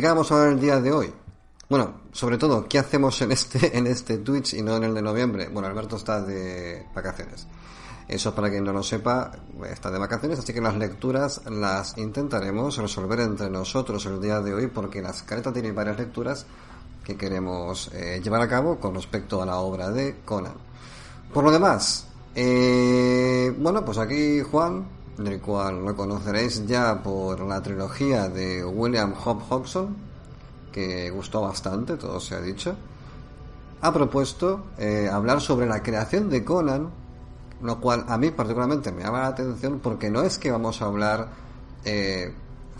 ¿De qué vamos a hablar el día de hoy? Bueno, sobre todo, ¿qué hacemos en este, en este Twitch y no en el de noviembre? Bueno, Alberto está de vacaciones. Eso para quien no lo sepa, está de vacaciones, así que las lecturas las intentaremos resolver entre nosotros el día de hoy porque la escaleta tiene varias lecturas que queremos eh, llevar a cabo con respecto a la obra de Conan. Por lo demás, eh, bueno, pues aquí Juan del cual lo conoceréis ya por la trilogía de William Hope Hobson, que gustó bastante, todo se ha dicho, ha propuesto eh, hablar sobre la creación de Conan, lo cual a mí particularmente me llama la atención porque no es que vamos a hablar eh,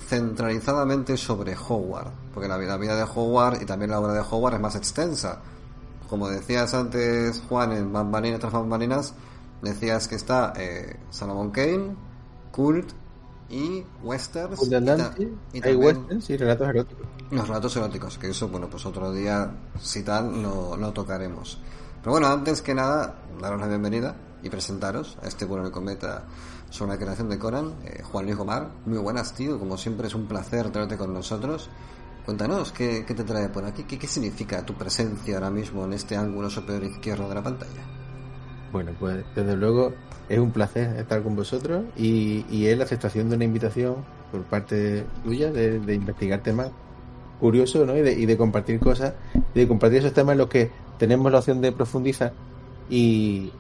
centralizadamente sobre Howard, porque la la vida de Howard y también la obra de Howard es más extensa. Como decías antes, Juan, en Bambalinas tras Bambalinas, decías que está eh, Salomon Kane, cult y westerns. Y, hay westerns y relatos eróticos. Los relatos eróticos, que eso, bueno, pues otro día, si tal, lo, lo tocaremos. Pero bueno, antes que nada, daros la bienvenida y presentaros a este bueno de cometa sobre la creación de Conan, eh, Juan Luis Gomar. Muy buenas, tío, como siempre es un placer tenerte con nosotros. Cuéntanos, ¿qué, qué te trae por aquí? ¿Qué, ¿Qué significa tu presencia ahora mismo en este ángulo superior izquierdo de la pantalla? Bueno, pues desde luego es un placer estar con vosotros y, es la aceptación de una invitación por parte tuya de, de investigar temas curiosos ¿no? y, de, y de compartir cosas, de compartir esos temas en los que tenemos la opción de profundizar y,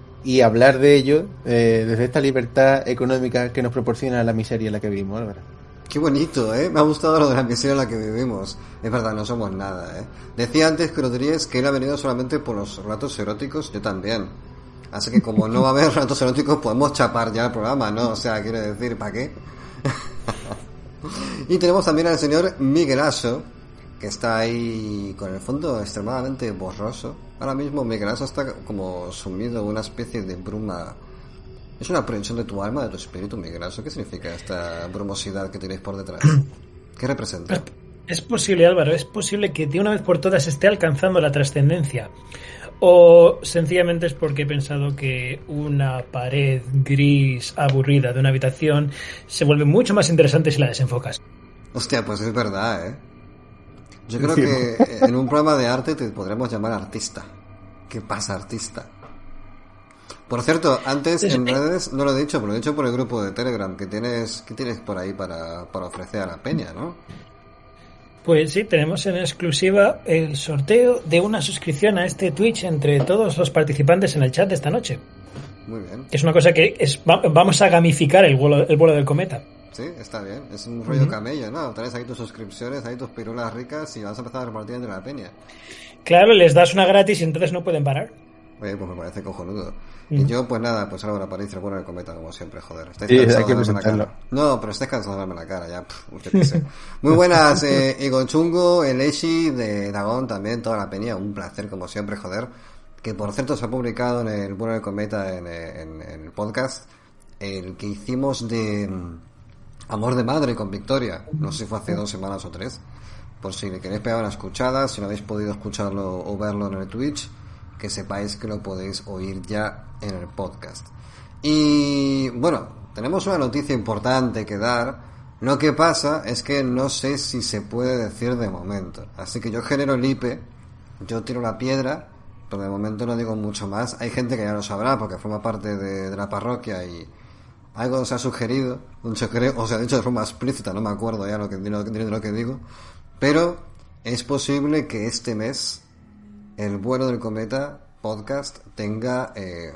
hablar de ello eh, desde esta libertad económica que nos proporciona la miseria en la que vivimos, Álvaro. Qué bonito, ¿eh? Me ha gustado lo de la miseria en la que vivimos. Es verdad, no somos nada, ¿eh? Decía antes que dirías que él ha venido solamente por los relatos eróticos, yo también. Así que como no va a haber relatos eróticos, podemos chapar ya el programa, ¿no? O sea, quiero decir, ¿para qué? y tenemos también al señor Miguel Aso, que está ahí con el fondo extremadamente borroso. Ahora mismo Miguel Aso está como sumido en una especie de bruma. ¿Es una proyección de tu alma, de tu espíritu, Miguel Aso? ¿Qué significa esta brumosidad que tenéis por detrás? ¿Qué representa? Es posible, Álvaro, es posible que de una vez por todas esté alcanzando la trascendencia. O sencillamente es porque he pensado que una pared gris aburrida de una habitación se vuelve mucho más interesante si la desenfocas. Hostia, pues es verdad, ¿eh? Yo creo que en un programa de arte te podremos llamar artista. ¿Qué pasa, artista? Por cierto, antes en redes no lo he dicho, pero lo he dicho por el grupo de Telegram que tienes, que tienes por ahí para, para ofrecer a la peña, ¿no? Pues sí, tenemos en exclusiva el sorteo de una suscripción a este Twitch entre todos los participantes en el chat de esta noche. Muy bien. Es una cosa que es, vamos a gamificar el vuelo, el vuelo del cometa. Sí, está bien. Es un rollo uh -huh. camello, ¿no? Traes ahí tus suscripciones, ahí tus pirulas ricas y vas a empezar a repartir entre la peña. Claro, les das una gratis y entonces no pueden parar. Oye, pues me parece cojonudo. Mm. Y yo, pues nada, pues ahora aparece el bueno del cometa, como siempre, joder. Estáis Sí, cansados hay que de verme la cara. No, pero estáis cansados de verme la cara, ya. pff, usted qué sé. Muy buenas, eh, Egon Chungo, el Eshi de Dagón también, toda la peña. Un placer, como siempre, joder. Que por cierto se ha publicado en el bueno del cometa, en, en- en el podcast, el que hicimos de mm, Amor de Madre con Victoria. No sé si fue hace dos semanas o tres. Por si le queréis pegar una escuchada, si no habéis podido escucharlo o verlo en el Twitch, que sepáis que lo podéis oír ya en el podcast. Y bueno, tenemos una noticia importante que dar. Lo que pasa es que no sé si se puede decir de momento. Así que yo genero el IPE, yo tiro la piedra, pero de momento no digo mucho más. Hay gente que ya lo sabrá porque forma parte de, de la parroquia y algo se ha sugerido, un secreto, o sea, dicho de forma explícita, no me acuerdo ya de de lo que digo. Pero es posible que este mes el vuelo del cometa podcast tenga eh,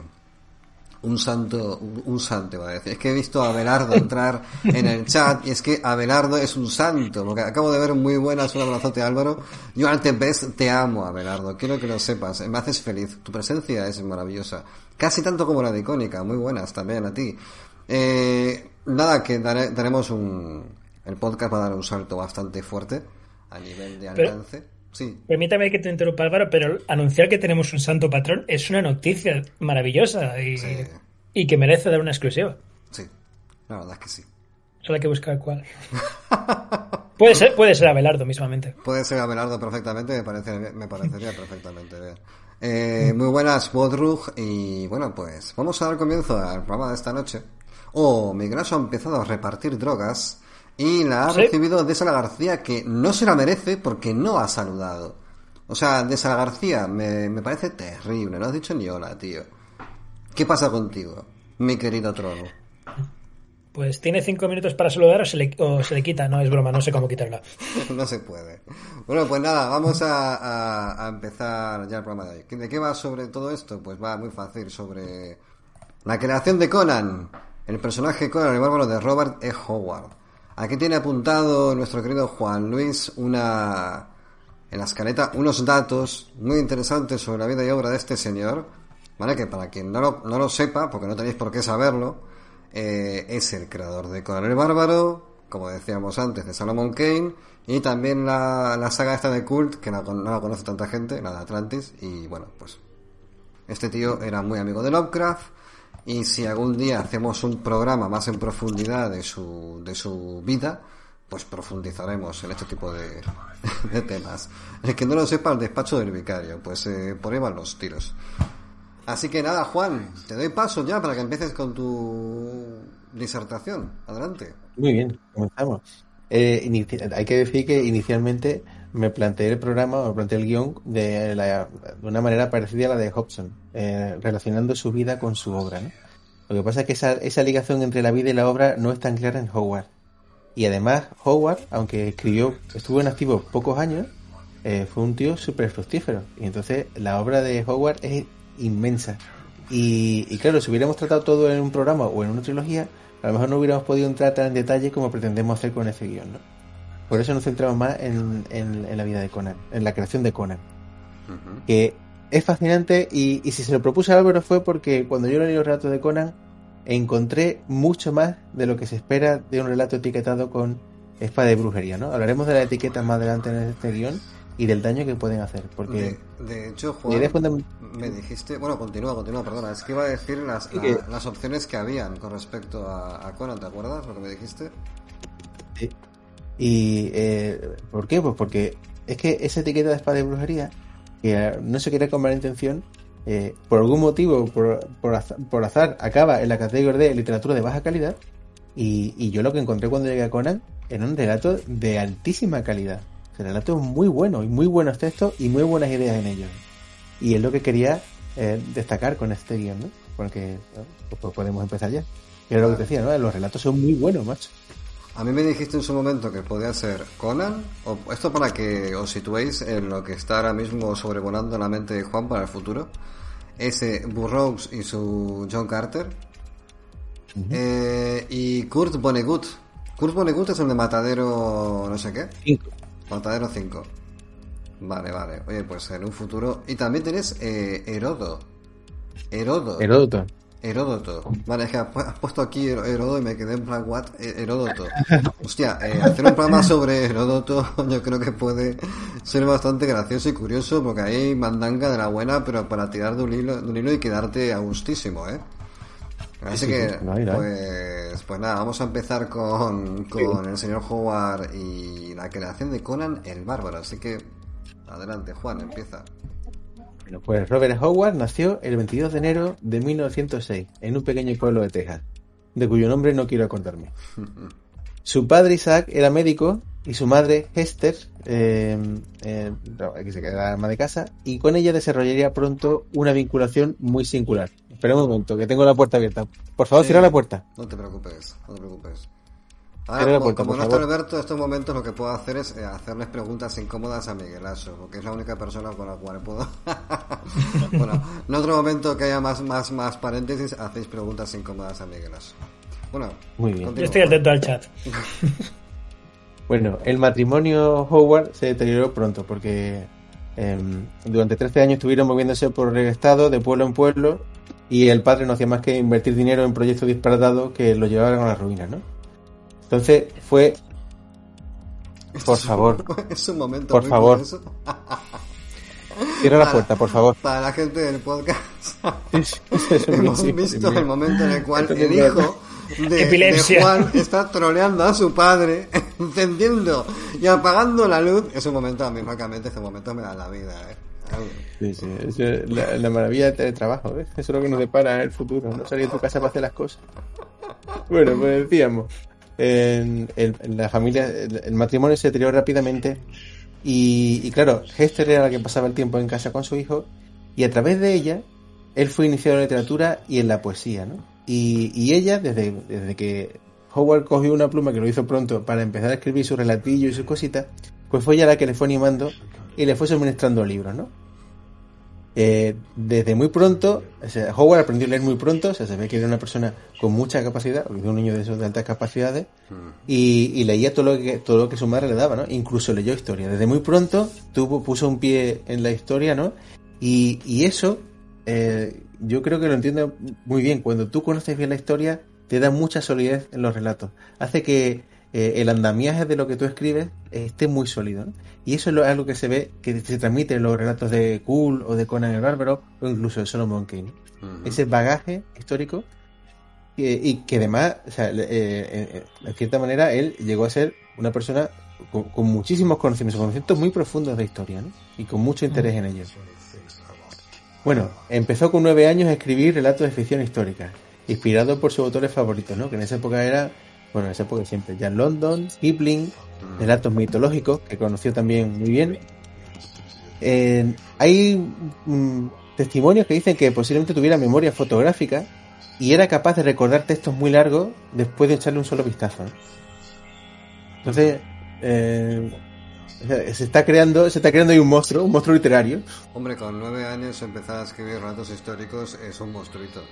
un santo, un santo va a decir. Es que he visto a Abelardo entrar en el chat y es que Abelardo es un santo, porque acabo de ver muy buenas, un abrazote Álvaro. Yo antes ves, te amo Abelardo, quiero que lo sepas, me haces feliz, tu presencia es maravillosa. Casi tanto como la de Icónica, muy buenas también a ti. Eh, nada, que daremos un, el podcast va a dar un salto bastante fuerte a nivel de alcance. Sí. Permítame que te interrumpa, Álvaro, pero anunciar que tenemos un santo patrón es una noticia maravillosa y, que merece dar una exclusiva. Sí, la verdad es que sí. Solo hay que buscar cuál. puede ser, puede ser Abelardo mismamente. Puede ser Abelardo perfectamente, me, parece, me parecería perfectamente bien. Eh, muy buenas, Bodrug, y bueno, pues vamos a dar comienzo al programa de esta noche. Oh, mi graso ha empezado a repartir drogas y la ha recibido de Sala García, que no se la merece porque no ha saludado. O sea, de Sala García me, me parece terrible, no has dicho ni hola, tío. ¿Qué pasa contigo, mi querido trono? Pues tiene cinco minutos para saludar o se le, o se le quita, no es broma, no sé cómo quitarla. no se puede. Bueno, pues nada, vamos a, a, empezar ya el programa de hoy. ¿De qué va sobre todo esto? Pues va muy fácil, sobre la creación de Conan, el personaje Conan el bárbaro de Robert E. Howard. Aquí tiene apuntado nuestro querido Juan Luis una en la escaleta unos datos muy interesantes sobre la vida y obra de este señor, ¿vale? Que para quien no lo, no lo sepa, porque no tenéis por qué saberlo, eh, es el creador de Conan el Bárbaro, como decíamos antes, de Salomon Kane, y también la, la saga esta de Cult, que no, no la conoce tanta gente, la de Atlantis, y bueno, pues este tío era muy amigo de Lovecraft, y si algún día hacemos un programa más en profundidad de su, de su vida, pues profundizaremos en este tipo de, de temas. El que no lo sepa, el despacho del vicario, pues eh, por ahí van los tiros. Así que nada, Juan, te doy paso ya para que empieces con tu disertación. Adelante. Muy bien, comenzamos. Eh, hay que decir que inicialmente me planteé el programa, o planteé el guion de, de una manera parecida a la de Hobson, eh, relacionando su vida con su obra. ¿no? Lo que pasa es que esa, esa ligación entre la vida y la obra no es tan clara en Howard. Y además, Howard, aunque escribió, estuvo en activo pocos años, eh, fue un tío súper fructífero. Y entonces la obra de Howard es inmensa. Y, y, claro, si hubiéramos tratado todo en un programa o en una trilogía, a lo mejor no hubiéramos podido entrar tan en detalle como pretendemos hacer con ese guion, ¿no? Por eso nos centramos más en, en, la vida de Conan, en la creación de Conan. Que es fascinante y, y, si se lo propuse a Álvaro fue porque cuando yo leí los relatos de Conan encontré mucho más de lo que se espera de un relato etiquetado con espada de brujería, ¿no? Hablaremos de la etiqueta más adelante en este guion y del daño que pueden hacer. Porque de, hecho, Juan, me dijiste, bueno, continúa, continúa, perdona, es que iba a decir las, las opciones que habían con respecto a, a, Conan, ¿te acuerdas lo que me dijiste? Sí. ¿Y eh, por qué? Pues porque es que esa etiqueta de espada de brujería, que no se quiere con mala intención, eh, por algún motivo, por, por, azar, por, azar, acaba en la categoría de literatura de baja calidad. Y, y, yo lo que encontré cuando llegué a Conan era un relato de altísima calidad. El relato es muy bueno y muy buenos textos y muy buenas ideas en ellos. Y es lo que quería eh, destacar con este guion, ¿no? Porque pues, pues podemos empezar ya. Era lo que te decía, ¿no? Los relatos son muy buenos, macho. A mí me dijiste en su momento que podía ser Conan, o esto para que os situéis en lo que está ahora mismo sobrevolando la mente de Juan para el futuro. Ese Burroughs y su John Carter. eh, y Kurt Vonnegut. Kurt Vonnegut es el de Matadero no sé qué. Cinco. Matadero 5. Vale, vale. Oye, pues en un futuro... Y también tienes eh, Herodo. Herodo. Heródoto. Heródoto. Vale, es que has puesto aquí Heródoto y me quedé en plan, what? Heródoto. Hostia, eh, hacer un programa sobre Heródoto yo creo que puede ser bastante gracioso y curioso porque hay mandanga de la buena, pero para tirar de un hilo, de un hilo y quedarte a gustísimo, ¿eh? Así que, pues, pues nada, vamos a empezar con, con el señor Howard y la creación de Conan el Bárbaro. Así que, adelante, Juan, empieza. Bueno, pues Robert Howard nació el 22 de enero de 1906 en un pequeño pueblo de Texas, de cuyo nombre no quiero acordarme. Su padre Isaac era médico y su madre Hester, eh, eh, que se quedaba ama de casa, y con ella desarrollaría pronto una vinculación muy singular. Espera un momento, que tengo la puerta abierta. Por favor, Sí. cierra la puerta. No te preocupes, no te preocupes. Ahora, como, como no está Alberto, en estos momentos lo que puedo hacer es eh, hacerles preguntas incómodas a Miguelazo, porque es la única persona con la cual puedo. bueno, en otro momento que haya más, más, más paréntesis, hacéis preguntas incómodas a Miguelazo. Bueno, Muy bien. Yo estoy atento al chat. bueno, el matrimonio Howard se deterioró pronto porque em, durante 13 años estuvieron moviéndose por el estado de pueblo en pueblo y el padre no hacía más que invertir dinero en proyectos disparatados que lo llevaban a la ruina, ¿no? Entonces fue. Por favor. Es un momento. Por favor. Cierra la puerta, por favor. Para la gente del podcast. Hemos visto el momento en el cual el hijo de, Juan está troleando a su padre, encendiendo y apagando la luz. Es un momento, a mí, francamente, ese momento me da la vida, ¿eh? Sí, sí, es la, maravilla del teletrabajo, ¿ves? Eso es lo que nos depara el futuro, no salir de tu casa para hacer las cosas. Bueno, pues decíamos, en, la familia, el, matrimonio se deterioró rápidamente y, claro, Hester era la que pasaba el tiempo en casa con su hijo y a través de ella él fue iniciado en la literatura y en la poesía, ¿no? Y, ella, desde, desde que Howard cogió una pluma que lo hizo pronto para empezar a escribir su relatillo y sus cositas, pues fue ella la que le fue animando y le fue suministrando libros, ¿no? Eh, desde muy pronto, Howard aprendió a leer muy pronto, o sea, se ve que era una persona con mucha capacidad, un niño de esos de altas capacidades, mm. y, leía todo lo que todo lo que su madre le daba, ¿no? Incluso leyó historia. Desde muy pronto tuvo, puso un pie en la historia, ¿no? Y, eso, eh, yo creo que lo entiendo muy bien. Cuando tú conoces bien la historia, te da mucha solidez en los relatos. Hace que eh, el andamiaje de lo que tú escribes esté muy sólido. Y eso es algo que se ve, que se transmite en los relatos de Cool o de Conan el Bárbaro o incluso de Solomon Kane. Ese bagaje histórico y que además, o sea, eh, eh, de cierta manera, él llegó a ser una persona con, muchísimos conocimientos, conocimientos muy profundos de historia ¿no? y con mucho interés en ellos. Bueno, empezó con nueve años a escribir relatos de ficción histórica, inspirado por sus autores favoritos, ¿no? que en esa época era bueno, en esa época siempre, Jan London, Kipling, relatos mitológicos, que conoció también muy bien. hay mm, testimonios que dicen que posiblemente tuviera memoria fotográfica y era capaz de recordar textos muy largos después de echarle un solo vistazo. Entonces, eh, se está creando, se está creando ahí un monstruo, un monstruo literario. Hombre, con nueve años empezar a escribir relatos históricos es un monstruito.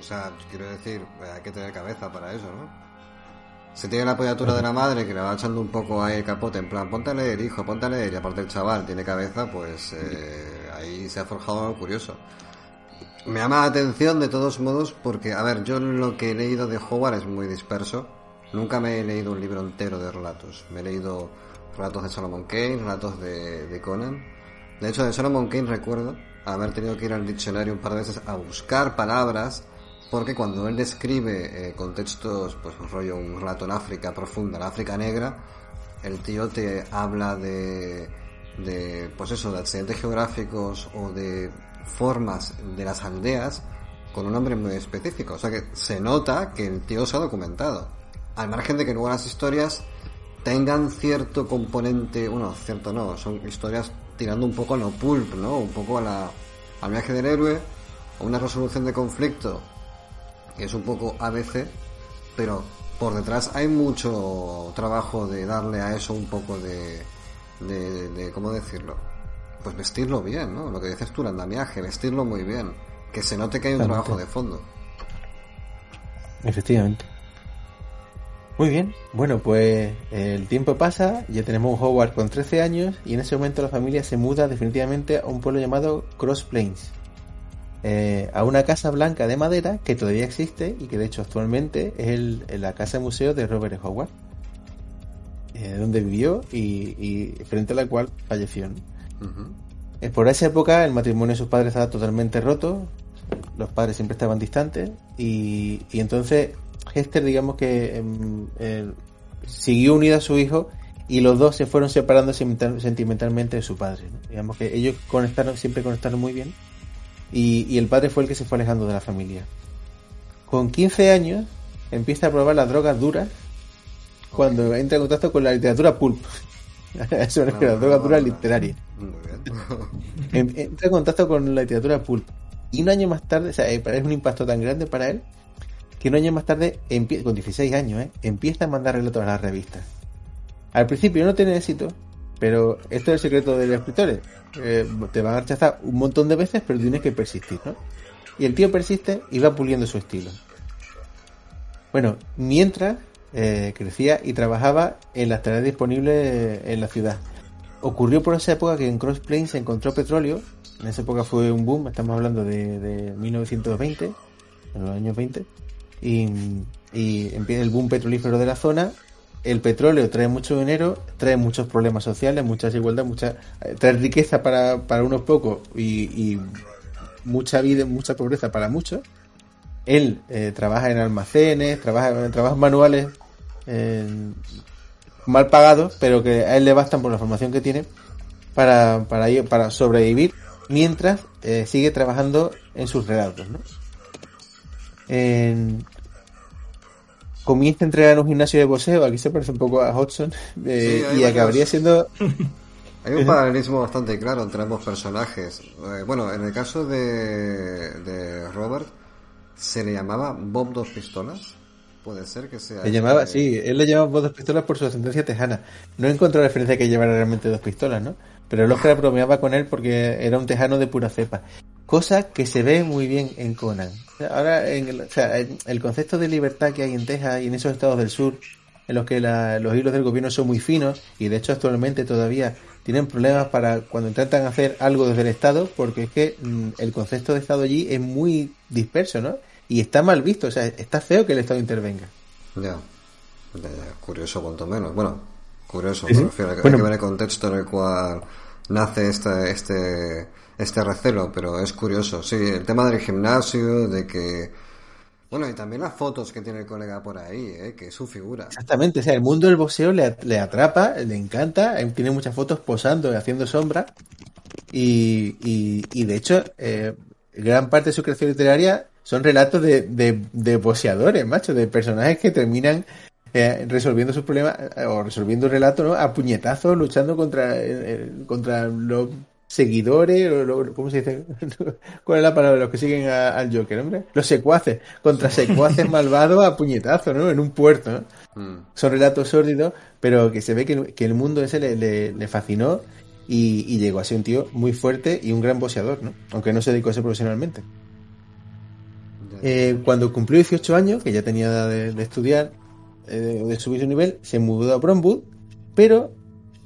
O sea, quiero decir, hay que tener cabeza para eso, ¿no? Se tiene la apoyatura de la madre que le va echando un poco ahí el capote, en plan, ponte a leer, hijo, ponte a leer, y aparte el chaval tiene cabeza, pues eh, ahí se ha forjado algo curioso. Me llama la atención de todos modos porque, a ver, yo lo que he leído de Howard es muy disperso. Nunca me he leído un libro entero de relatos. Me he leído relatos de Solomon Kane, relatos de, de Conan. De hecho, de Solomon Kane recuerdo haber tenido que ir al diccionario un par de veces a buscar palabras porque cuando él describe eh, contextos, pues un rollo, un relato en África profunda, la África negra, el tío te habla de, de, pues eso, de accidentes geográficos o de formas de las aldeas con un nombre muy específico. O sea que se nota que el tío se ha documentado. Al margen de que luego las historias tengan cierto componente, bueno, cierto no, son historias tirando un poco a lo pulp, ¿no? Un poco a la, al viaje del héroe, o una resolución de conflicto es un poco ABC, pero por detrás hay mucho trabajo de darle a eso un poco de, de, ¿cómo decirlo? Pues vestirlo bien, ¿no? Lo que dices tú, el andamiaje, vestirlo muy bien, que se note que hay un trabajo de fondo. Efectivamente. Muy bien, bueno, pues el tiempo pasa, ya tenemos un Howard con 13 años y en ese momento la familia se muda definitivamente a un pueblo llamado Cross Plains, eh, a una casa blanca de madera que todavía existe y que de hecho actualmente es el, la casa museo de Robert Howard, eh, donde vivió y, frente a la cual falleció. Eh, por esa época el matrimonio de sus padres estaba totalmente roto, los padres siempre estaban distantes y, entonces Hester digamos que em, siguió unida a su hijo y los dos se fueron separando sentimentalmente de su padre. Digamos que ellos conectaron, siempre conectaron muy bien y, el padre fue el que se fue alejando de la familia. Con 15 años empieza a probar las drogas duras cuando entra en contacto con la literatura pulp. Eso es la droga dura literaria. entra en contacto con la literatura pulp. Y un año más tarde, o sea, eh, es un impacto tan grande para él que un año más tarde, con 16 años, ¿eh? empieza a mandar relatos a las revistas. Al principio no tiene éxito, pero esto es el secreto de los escritores. Eh, te van a rechazar un montón de veces, pero tienes que persistir, ¿no? Y el tío persiste y va puliendo su estilo. Bueno, mientras eh, crecía y trabajaba en las tareas disponibles en la ciudad. Ocurrió por esa época que en Cross Plains se encontró petróleo. En esa época fue un boom, estamos hablando de, de 1920, en los años 20. Y, y empieza el boom petrolífero de la zona el petróleo trae mucho dinero, trae muchos problemas sociales, mucha desigualdad, mucha, eh, trae riqueza para, unos pocos y, mucha vida, mucha pobreza para muchos. Él eh, trabaja en almacenes, trabaja en trabajos manuales mal pagados, pero que a él le bastan por la formación que tiene para, para, para sobrevivir mientras eh, sigue trabajando en sus relatos. ¿no? Comienza a entrenar en un gimnasio de boxeo, aquí se parece un poco a Hudson, eh, y acabaría siendo... Hay un paralelismo bastante claro entre ambos personajes. Eh, bueno, en el caso de, de Robert, se le llamaba Bob Dos Pistolas. Puede ser que sea. Le llamaba, sí, él le llamaba Bob Dos Pistolas por su ascendencia tejana. No encontró referencia que llevara realmente dos pistolas, ¿no? Pero el Oscar bromeaba con él porque era un tejano de pura cepa. Cosa que se ve muy bien en Conan. Ahora, en el, o sea, el concepto de libertad que hay en Texas y en esos estados del sur, en los que los hilos del gobierno son muy finos, y de hecho actualmente todavía tienen problemas para cuando intentan hacer algo desde el Estado, porque es que mm, el concepto de Estado allí es muy disperso, ¿no? Y está mal visto, o sea, está feo que el Estado intervenga. Ya, curioso cuanto menos. Bueno, curioso, me refiero a que, hay que ver el contexto en el cual nace este, este este recelo, pero es curioso. Sí, el tema del gimnasio, de que... Bueno, y también las fotos que tiene el colega por ahí, ¿eh? que es su figura. Exactamente, o sea, el mundo del boxeo le, le atrapa, le encanta, eh, tiene muchas fotos posando y haciendo sombra. Y, y, de hecho, eh, gran parte de su creación literaria son relatos de, de, de boxeadores, macho, de personajes que terminan eh, resolviendo sus problemas o resolviendo un relato ¿no? a puñetazos, luchando contra, contra los seguidores, o, ¿cómo se dice? ¿Cuál es la palabra? Los que siguen al Joker, hombre. Los secuaces, contra secuaces malvados a puñetazo, ¿no? En un puerto, ¿no? Mm. Son relatos sórdidos, pero que se ve que, el mundo ese le, fascinó y, llegó a ser un tío muy fuerte y un gran boxeador, ¿no? Aunque no se dedicó a eso profesionalmente. Eh, cuando cumplió 18 años, que ya tenía de, de estudiar, eh, de subir su nivel, se mudó a Bromwood, pero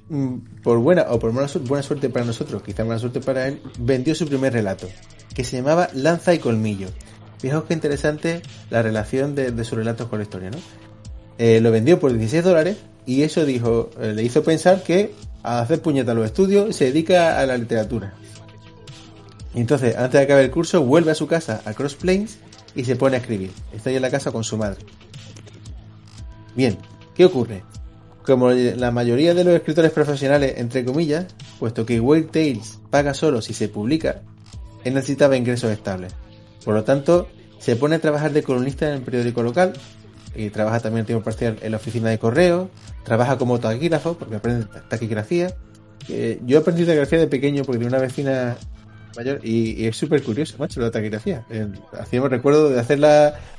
Mm, por buena o por mala buena suerte para nosotros, quizá mala suerte para él, vendió su primer relato, que se llamaba Lanza y Colmillo. Fijaos qué interesante la relación de, sus relatos con la historia, ¿no? Eh, lo vendió por 16 dólares y eso dijo, eh, le hizo pensar que a hacer puñeta a los estudios se dedica a la literatura. Y entonces, antes de acabar el curso, vuelve a su casa, a Cross Plains, y se pone a escribir. Está ahí en la casa con su madre. Bien, ¿qué ocurre? Como la mayoría de los escritores profesionales, entre comillas, puesto que Whale Tales paga solo si se publica, él necesitaba ingresos estables. Por lo tanto, se pone a trabajar de columnista en el periódico local y trabaja también en tiempo parcial en la oficina de correo, trabaja como taquígrafo porque aprende taquigrafía. Eh, yo aprendí taquigrafía de pequeño porque tenía una vecina mayor y, es súper curioso, macho, la taquigrafía. Eh, hacíamos recuerdo de hacer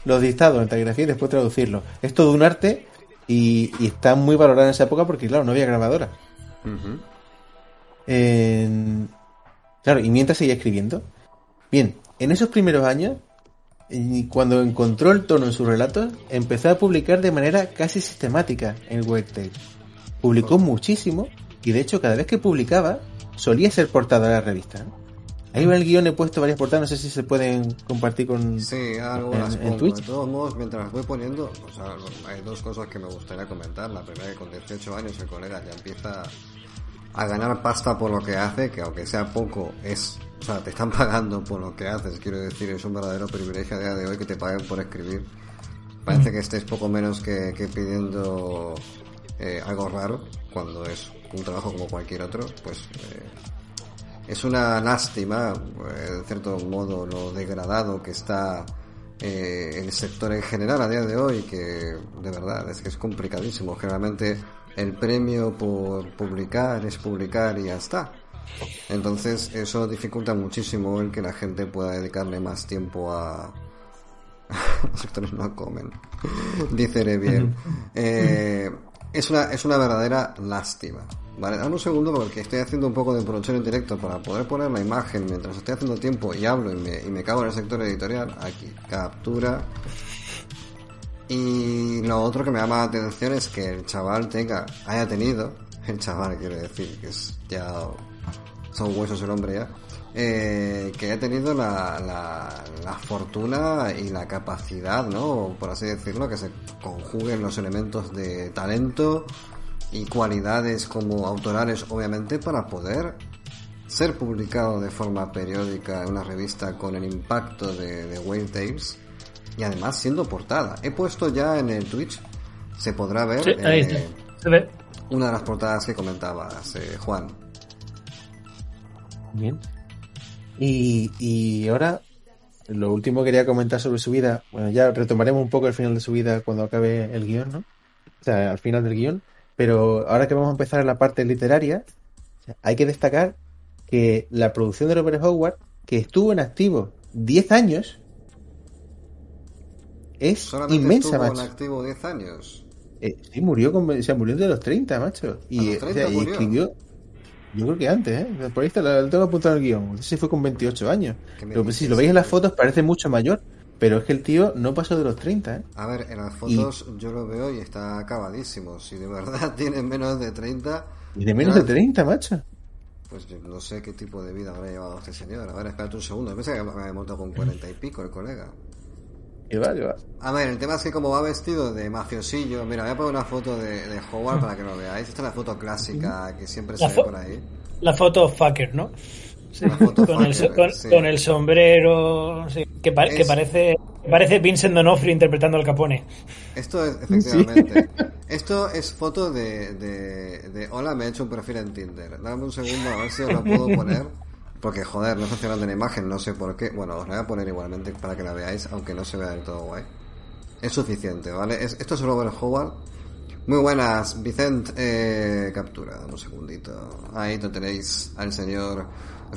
los dictados en taquigrafía y después traducirlo. Es todo un arte y, está muy valorada en esa época porque, claro, no había grabadora. claro, y mientras seguía escribiendo. Bien, en esos primeros años, cuando encontró el tono en sus relatos, empezó a publicar de manera casi sistemática en Webtail. Publicó muchísimo y de hecho cada vez que publicaba solía ser portada de la revista. Ahí en el guion he puesto varias portadas, no sé si se pueden compartir con sí, algo en, Twitch. De todos modos, mientras las voy poniendo, o sea, hay dos cosas que me gustaría comentar. La primera, que con 18 años el colega ya empieza a ganar pasta por lo que hace, que aunque sea poco, es, o sea, te están pagando por lo que haces, quiero decir, es un verdadero privilegio a día de hoy que te paguen por escribir. Parece mm. que estés poco menos que, pidiendo eh, algo raro, cuando es un trabajo como cualquier otro, pues eh, es una lástima, en cierto modo, lo degradado que está eh, el sector en general a día de hoy, que de verdad es que es complicadísimo. Generalmente el premio por publicar es publicar y ya está. Entonces eso dificulta muchísimo el que la gente pueda dedicarle más tiempo a, los actores no comen. Dice Revier. Eh, es, una, es una verdadera lástima. Vale, dame un segundo porque estoy haciendo un poco de producción en directo para poder poner la imagen mientras estoy haciendo tiempo y hablo y me, y me cago en el sector editorial. Aquí, captura. Y lo otro que me llama la atención es que el chaval tenga, haya tenido, el chaval quiere decir que es ya son huesos el hombre ya, eh, que haya tenido la, la, la fortuna y la capacidad, ¿no? Por así decirlo, que se conjuguen los elementos de talento y cualidades como autorales, obviamente, para poder ser publicado de forma periódica en una revista con el impacto de, de y además siendo portada. He puesto ya en el Twitch, se podrá ver Sí, ahí eh, está. Se ve. una de las portadas que comentabas, eh, Juan. Bien. Y, y ahora, lo último que quería comentar sobre su vida, bueno, ya retomaremos un poco el final de su vida cuando acabe el guion, ¿no? O sea, al final del guion. Pero ahora que vamos a empezar en la parte literaria, hay que destacar que la producción de Robert Howard, que estuvo en activo 10 años, es Solamente inmensa, estuvo en activo 10 años. Eh, sí, murió, con, o sea, murió de los 30, macho. Y, A los o 30 sea, y murió. escribió, yo creo que antes, ¿eh? Por ahí está, lo tengo apuntado en el guion. No sé si fue con 28 años. ¿Qué me Pero pues, si lo veis en las fotos parece mucho mayor. Pero es que el tío no pasó de los 30, ¿eh? A ver, en las fotos yo lo veo y está acabadísimo. Si de verdad tiene menos de 30, Y de menos Ya. de 30, macho. pues yo no sé qué tipo de vida habrá llevado este señor. A ver, espérate un segundo. Yo pensé que me había montado con 40 y pico el colega. Que va, va. A ver, el tema es que como va vestido de mafiosillo, mira, voy a poner una foto de, de Howard para que lo veáis. Esta es la foto clásica que siempre se La ve fo- por ahí. La foto fucker, ¿no? Sí, La con, el, fucker, con, sí. con el sombrero, sí, que, pa- que Es- parece que parece Vincent D'Onofrio interpretando al Capone. Esto es, efectivamente. Esto es foto de, de, de Hola, me he hecho un perfil en Tinder. Dame un segundo a ver si os lo puedo poner. Porque, joder, no está funcionando en la imagen, no sé por qué. Bueno, os la voy a poner igualmente para que la veáis, aunque no se vea del todo guay. Es suficiente, ¿vale? Es- esto es Robert Howard. Muy buenas, Vicent, eh, captura, un segundito. Ahí lo tenéis al señor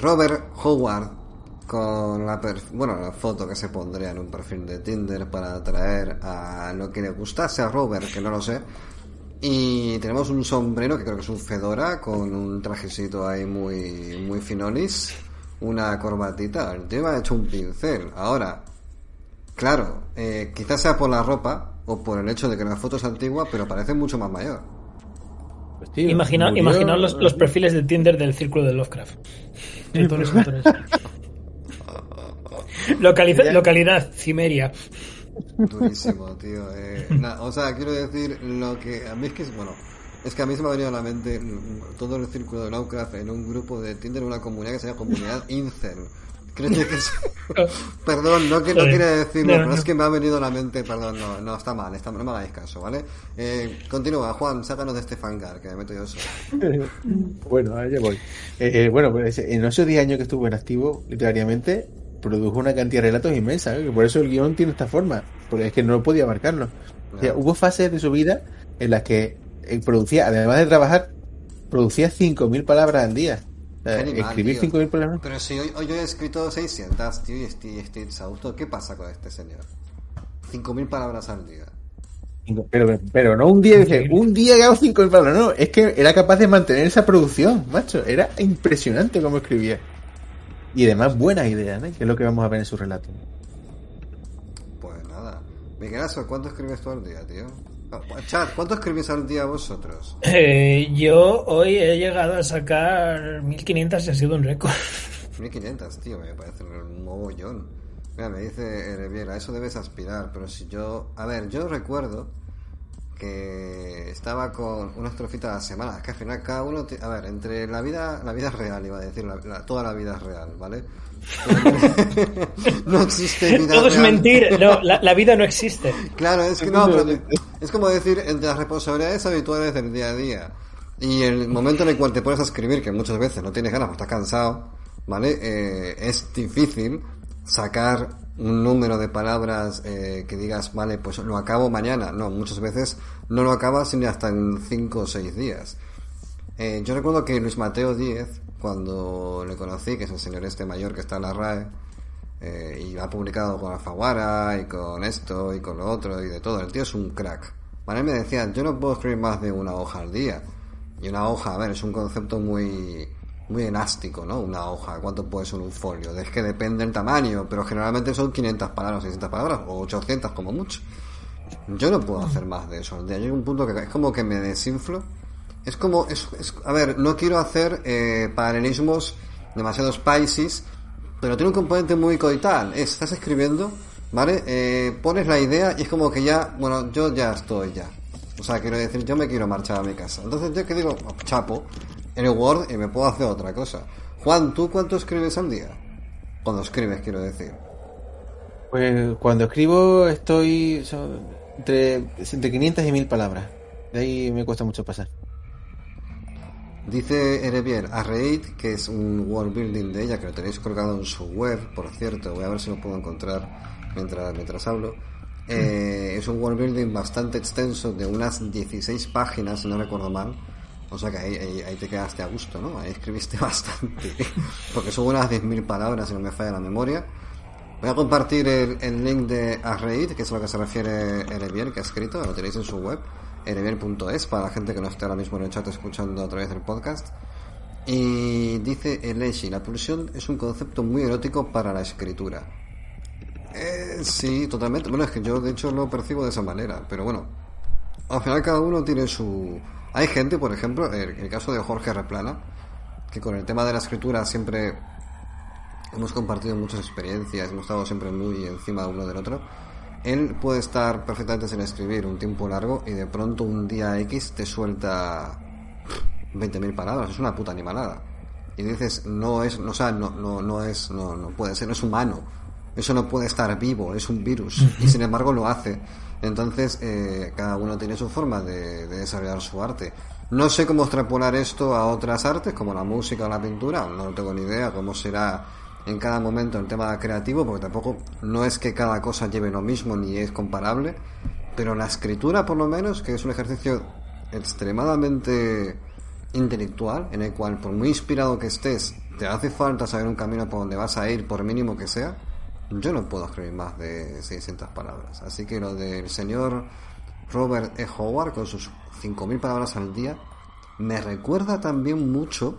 Robert Howard con la, bueno, la foto que se pondría en un perfil de Tinder para atraer a lo que le gustase a Robert, que no lo sé. Y tenemos un sombrero que creo que es un fedora con un trajecito ahí muy, muy finolis, una corbatita. El tío ha hecho un pincel. Ahora, claro, eh, quizás sea por la ropa o por el hecho de que la foto es antigua, pero parece mucho más mayor. Pues, tío, Imagina, murió- imaginaos los, los perfiles de Tinder del círculo de Lovecraft. Entonces, entonces. Localiza- localidad, Cimeria. Durísimo, tío. Eh, na- o sea, quiero decir, lo que a mí es que es, bueno, es que a mí se me ha venido a la mente mm, todo el círculo de Lovecraft en un grupo de Tinder, una comunidad que se llama Comunidad Incel. Creo que es... Perdón, no, que, no quería decirlo, No, pero no. es que me ha venido a la mente, perdón, no, no, está mal, está, no me hagáis caso, ¿vale? Eh, continúa, Juan, sácanos de este fangar, que me meto yo solo. bueno, allá voy. Eh, eh, bueno, pues en esos 10 años que estuvo en activo literariamente, produjo una cantidad de relatos inmensa, ¿eh? que por eso el guion tiene esta forma, porque es que no podía abarcarlo. O sea, hubo fases de su vida en las que eh, producía, además de trabajar, producía 5.000 palabras al día. Animal, escribir tío. 5.000 palabras. Pero si hoy, hoy yo he escrito 600, tío, y estoy, estoy exhausto, ¿qué pasa con este señor? 5.000 palabras al día. Pero, pero no un día, dice, un día que hago 5.000 palabras, no, es que era capaz de mantener esa producción, macho. Era impresionante cómo escribía. Y además buenas ideas, ¿eh? que es lo que vamos a ver en su relato. Pues nada. Miguelazo, ¿cuánto escribes tú al día, tío? Chat, ¿cuánto escribís al día vosotros? Eh, yo hoy he llegado a sacar 1500 y ha sido un récord. 1500, tío, me parece un mogollón. Mira, me dice Ereviel, a eso debes aspirar, pero si yo... A ver, yo recuerdo que estaba con una estrofita a la semana, es que al final cada uno... A ver, entre la vida la vida real, iba a decir, la- la- toda la vida es real, ¿vale? no existe vida Todo es mentir. No, la, la vida no existe. Claro, es que no, pero es como decir, entre las responsabilidades habituales del día a día y el momento en el cual te pones a escribir, que muchas veces no tienes ganas porque estás cansado, ¿vale? Eh, es difícil sacar un número de palabras eh, que digas, vale, pues lo acabo mañana. No, muchas veces no lo acabas ni hasta en 5 o 6 días. Eh, yo recuerdo que Luis Mateo Díez, cuando le conocí, que es el señor este mayor que está en la RAE, Eh, y ha publicado con Alfaguara y con esto y con lo otro y de todo. El tío es un crack. Para él me decían, yo no puedo escribir más de una hoja al día. Y una hoja, a ver, es un concepto muy muy elástico, ¿no? Una hoja, ¿cuánto puede ser un folio? Es que depende del tamaño, pero generalmente son 500 palabras, 600 palabras, o 800 como mucho. Yo no puedo hacer más de eso. Hay un punto que es como que me desinflo. Es como, es, a ver, no quiero hacer eh, paralelismos demasiado spices, pero tiene un componente muy coital. estás escribiendo, ¿vale? Eh, pones la idea y es como que ya, bueno, yo ya estoy ya. O sea, quiero decir, yo me quiero marchar a mi casa. Entonces yo que digo, chapo, en el Word y me puedo hacer otra cosa. Juan, ¿tú cuánto escribes al día? Cuando escribes, quiero decir. Pues cuando escribo estoy entre, entre 500 y 1000 palabras. De ahí me cuesta mucho pasar. Dice Erevier a Raid, que es un world building de ella, que lo tenéis colgado en su web, por cierto, voy a ver si lo puedo encontrar mientras, mientras hablo. Eh, es un world building bastante extenso, de unas 16 páginas, si no recuerdo mal. O sea que ahí, ahí, te quedaste a gusto, ¿no? Ahí escribiste bastante. Porque son unas 10.000 palabras, si no me falla la memoria. Voy a compartir el, el link de Arreid, que es a lo que se refiere Erevier, que ha escrito, lo tenéis en su web erevier.es para la gente que no esté ahora mismo en el chat escuchando a través del podcast. Y dice Eleshi, la pulsión es un concepto muy erótico para la escritura. Eh, sí, totalmente. Bueno, es que yo de hecho lo percibo de esa manera, pero bueno, al final cada uno tiene su... Hay gente, por ejemplo, el, el caso de Jorge Replana, que con el tema de la escritura siempre hemos compartido muchas experiencias, hemos estado siempre muy encima de uno del otro él puede estar perfectamente sin escribir un tiempo largo y de pronto un día X te suelta 20.000 palabras, es una puta animalada. Y dices, no es, no, o sea, no, no, no es, no, no puede ser, no es humano. Eso no puede estar vivo, es un virus. Y sin embargo lo hace. Entonces, eh, cada uno tiene su forma de, de desarrollar su arte. No sé cómo extrapolar esto a otras artes, como la música o la pintura, no tengo ni idea cómo será en cada momento el tema creativo, porque tampoco no es que cada cosa lleve lo mismo ni es comparable, pero la escritura por lo menos, que es un ejercicio extremadamente intelectual, en el cual por muy inspirado que estés, te hace falta saber un camino por donde vas a ir, por mínimo que sea, yo no puedo escribir más de 600 palabras. Así que lo del señor Robert E. Howard, con sus 5.000 palabras al día, me recuerda también mucho,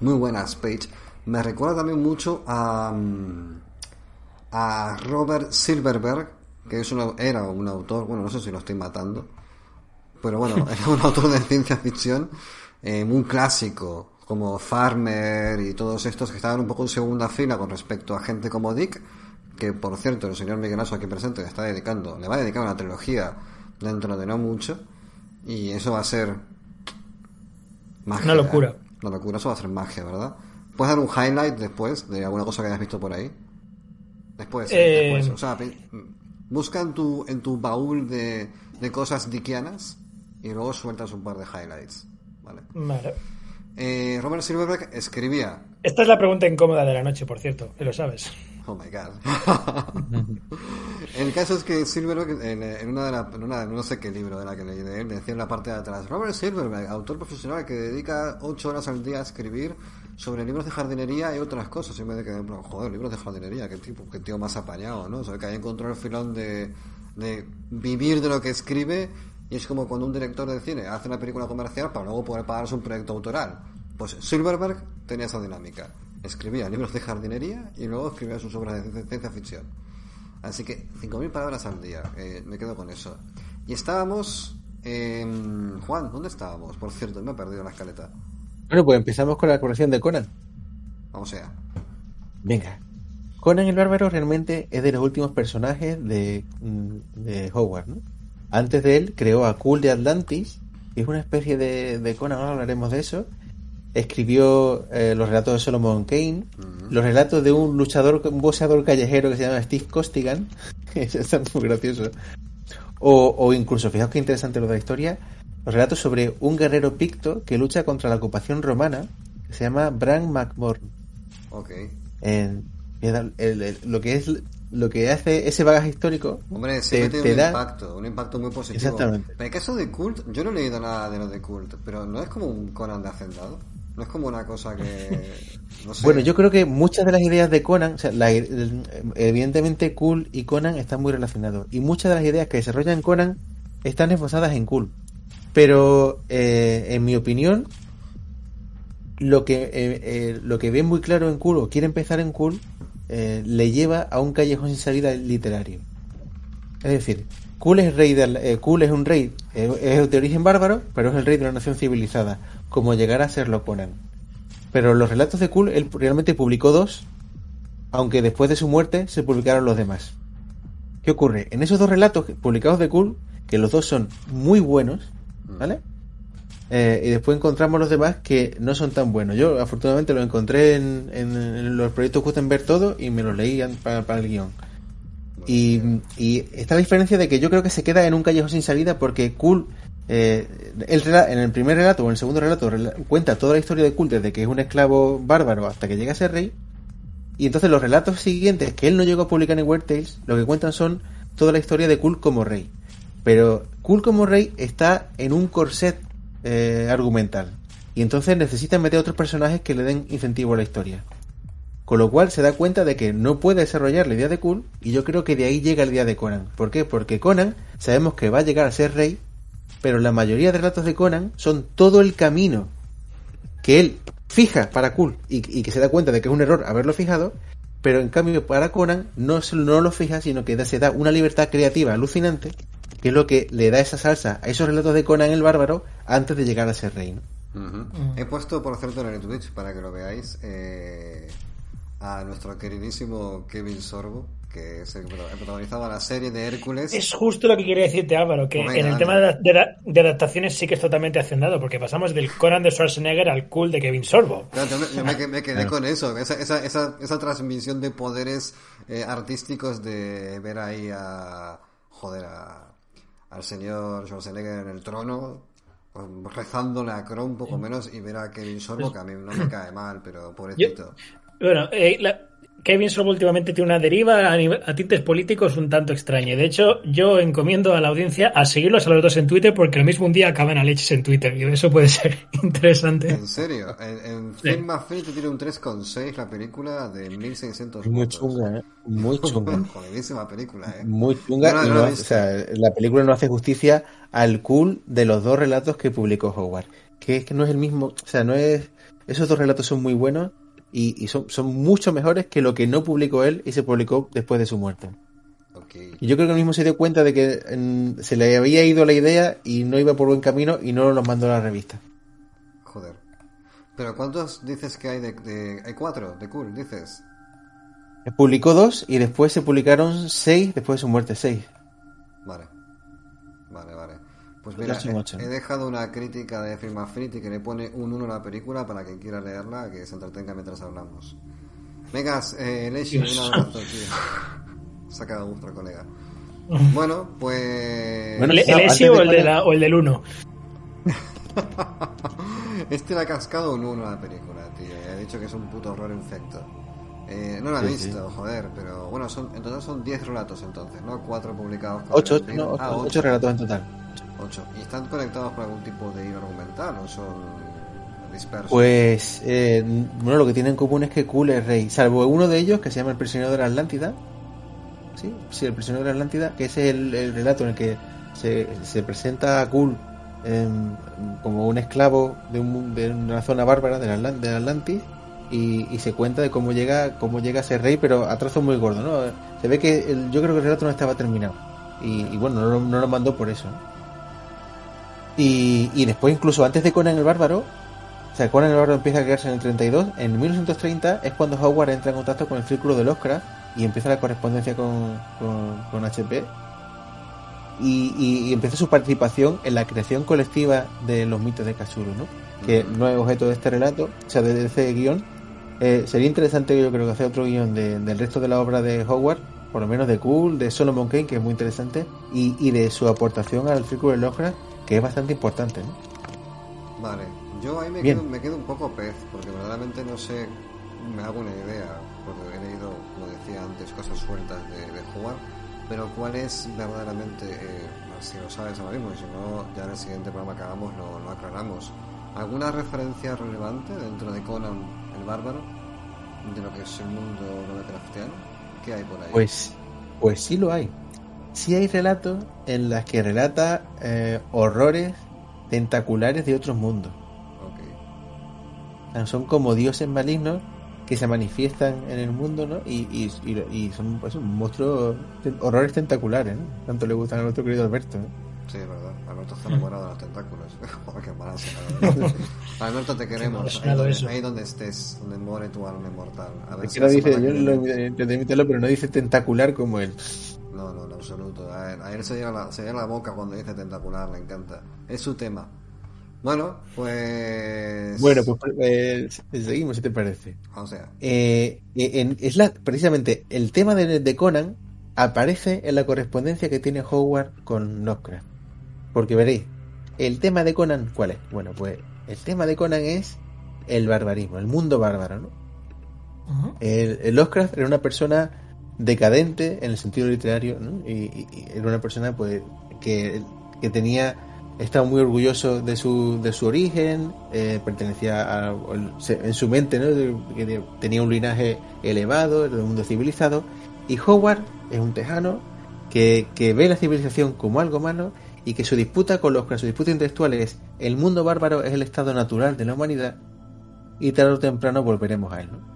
muy buenas page, me recuerda también mucho a, mm, a Robert Silverberg, que es era un autor, bueno, no sé si lo estoy matando, pero bueno, era un autor de ciencia ficción eh, muy clásico, como Farmer y todos estos que estaban un poco en segunda fila con respecto a gente como Dick, que por cierto el señor Miguel Aso aquí presente le está dedicando, le va a dedicar una trilogía dentro de no mucho, y eso va a ser magia. Una locura. Una locura, eso va a ser magia, ¿verdad? ¿Puedes dar un highlight después de alguna cosa que hayas visto por ahí? Después, eh, después. O sea, busca en tu, en tu baúl de, de cosas diquianas y luego sueltas un par de highlights. Vale. vale. Eh, Robert Silverberg escribía. Esta es la pregunta incómoda de la noche, por cierto, que lo sabes. Oh my god. el caso es que Silverberg, en, una de las, en no sé qué libro de la que leí de él, decía en la parte de atrás: Robert Silverberg, autor profesional que dedica 8 horas al día a escribir sobre libros de jardinería y otras cosas. Y me de que, joder, libros de jardinería, qué tipo, qué tío más apañado, ¿no? O sea, que ahí encontró el filón de, de vivir de lo que escribe y es como cuando un director de cine hace una película comercial para luego poder pagarse un proyecto autoral. Pues Silverberg tenía esa dinámica. Escribía libros de jardinería y luego escribía sus obras de ciencia ficción. Así que 5.000 palabras al día. Eh, me quedo con eso. Y estábamos... Juan, ¿dónde estábamos? Por cierto, me he perdido la escaleta. Bueno, pues empezamos con la corrección de Conan. Vamos allá. Venga. Conan el Bárbaro realmente es de los últimos personajes de, mm, de Howard, ¿no? Antes de él creó a Cool de Atlantis, que es una especie de, de Conan, ahora hablaremos de eso. Escribió eh, los relatos de Solomon Kane, los relatos de un luchador, un boxeador callejero que se llama Steve Costigan, eso está muy gracioso. O, o incluso, fijaos qué interesante lo de la historia, los relatos sobre un guerrero picto que lucha contra la ocupación romana, que se llama Bran McMorn. Ok. lo que es lo que hace ese bagaje histórico Hombre, te, tiene un impacto, un impacto muy positivo. Exactamente. En el caso de Cult, yo no he leído nada de lo de Cult, pero no es como un Conan de Hacendado. No es como una cosa que... No sé. Bueno, yo creo que muchas de las ideas de Conan, o sea, la- evidentemente Cool y Conan están muy relacionados. Y muchas de las ideas que desarrollan Conan están esbozadas en Cool. Pero, eh, en mi opinión, lo que, eh, eh, lo que ven muy claro en Cool o quiere empezar en Cool, le lleva a un callejón sin salida literario. Es decir, Cool es, rey de, Cool es un rey, es de origen bárbaro, pero es el rey de una nación civilizada, como llegará a serlo Conan. Pero los relatos de Cool, él realmente publicó dos, aunque después de su muerte se publicaron los demás. ¿Qué ocurre? En esos dos relatos publicados de Cool, que los dos son muy buenos, ¿vale? Eh, y después encontramos los demás que no son tan buenos. Yo afortunadamente los encontré en, en- en los proyectos Gutenberg todo y me los leí para, para el guion. Y, y está la diferencia de que yo creo que se queda en un callejón sin salida porque Cool, eh, él rela- en el primer relato o en el segundo relato rela- cuenta toda la historia de Cool desde que es un esclavo bárbaro hasta que llega a ser rey. Y entonces los relatos siguientes que él no llegó a publicar en Weird Tales, lo que cuentan son toda la historia de Cool como rey. Pero Cool como rey está en un corset eh, argumental. Y entonces necesita meter otros personajes que le den incentivo a la historia. Con lo cual se da cuenta de que no puede desarrollar la idea de Cool y yo creo que de ahí llega la idea de Conan. ¿Por qué? Porque Conan sabemos que va a llegar a ser rey, pero la mayoría de relatos de Conan son todo el camino que él fija para Cool y, y que se da cuenta de que es un error haberlo fijado, pero en cambio para Conan no, no lo fija, sino que se da una libertad creativa alucinante, que es lo que le da esa salsa a esos relatos de Conan el bárbaro antes de llegar a ser rey. ¿no? Ujú. He puesto, por cierto, en el Twitch, para que lo veáis, eh, a nuestro queridísimo Kevin Sorbo, que es el que prota- protagonizaba la serie de Hércules. Es justo lo que quería decirte, Álvaro, que en el tema de, adaptaciones sí que es totalmente hacendado, porque pasamos del Conan de Schwarzenegger al cool de Kevin Sorbo. Claro, yo me, yo me que- me quedé Claro. con eso, esa, esa, esa, esa transmisión de poderes eh, artísticos de ver ahí a, joder, a, al señor Schwarzenegger en el trono, pues, rezándole a Kron un poco menos y ver a Kevin Sorbo, que a mí no me cae mal, pero pobrecito. Bueno, eh, la- Kevin Sorbo últimamente tiene una deriva a, nivel- a tintes políticos un tanto extraña. De hecho, yo encomiendo a la audiencia a seguirlos a los dos en Twitter, porque lo mismo un día acaban a leches en Twitter, y eso puede ser interesante. En serio, en, en Sí. Film Affinity tiene un 3,6 la película de 1600 Muy chunga, ¿eh? Muy chunga. Jodidísima película, eh. Muy chunga No, no, o sea, la película no hace justicia al cool de los dos relatos que publicó Howard. Que es que no es el mismo, o sea, no es. Esos dos relatos son muy buenos y, y son, son mucho mejores que lo que no publicó él y se publicó después de su muerte. Ok. Y yo creo que él mismo se dio cuenta de que se le había ido la idea y no iba por buen camino y no los mandó a la revista. Joder. Pero ¿cuántos dices que hay de, de- Hay cuatro, de cool, dices. Publicó dos y después se publicaron seis después de su muerte, seis. Vale. Pues mira, he, dejado una crítica de Film Affinity que le pone un 1 a la película para quien quiera leerla, que se entretenga mientras hablamos. Venga, eh, Leshi, un abrazo, tío. Ha quedado gusto, colega. Bueno, pues... Bueno, ¿El, de o el, de poner- la- o el del 1? Este le ha cascado un 1 a la película, tío. y Ha dicho que es un puto horror infecto. Eh, no lo he Sí, visto, joder, pero bueno, son, en total son 10 relatos entonces, ¿no? 4 publicados. con Ocho, el ocho, libro. no, ocho, Ah, ocho ocho. relatos en total. 8. ¿Y están conectados por algún tipo de hilo argumental o son dispersos? Pues, eh, bueno, lo que tienen en común es que Cool es rey, salvo uno de ellos que se llama El prisionero de la Atlántida. Sí, sí, El prisionero de la Atlántida, que es el, el relato en el que se, se presenta a Cool em, como un esclavo de, un- de una zona bárbara del Atlan- de y, y se cuenta de cómo llega cómo llega a ser rey, pero a trozo muy gordo, ¿no? Se ve que el- yo creo que el relato no estaba terminado y, bueno, no, no lo mandó por eso. Y, y después, incluso antes de Conan el Bárbaro, o sea, Conan el Bárbaro empieza a crearse en el 32. En 1930 es cuando Howard entra en contacto con el Círculo del Oscar y empieza la correspondencia con, con, con HP. Y, y- y empieza su participación en la creación colectiva de los mitos de Cthulhu, ¿no? Que no es objeto de este relato, o sea, de, de este guion. Eh, sería interesante, yo creo, que hacer otro guion de- del resto de la obra de Howard, por lo menos de Cool, de Solomon Kane, que es muy interesante, y, y de su aportación al Círculo del Oscar, que es bastante importante, ¿no? Vale, yo ahí me quedo, me quedo un poco pez, porque verdaderamente no sé, me hago una idea, porque he leído, como decía antes, cosas sueltas de, de jugar, pero cuál es verdaderamente, eh, si lo sabes ahora mismo, y si no, ya en el siguiente programa que hagamos lo, lo aclaramos, ¿Alguna referencia relevante dentro de Conan el Bárbaro? De lo que es el mundo Lovecraftiano. ¿Qué hay por ahí? Pues, pues sí lo hay. Sí hay relatos en los que relata eh, horrores tentaculares de otros mundos. Son como dioses malignos que se manifiestan en el mundo, ¿no? Y, y, y- y son pues, monstruos, horrores tentaculares, ¿no? Tanto le gustan a nuestro querido Alberto. ¿no? Sí, es verdad. Alberto está enamorado de los tentáculos. Joder, qué mala será. Alberto, te queremos. Ahí donde, eso. ahí donde estés, donde more tu alma inmortal. A ver Es si que no la dice, yo lo intenté imitarlo, pero no dice tentacular como él. No, no, en absoluto. A él, a él se, llena la, se llena la boca cuando dice tentacular, le encanta. Es su tema. Bueno, pues. Bueno, pues eh, seguimos, si te parece. O sea, Eh, en- es la, precisamente el tema de, de Conan aparece en la correspondencia que tiene Howard con Lovecraft. Porque veréis, el tema de Conan, ¿cuál es? Bueno, pues el tema de Conan es el barbarismo, el mundo bárbaro, ¿no? El Lovecraft era una persona decadente en el sentido literario, ¿no? y, era una persona pues que, que tenía estaba muy orgulloso de su, de su origen, eh, pertenecía a, en su mente, que tenía un linaje elevado, era de un mundo civilizado, y Howard es un tejano que, que ve la civilización como algo malo y que su disputa con los su disputa intelectual es el mundo bárbaro es el estado natural de la humanidad y tarde o temprano volveremos a él, ¿no?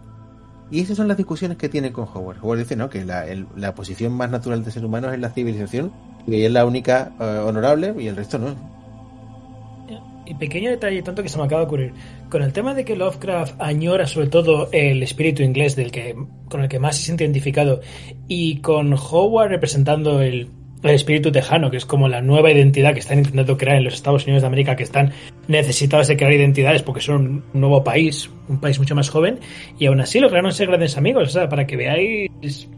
Y esas son las discusiones que tiene con Howard. Howard dice ¿no? que la, la posición más natural del ser humano es la civilización y ella es la única eh, honorable y el resto no. Y pequeño detalle tonto que se me acaba de ocurrir. Con el tema de que Lovecraft añora sobre todo el espíritu inglés del que, con el que más se siente identificado y con Howard representando el, el espíritu tejano, que es como la nueva identidad que están intentando crear en los Estados Unidos de América, que están necesitados de crear identidades porque son un nuevo país, un país mucho más joven, y aún así lograron ser grandes amigos. O sea, para que veáis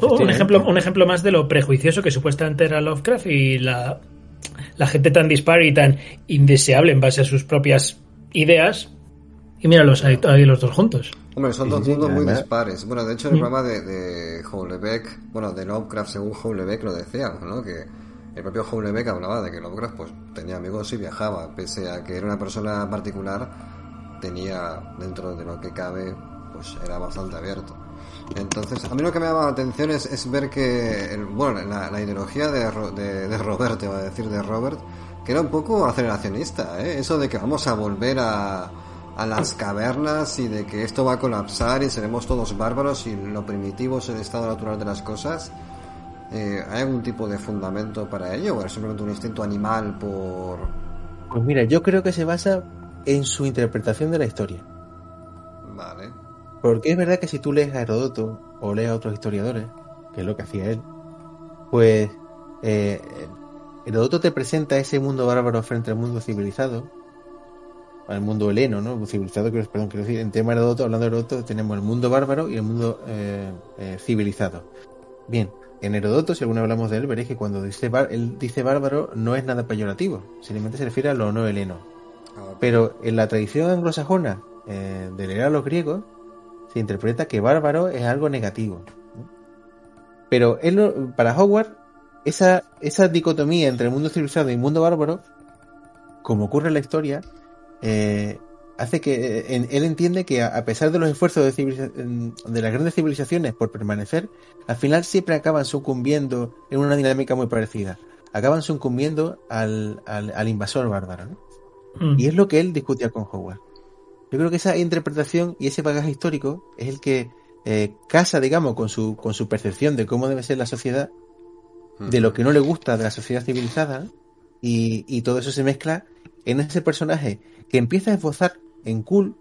Oh, un ejemplo, un ejemplo más de lo prejuicioso que supuestamente era Lovecraft y la, la gente tan dispar y tan indeseable en base a sus propias ideas. Y míralos ahí, ahí los dos juntos. hombre, son Sí, dos sí, sí, mundos muy dispares. Bueno, de hecho, en el Mm. programa de, de Houellebecq, bueno, de Lovecraft, según Houellebecq lo decía, ¿no? Que el propio Houellebecq hablaba de que Lovecraft, pues, tenía amigos y viajaba, pese a que era una persona particular, tenía, dentro de lo que cabe, pues, era bastante abierto. Entonces, a mí lo que me llama la atención es, es ver que, el- bueno, la, la ideología de, Ro- de, de Robert, te voy a decir, de Robert, que era un poco aceleracionista, ¿eh? Eso de que vamos a volver a, a las cavernas y de que esto va a colapsar y seremos todos bárbaros y lo primitivo es el estado natural de las cosas. Eh, ¿Hay algún tipo de fundamento para ello o es simplemente un instinto animal por... Pues mira, yo creo que se basa en su interpretación de la historia. Vale. Porque es verdad que si tú lees a Herodoto o lees a otros historiadores, que es lo que hacía él, pues eh, Herodoto te presenta ese mundo bárbaro frente al mundo civilizado, al mundo heleno, ¿no? Civilizado, quiero- perdón, quiero decir, en tema de Herodoto, hablando de Herodoto, tenemos el mundo bárbaro y el mundo eh, eh, civilizado. Bien, en Herodoto, si alguna hablamos de él, veréis que cuando dice, él dice bárbaro no es nada peyorativo, simplemente se refiere a lo no heleno. Ah, Pero en la tradición anglosajona eh, de leer a los griegos se interpreta que bárbaro es algo negativo. Pero él, para Howard, esa, esa dicotomía entre el mundo civilizado y el mundo bárbaro, como ocurre en la historia, eh, hace que eh, en- él entiende que a, a pesar de los esfuerzos de, de las grandes civilizaciones por permanecer, al final siempre acaban sucumbiendo en una dinámica muy parecida. Acaban sucumbiendo al, al, al invasor bárbaro. ¿no? Mm. Y es lo que él discutía con Howard. Yo creo que esa interpretación y ese bagaje histórico es el que eh, casa, digamos, con su, con su percepción de cómo debe ser la sociedad, de lo que no le gusta de la sociedad civilizada, y, y todo eso se mezcla en ese personaje que empieza a esbozar en Cool,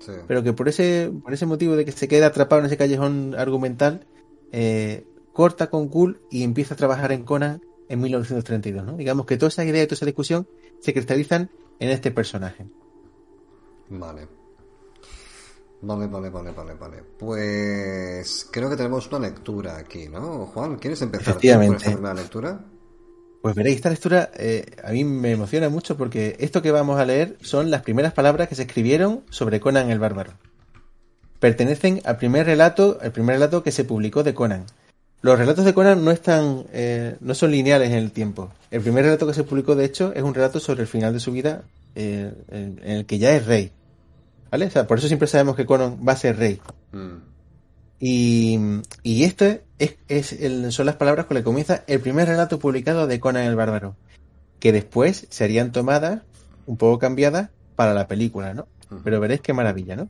Sí. pero que por ese, por ese motivo de que se queda atrapado en ese callejón argumental, eh, corta con Cool y empieza a trabajar en Conan en 1932. ¿no? Digamos que toda esa idea y toda esa discusión se cristalizan en este personaje. Vale. Vale, vale, vale, vale, vale. Pues creo que tenemos una lectura aquí, ¿no? Juan, ¿quieres empezar Efectivamente. esta primera lectura? Pues veréis, esta lectura eh, a mí me emociona mucho porque esto que vamos a leer son las primeras palabras que se escribieron sobre Conan el Bárbaro. Pertenecen al primer relato, el primer relato que se publicó de Conan. los relatos de Conan no están, eh, no son lineales en el tiempo. El primer relato que se publicó, de hecho, es un relato sobre el final de su vida, eh, en, en el que ya es rey. ¿Vale? O sea, por eso siempre sabemos que Conan va a ser rey. Mm. Y, y esto es, es el- son las palabras con las que comienza el primer relato publicado de Conan el Bárbaro, que después serían tomadas, un poco cambiadas, para la película, ¿no? Pero veréis qué maravilla, ¿no?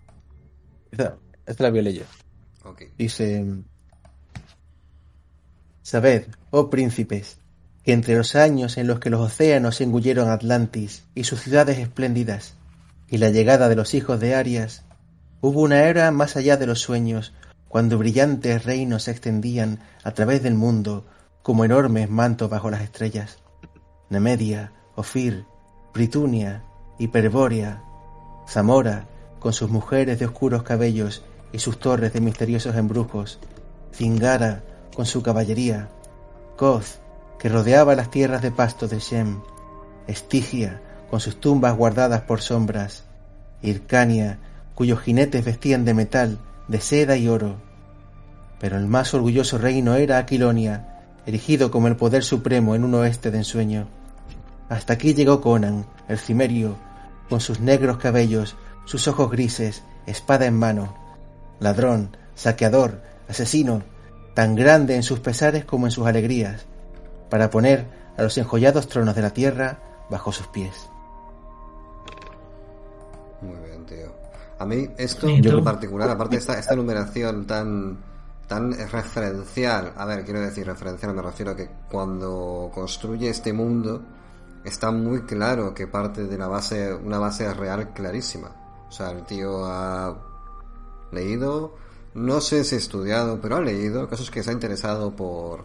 Esta, esta la voy a leer. Dice, Sabed, oh príncipes, que entre los años en los que los océanos engulleron Atlantis y sus ciudades espléndidas, y la llegada de los hijos de Arias, hubo una era más allá de los sueños, cuando brillantes reinos se extendían a través del mundo como enormes mantos bajo las estrellas. Nemedia, Ofir, Britunia, Hiperbórea, Zamora, con sus mujeres de oscuros cabellos y sus torres de misteriosos embrujos, Zingara, con su caballería, Koth, que rodeaba las tierras de pasto de Shem, Estigia, con sus tumbas guardadas por sombras, Hircania, cuyos jinetes vestían de metal, de seda y oro. Pero el más orgulloso reino era Aquilonia, erigido como el poder supremo en un oeste de ensueño. Hasta aquí llegó Conan, el cimerio, con sus negros cabellos, sus ojos grises, espada en mano. Ladrón, saqueador, asesino, tan grande en sus pesares como en sus alegrías, para poner a los enjollados tronos de la tierra bajo sus pies. A mí esto en particular, aparte de esta, esta numeración tan tan referencial, a ver, quiero decir referencial, me refiero a que cuando construye este mundo está muy claro que parte de la base, una base real clarísima. O sea, el tío ha leído, no sé si ha estudiado, pero ha leído, casos que se ha interesado por,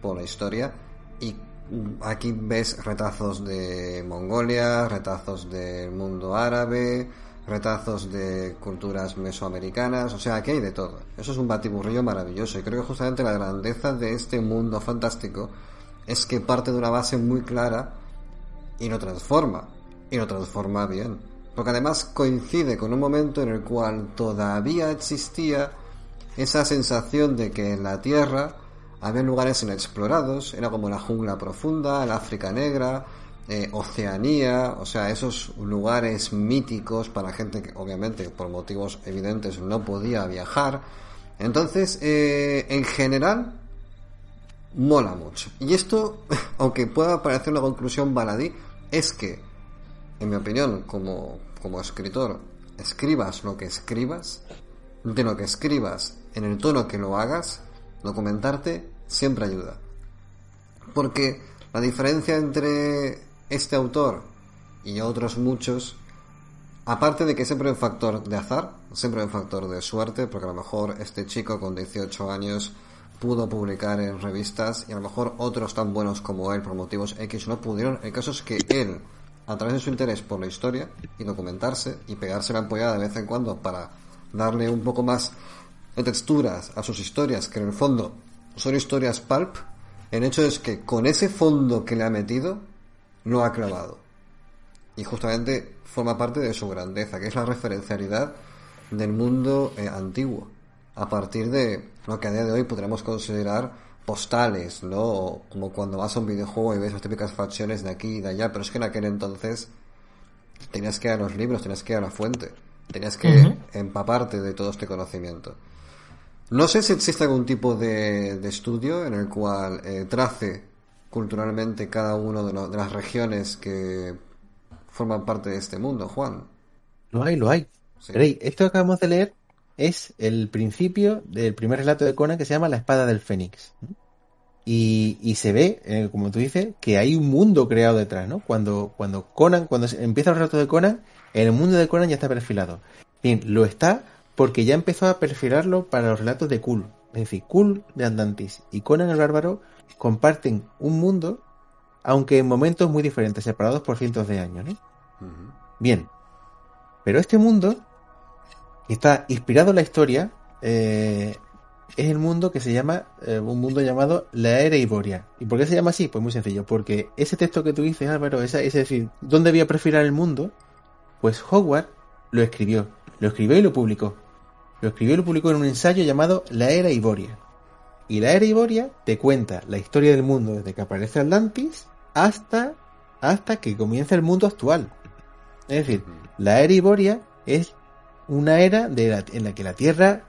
por la historia y mm, aquí ves retazos de Mongolia, retazos del mundo árabe, retazos de culturas mesoamericanas, o sea, aquí hay de todo. Eso es un batiburrillo maravilloso y creo que justamente la grandeza de este mundo fantástico es que parte de una base muy clara y lo transforma, y lo transforma bien. Porque además coincide con un momento en el cual todavía existía esa sensación de que en la Tierra había lugares inexplorados, era como la jungla profunda, el África Negra, eh, Oceanía, o sea, esos lugares míticos para gente que obviamente por motivos evidentes no podía viajar. Entonces, eh, en general, mola mucho. Y esto, aunque pueda parecer una conclusión baladí, es que, en mi opinión, como, como escritor, escribas lo que escribas, de lo que escribas, en el tono que lo hagas, documentarte siempre ayuda. Porque la diferencia entre este autor y otros muchos, aparte de que siempre hay un factor de azar, siempre hay un factor de suerte, porque a lo mejor este chico con 18 años pudo publicar en revistas y a lo mejor otros tan buenos como él por motivos X no pudieron. El caso es que él, a través de su interés por la historia y documentarse y pegarse la ampollada de vez en cuando para darle un poco más de texturas a sus historias, que en el fondo son historias pulp, el hecho es que con ese fondo que le ha metido, lo ha clavado. Y justamente forma parte de su grandeza, que es la referencialidad del mundo eh, antiguo, a partir de lo que a día de hoy podríamos considerar postales, ¿no? Como cuando vas a un videojuego y ves las típicas facciones de aquí y de allá, pero es que en aquel entonces tenías que ir a los libros, tenías que ir a la fuente, tenías que empaparte de todo este conocimiento. No sé si existe algún tipo de, de estudio en el cual eh, trace culturalmente cada una de, de las regiones que forman parte de este mundo, Juan. Lo hay, lo hay. Sí. Esto que acabamos de leer es el principio del primer relato de Conan que se llama La espada del Fénix. Y, y se ve, eh, como tú dices, que hay un mundo creado detrás, ¿no? Cuando, cuando Conan, cuando empieza el relato de Conan, el mundo de Conan ya está perfilado. Bien, lo está porque ya empezó a perfilarlo para los relatos de Kul. Es decir, Kul de Atlantis y Conan el Bárbaro comparten un mundo, aunque en momentos muy diferentes, separados por cientos de años, ¿no? Bien. Pero este mundo, que está inspirado en la historia, eh, es el mundo que se llama, eh, un mundo llamado la Era Iboria. ¿Y por qué se llama así? Pues muy sencillo, porque ese texto que tú dices, Álvaro, esa, es decir, ¿dónde voy a perfilar el mundo? Pues Howard lo escribió. Lo escribió y lo publicó. Lo escribió y lo publicó en un ensayo llamado La Era Iboria. Y la era Iboria te cuenta la historia del mundo desde que aparece Atlantis hasta, hasta que comienza el mundo actual. Es decir, la era Iboria es una era de la- en la que la Tierra,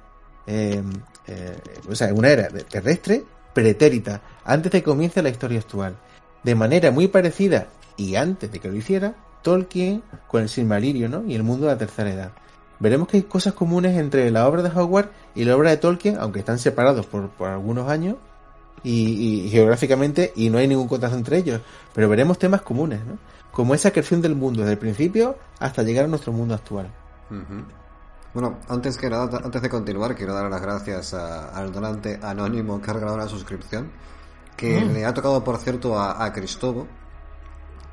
eh, eh, o sea, una era terrestre pretérita, antes de que comience la historia actual. De manera muy parecida, y antes de que lo hiciera, Tolkien con el Silmarillion ¿no? y el mundo de la tercera edad. Veremos que hay cosas comunes entre la obra de Howard y la obra de Tolkien, aunque están separados por, por algunos años y, y geográficamente y no hay ningún contacto entre ellos. Pero veremos temas comunes, ¿no? Como esa creación del mundo desde el principio hasta llegar a nuestro mundo actual. Bueno, antes que nada, antes de continuar, quiero dar las gracias a- al donante anónimo que ha regalado la suscripción, que le ha tocado, por cierto, a, a Cristobo,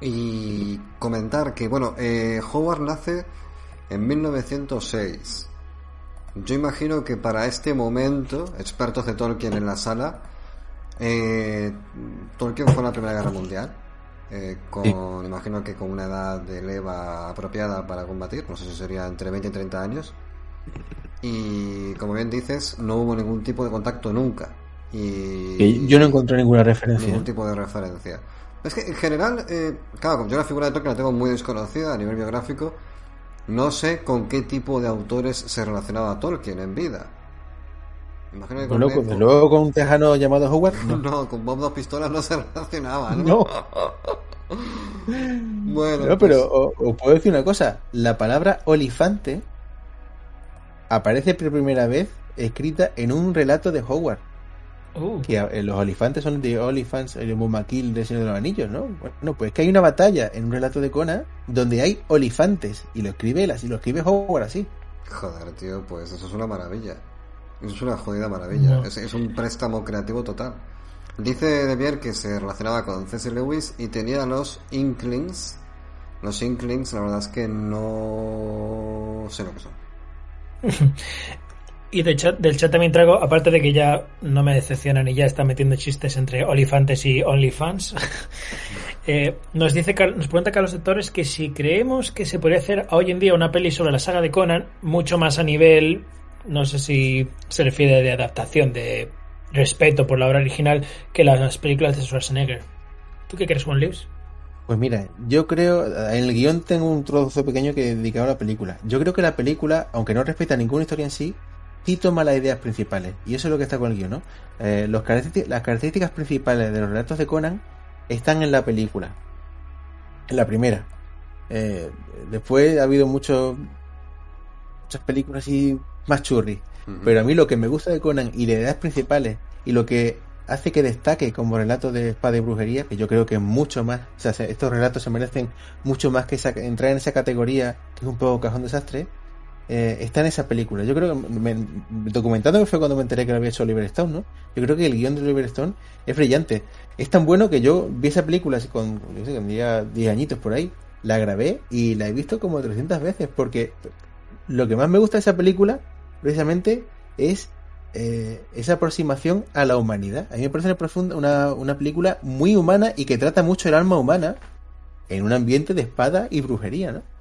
y comentar que, bueno, eh, Howard nace en 1906. Yo imagino que para este momento, expertos de Tolkien en la sala, eh, Tolkien fue en la Primera Guerra Mundial. eh, con, Sí. imagino que con una edad de leva apropiada para combatir, no sé si sería entre 20 y 30 años. Y como bien dices, no hubo ningún tipo de contacto nunca. Y yo no encontré ninguna referencia. ningún tipo de referencia. Es que en general, eh, claro, yo la figura de Tolkien la tengo muy desconocida a nivel biográfico. No sé con qué tipo de autores se relacionaba Tolkien en vida. Imagino que con, Bueno, pues, luego con un tejano llamado Howard, no. no, con Bob Dos Pistolas no se relacionaba, ¿no? No. Bueno, No, pues, pero os puedo decir una cosa. La palabra olifante aparece por primera vez escrita en un relato de Howard. Uh, Que eh, los olifantes son de Olifants, el Mumakil de Señor de los Anillos, ¿no? Bueno, pues que hay una batalla en un relato de Conan donde hay olifantes y lo escribe él así, lo escribe Howard así. Joder, tío, pues eso es una maravilla. Eso es una jodida maravilla. No. Es, es un préstamo creativo total. Dice De Beer que se relacionaba con C.S. Lewis y tenía los Inklings. Los Inklings, la verdad es que no sé lo que son. y de chat, del chat también traigo, aparte de que ya no me decepcionan y ya está metiendo chistes entre Olifantes y OnlyFans, eh, nos dice nos pregunta Carlos de Torres que si creemos que se podría hacer hoy en día una peli sobre la saga de Conan, mucho más a nivel, no sé si se refiere de adaptación, de respeto por la obra original, que las películas de Schwarzenegger. ¿Tú qué crees, Juan Luis? Pues mira, yo creo, en el guion tengo un trozo pequeño que he dedicado a la película. Yo creo que la película, aunque no respeta ninguna historia en sí, toma las ideas principales. Y eso es lo que está con el guion, ¿no? Eh, los las características principales de los relatos de Conan están en la película. En la primera. Eh, después ha habido muchos muchas películas así más churri. Pero a mí lo que me gusta de Conan y las ideas principales y lo que hace que destaque como relato de espada y brujería, que yo creo que es mucho más, o sea, se- estos relatos se merecen mucho más que esa- entrar en esa categoría que es un poco cajón desastre, eh, está en esa película. Yo creo que, me, que fue cuando me enteré que lo había hecho Oliver Stone, ¿no? Yo creo que el guion de Oliver Stone es brillante. Es tan bueno que yo vi esa película con, yo sé, tendría 10 añitos por ahí, la grabé y la he visto como 300 veces, porque lo que más me gusta de esa película, precisamente, es eh, esa aproximación a la humanidad. A mí me parece una, profunda, una, una película muy humana y que trata mucho el alma humana en un ambiente de espada y brujería, ¿no?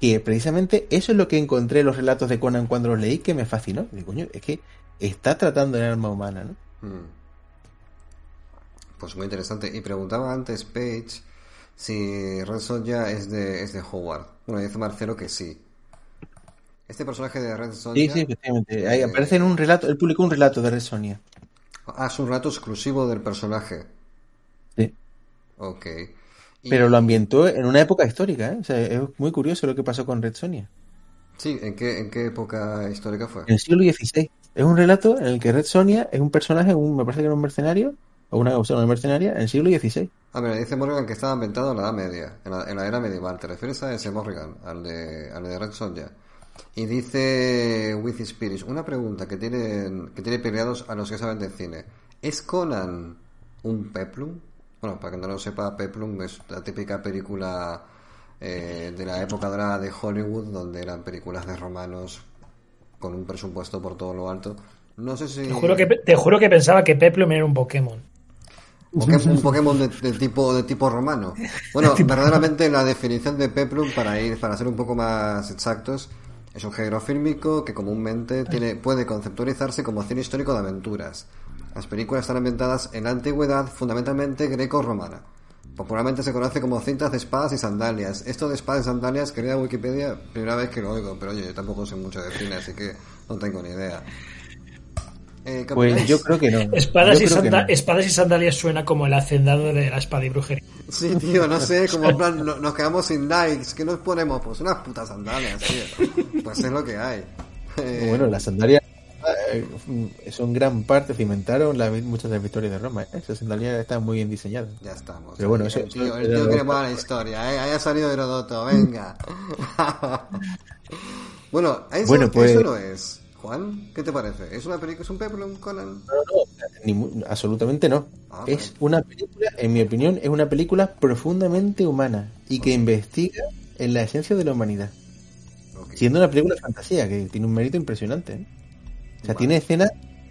Que precisamente eso es lo que encontré en los relatos de Conan cuando los leí que me fascinó. Digo, coño, es que está tratando el alma humana, ¿no? Mm. Pues muy interesante. Y preguntaba antes Page si Red Sonja es de, es de Howard. Bueno, dice Marcelo que sí. Este personaje de Red Sonja Sí, sí, efectivamente. Ahí eh, aparece en un relato, él publicó un relato de Red Sonia. ah, es un rato exclusivo del personaje. Sí. Ok. Y- Pero lo ambientó en una época histórica, ¿eh? O sea, es muy curioso lo que pasó con Red Sonia. Sí, ¿en qué, ¿en qué época histórica fue? En el siglo XVI. Es un relato en el que Red Sonia es un personaje, un, me parece que era un mercenario, o una, o sea, una mercenaria, en el siglo XVI. Ah, mira, dice Morgan que estaba ambientado en la Edad Media, en la, en la era medieval. ¿Te refieres a ese Morgan, al de, al de Red Sonja? Y dice With Spirits, una pregunta que tienen, que tiene peleados a los que saben de cine. ¿Es Conan un peplum? Bueno, para que no lo sepa, peplum es la típica película eh, de la época dorada de Hollywood, donde eran películas de romanos con un presupuesto por todo lo alto. No sé si... Te juro que, te juro que pensaba que Peplum era un Pokémon. Poké- un Pokémon de, de tipo de tipo romano. Bueno, verdaderamente la definición de Peplum para ir para ser un poco más exactos es un género fílmico que comúnmente tiene puede conceptualizarse como cine histórico de aventuras. Las películas están ambientadas en la antigüedad, fundamentalmente greco-romana. Popularmente se conoce como cintas de espadas y sandalias. Esto de espadas y sandalias, querida Wikipedia, primera vez que lo oigo, pero oye, yo tampoco sé mucho de cine, así que no tengo ni idea. Eh, pues yo creo que no. Espadas, y, espadas y sandalias suena como el hacendado de la espada y brujería. Sí, tío, no sé, como en plan, nos quedamos sin likes, ¿qué nos ponemos? Pues unas putas sandalias, tío. Pues es lo que hay. Bueno, las sandalias eh, son gran parte, cimentaron la, muchas de las victorias de Roma. ¿eh? Esas sandalias están muy bien diseñadas. Ya estamos. Pero bueno, eso, el tío, el la historia, ¿eh? Haya salido Herodoto, venga. bueno, eso, bueno, pues... eso no es. Juan, ¿qué te parece? ¿Es una película, es un peplum, Conan? No, no, absolutamente no. Ah, es una película, en mi opinión, es una película profundamente humana y que investiga en la esencia de la humanidad. Siendo una película de fantasía, que tiene un mérito impresionante. ¿eh? O sea, tiene escenas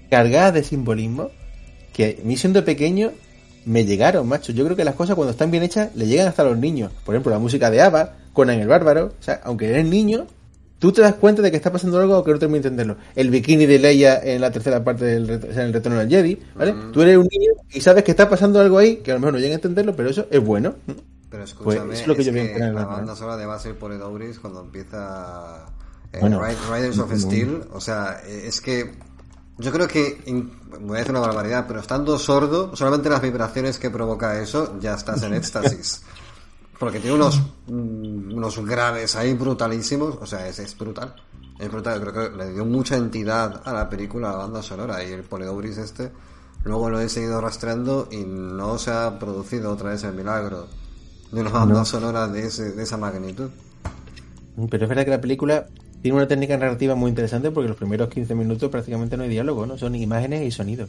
cargadas de simbolismo que a mí siendo pequeño me llegaron, macho. Yo creo que las cosas cuando están bien hechas le llegan hasta a los niños. Por ejemplo, la música de Ava, Conan el Bárbaro. O sea, aunque eres niño, tú te das cuenta de que está pasando algo que no termino de entenderlo. El bikini de Leia en la tercera parte del o sea, en el retorno del Jedi, ¿vale? Mm. Tú eres un niño y sabes que está pasando algo ahí que a lo mejor no llega a entenderlo, pero eso es bueno. Pero pues escúchame, es lo que yo que la banda sonora de base por Edouris cuando empieza Riders of Steel, o sea, es que yo creo que, voy a decir una barbaridad, pero estando sordo, solamente las vibraciones que provoca eso, ya estás en éxtasis. Porque tiene unos, mm, unos graves ahí brutalísimos, o sea, es, es brutal. Es brutal, creo que le dio mucha entidad a la película, a la banda sonora, y el Polidobris este, luego lo he seguido rastreando y no se ha producido otra vez el milagro de una banda sonora de, ese, de esa magnitud. Pero es verdad que la película tiene una técnica narrativa muy interesante porque los primeros 15 minutos prácticamente no hay diálogo, ¿no? Son imágenes y sonidos.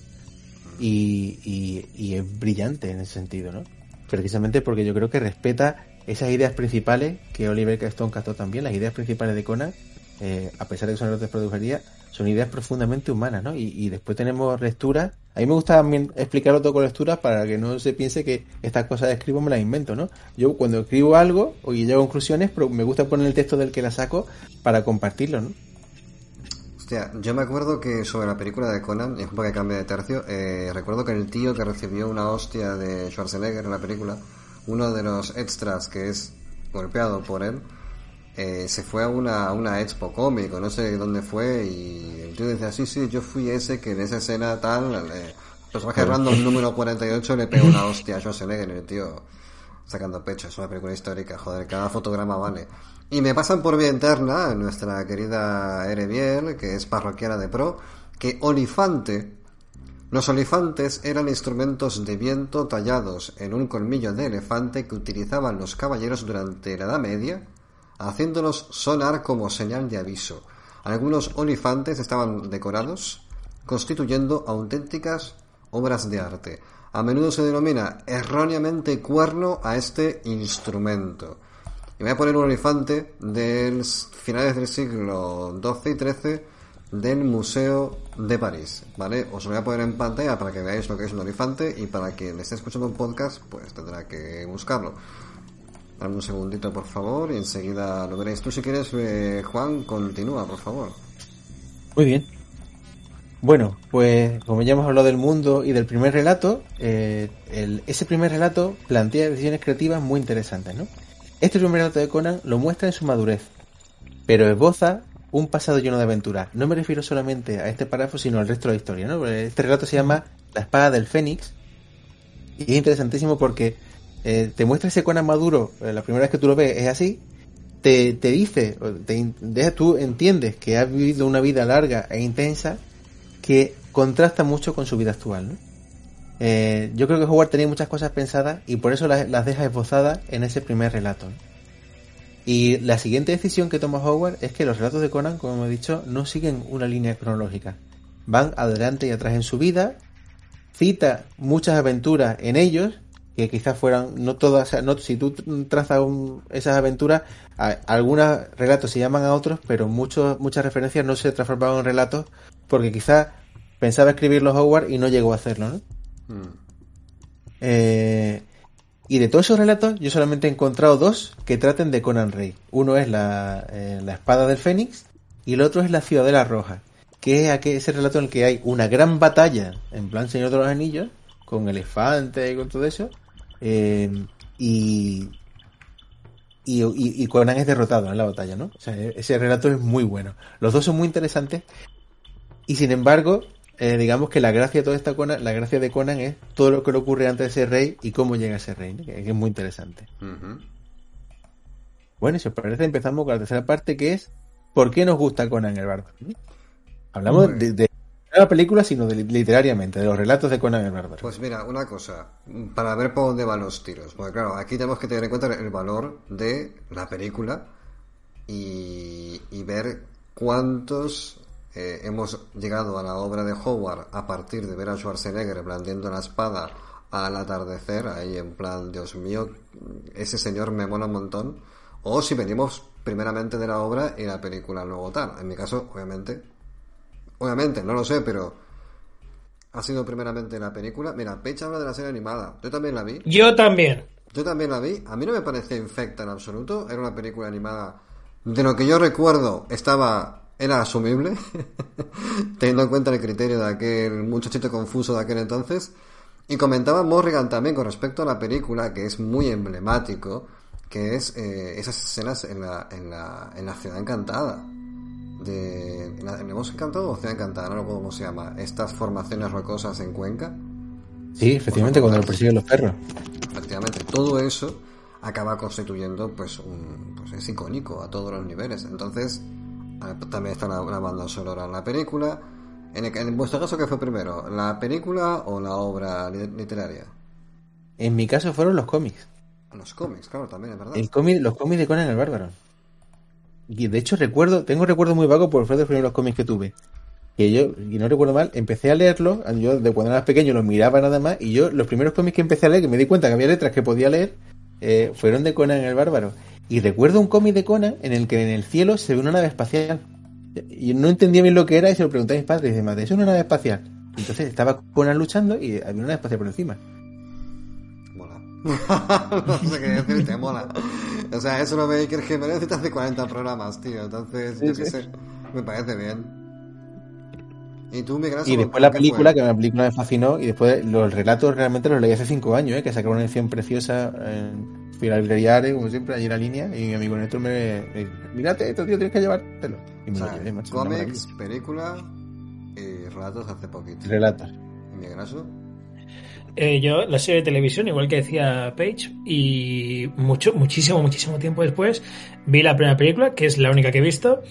Y, es brillante en ese sentido, ¿no? Precisamente porque yo creo que respeta esas ideas principales que Oliver Stone captó también, las ideas principales de Conan, eh, a pesar de que son errores de produjería, son ideas profundamente humanas, ¿no? Y, después tenemos lecturas. A mí me gusta también explicarlo todo con lecturas para que no se piense que estas cosas que escribo me las invento, ¿no? Yo cuando escribo algo y llego a conclusiones, pero me gusta poner el texto del que la saco para compartirlo, ¿no? Hostia, yo me acuerdo que sobre la película de Conan, es un poco que cambia de tercio, eh, recuerdo que el tío que recibió una hostia de Schwarzenegger en la película, uno de los extras que es golpeado por él, eh, se fue a una, una expo cómico, no sé dónde fue, y el tío decía, sí, sí, yo fui ese que en esa escena tal, eh, personaje random número 48 le pegó una hostia a Schwarzenegger, el tío sacando pecho, es una película histórica, joder, cada fotograma vale. Y me pasan por vía interna, nuestra querida Erebiel, que es parroquiana de pro, que olifante, los olifantes eran instrumentos de viento tallados en un colmillo de elefante que utilizaban los caballeros durante la Edad Media haciéndolos sonar como señal de aviso. Algunos olifantes estaban decorados, constituyendo auténticas obras de arte. A menudo se denomina erróneamente cuerno a este instrumento. Y voy a poner un olifante del finales del siglo XII y XIII del Museo de París, ¿vale? Os lo voy a poner en pantalla para que veáis lo que es un olifante y para quien esté escuchando un podcast, pues tendrá que buscarlo. Dame un segundito, por favor, y enseguida lo veréis. Tú, si quieres, eh, Juan, continúa, por favor. Muy bien. Bueno, pues como ya hemos hablado del mundo y del primer relato, eh, ese primer relato plantea decisiones creativas muy interesantes, ¿no? Este primer relato de Conan lo muestra en su madurez, pero esboza un pasado lleno de aventuras. No me refiero solamente a este párrafo, sino al resto de la historia, ¿no? Este relato se llama La espada del Fénix y es interesantísimo porque eh, te muestra ese Conan maduro, eh, la primera vez que tú lo ves es así, te, te dice, te, tú entiendes que ha vivido una vida larga e intensa que contrasta mucho con su vida actual. Eh, yo creo que Howard tenía muchas cosas pensadas y por eso las, deja esbozadas en ese primer relato. Y la siguiente decisión que toma Howard es que los relatos de Conan, como hemos dicho, no siguen una línea cronológica. Van adelante y atrás en su vida, cita muchas aventuras en ellos que quizás fueran, no todas, no, si tú trazas esas aventuras, algunos relatos se llaman a otros, pero muchos, muchas referencias no se transformaban en relatos porque quizás pensaba escribirlos Howard y no llegó a hacerlo, ¿no? Hmm. Eh, y de todos esos relatos, yo solamente he encontrado dos que traten de Conan Rey. Uno es la, eh, la espada del Fénix y el otro es la Ciudadela Roja que es ese relato en el que hay una gran batalla, en plan Señor de los Anillos, con elefantes y con todo eso, eh, y, y, y, Conan es derrotado en la batalla, ¿no? O sea, ese relato es muy bueno. Los dos son muy interesantes y sin embargo, eh, digamos que la gracia de toda esta Conan, la gracia de Conan es todo lo que le ocurre antes de ese rey y cómo llega a ese rey, que es muy interesante. Bueno, si os parece, empezamos con la tercera parte que es ¿por qué nos gusta Conan el Bárbaro? Hablamos de, de, la película, sino literariamente, de los relatos de Conan el Bárbaro. Pues mira, una cosa, para ver por dónde van los tiros. Porque claro, aquí tenemos que tener en cuenta el valor de la película y, ver cuántos eh, hemos llegado a la obra de Howard a partir de ver a Schwarzenegger blandiendo la espada al atardecer, ahí en plan, Dios mío, ese señor me mola un montón. O si venimos primeramente de la obra y la película luego tal. En mi caso, obviamente, Obviamente, no lo sé, pero ha sido primeramente la película. Mira, Pecha habla de la serie animada. Yo también la vi. Yo también. Yo también la vi. A mí no me parece infecta en absoluto. Era una película animada. De lo que yo recuerdo, estaba. Era asumible. teniendo en cuenta el criterio de aquel muchachito confuso de aquel entonces. Y comentaba Morrigan también con respecto a la película, que es muy emblemático, que es eh, esas escenas en la, en, la, en la ciudad encantada de el bosque encantado o ciudad encantada, no recuerdo cómo se llama, estas formaciones rocosas en Cuenca. Sí, efectivamente, cuando lo persiguen los perros. Efectivamente, todo eso acaba constituyendo, pues, un, pues es icónico a todos los niveles. Entonces, también está la, banda sonora en la película. En, en, vuestro caso, ¿qué fue primero? ¿La película o la obra literaria? En mi caso fueron los cómics. Los cómics, claro, también, es verdad. El cómic, los cómics de Conan el Bárbaro. Y de hecho recuerdo, tengo recuerdo muy vago por fue de los primeros cómics que tuve. Que yo, y no recuerdo mal, empecé a leerlos, yo de cuando era pequeño los miraba nada más, y yo los primeros cómics que empecé a leer, que me di cuenta que había letras que podía leer, eh, fueron de Conan el Bárbaro. Y recuerdo un cómic de Conan en el que en el cielo se ve una nave espacial. Y no entendía bien lo que era y se lo pregunté a mis padres, y dice, ¿es una nave espacial? Entonces estaba Conan luchando y había una nave espacial por encima. No sé qué decirte, mola. O sea, eso lo veis que me necesitas de 40 programas, tío. Entonces, yo qué sé, me parece bien. Y tú, Y después la película, que la película me fascinó, y después los relatos realmente los leí hace 5 años, ¿eh? que sacaron una edición preciosa en fui a la como siempre, allí en la línea, y mi amigo Néstor me, me mírate, esto tío, tienes que llevártelo. Y me o sea, lo Cómics, película y relatos hace poquito. Relatos. ¿Y mi caso? Eh, yo la serie de televisión, igual que decía Page, y mucho, muchísimo, muchísimo tiempo después vi la primera película, que es la única que he visto,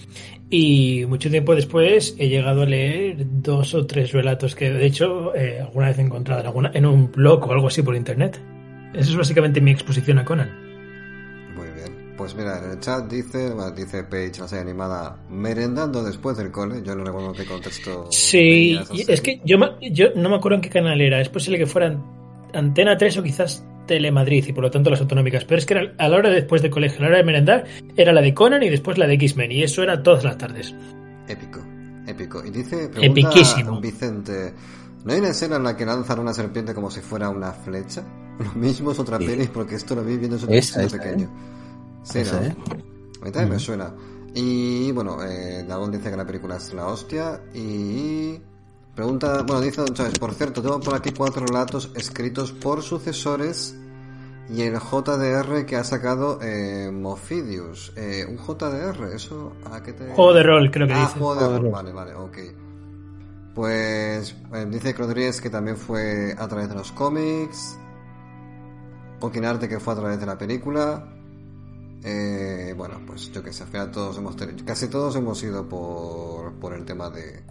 y mucho tiempo después he llegado a leer dos o tres relatos que de hecho eh, alguna vez he encontrado en, en un blog o algo así por internet. Esa es básicamente mi exposición a Conan. Pues mira, en el chat dice, dice Page, la serie animada, merendando después del cole. Yo no recuerdo qué contexto. Sí, es que yo, yo no me acuerdo en qué canal era. Es posible que fueran Antena 3 o quizás Telemadrid y por lo tanto las autonómicas. Pero es que era a la hora después del colegio, a la hora de merendar, era la de Conan y después la de X-Men. Y eso era todas las tardes. Épico, épico. Y dice, Epiquísimo. Vicente, ¿no hay una escena en la que lanzan una serpiente como si fuera una flecha? Lo mismo es otra peli porque esto lo vi viendo en un pequeño. Sí, ¿no? ¿eh? A mí también me suena. Y bueno, eh, Dagón dice que la película es la hostia. Y. Pregunta, bueno, dice Don Chávez, por cierto, tengo por aquí cuatro relatos escritos por sucesores y el JDR que ha sacado eh, Mofidius. Eh, ¿Un JDR? ¿Eso a qué te...? Juego de rol, creo que ah, dice. Juego de rol, vale, vale, ok. Pues eh, dice Rodríguez que también fue a través de los cómics. Oquinarte que fue a través de la película. Eh, bueno, pues yo que sé, al todos hemos casi todos hemos ido por, por el tema de,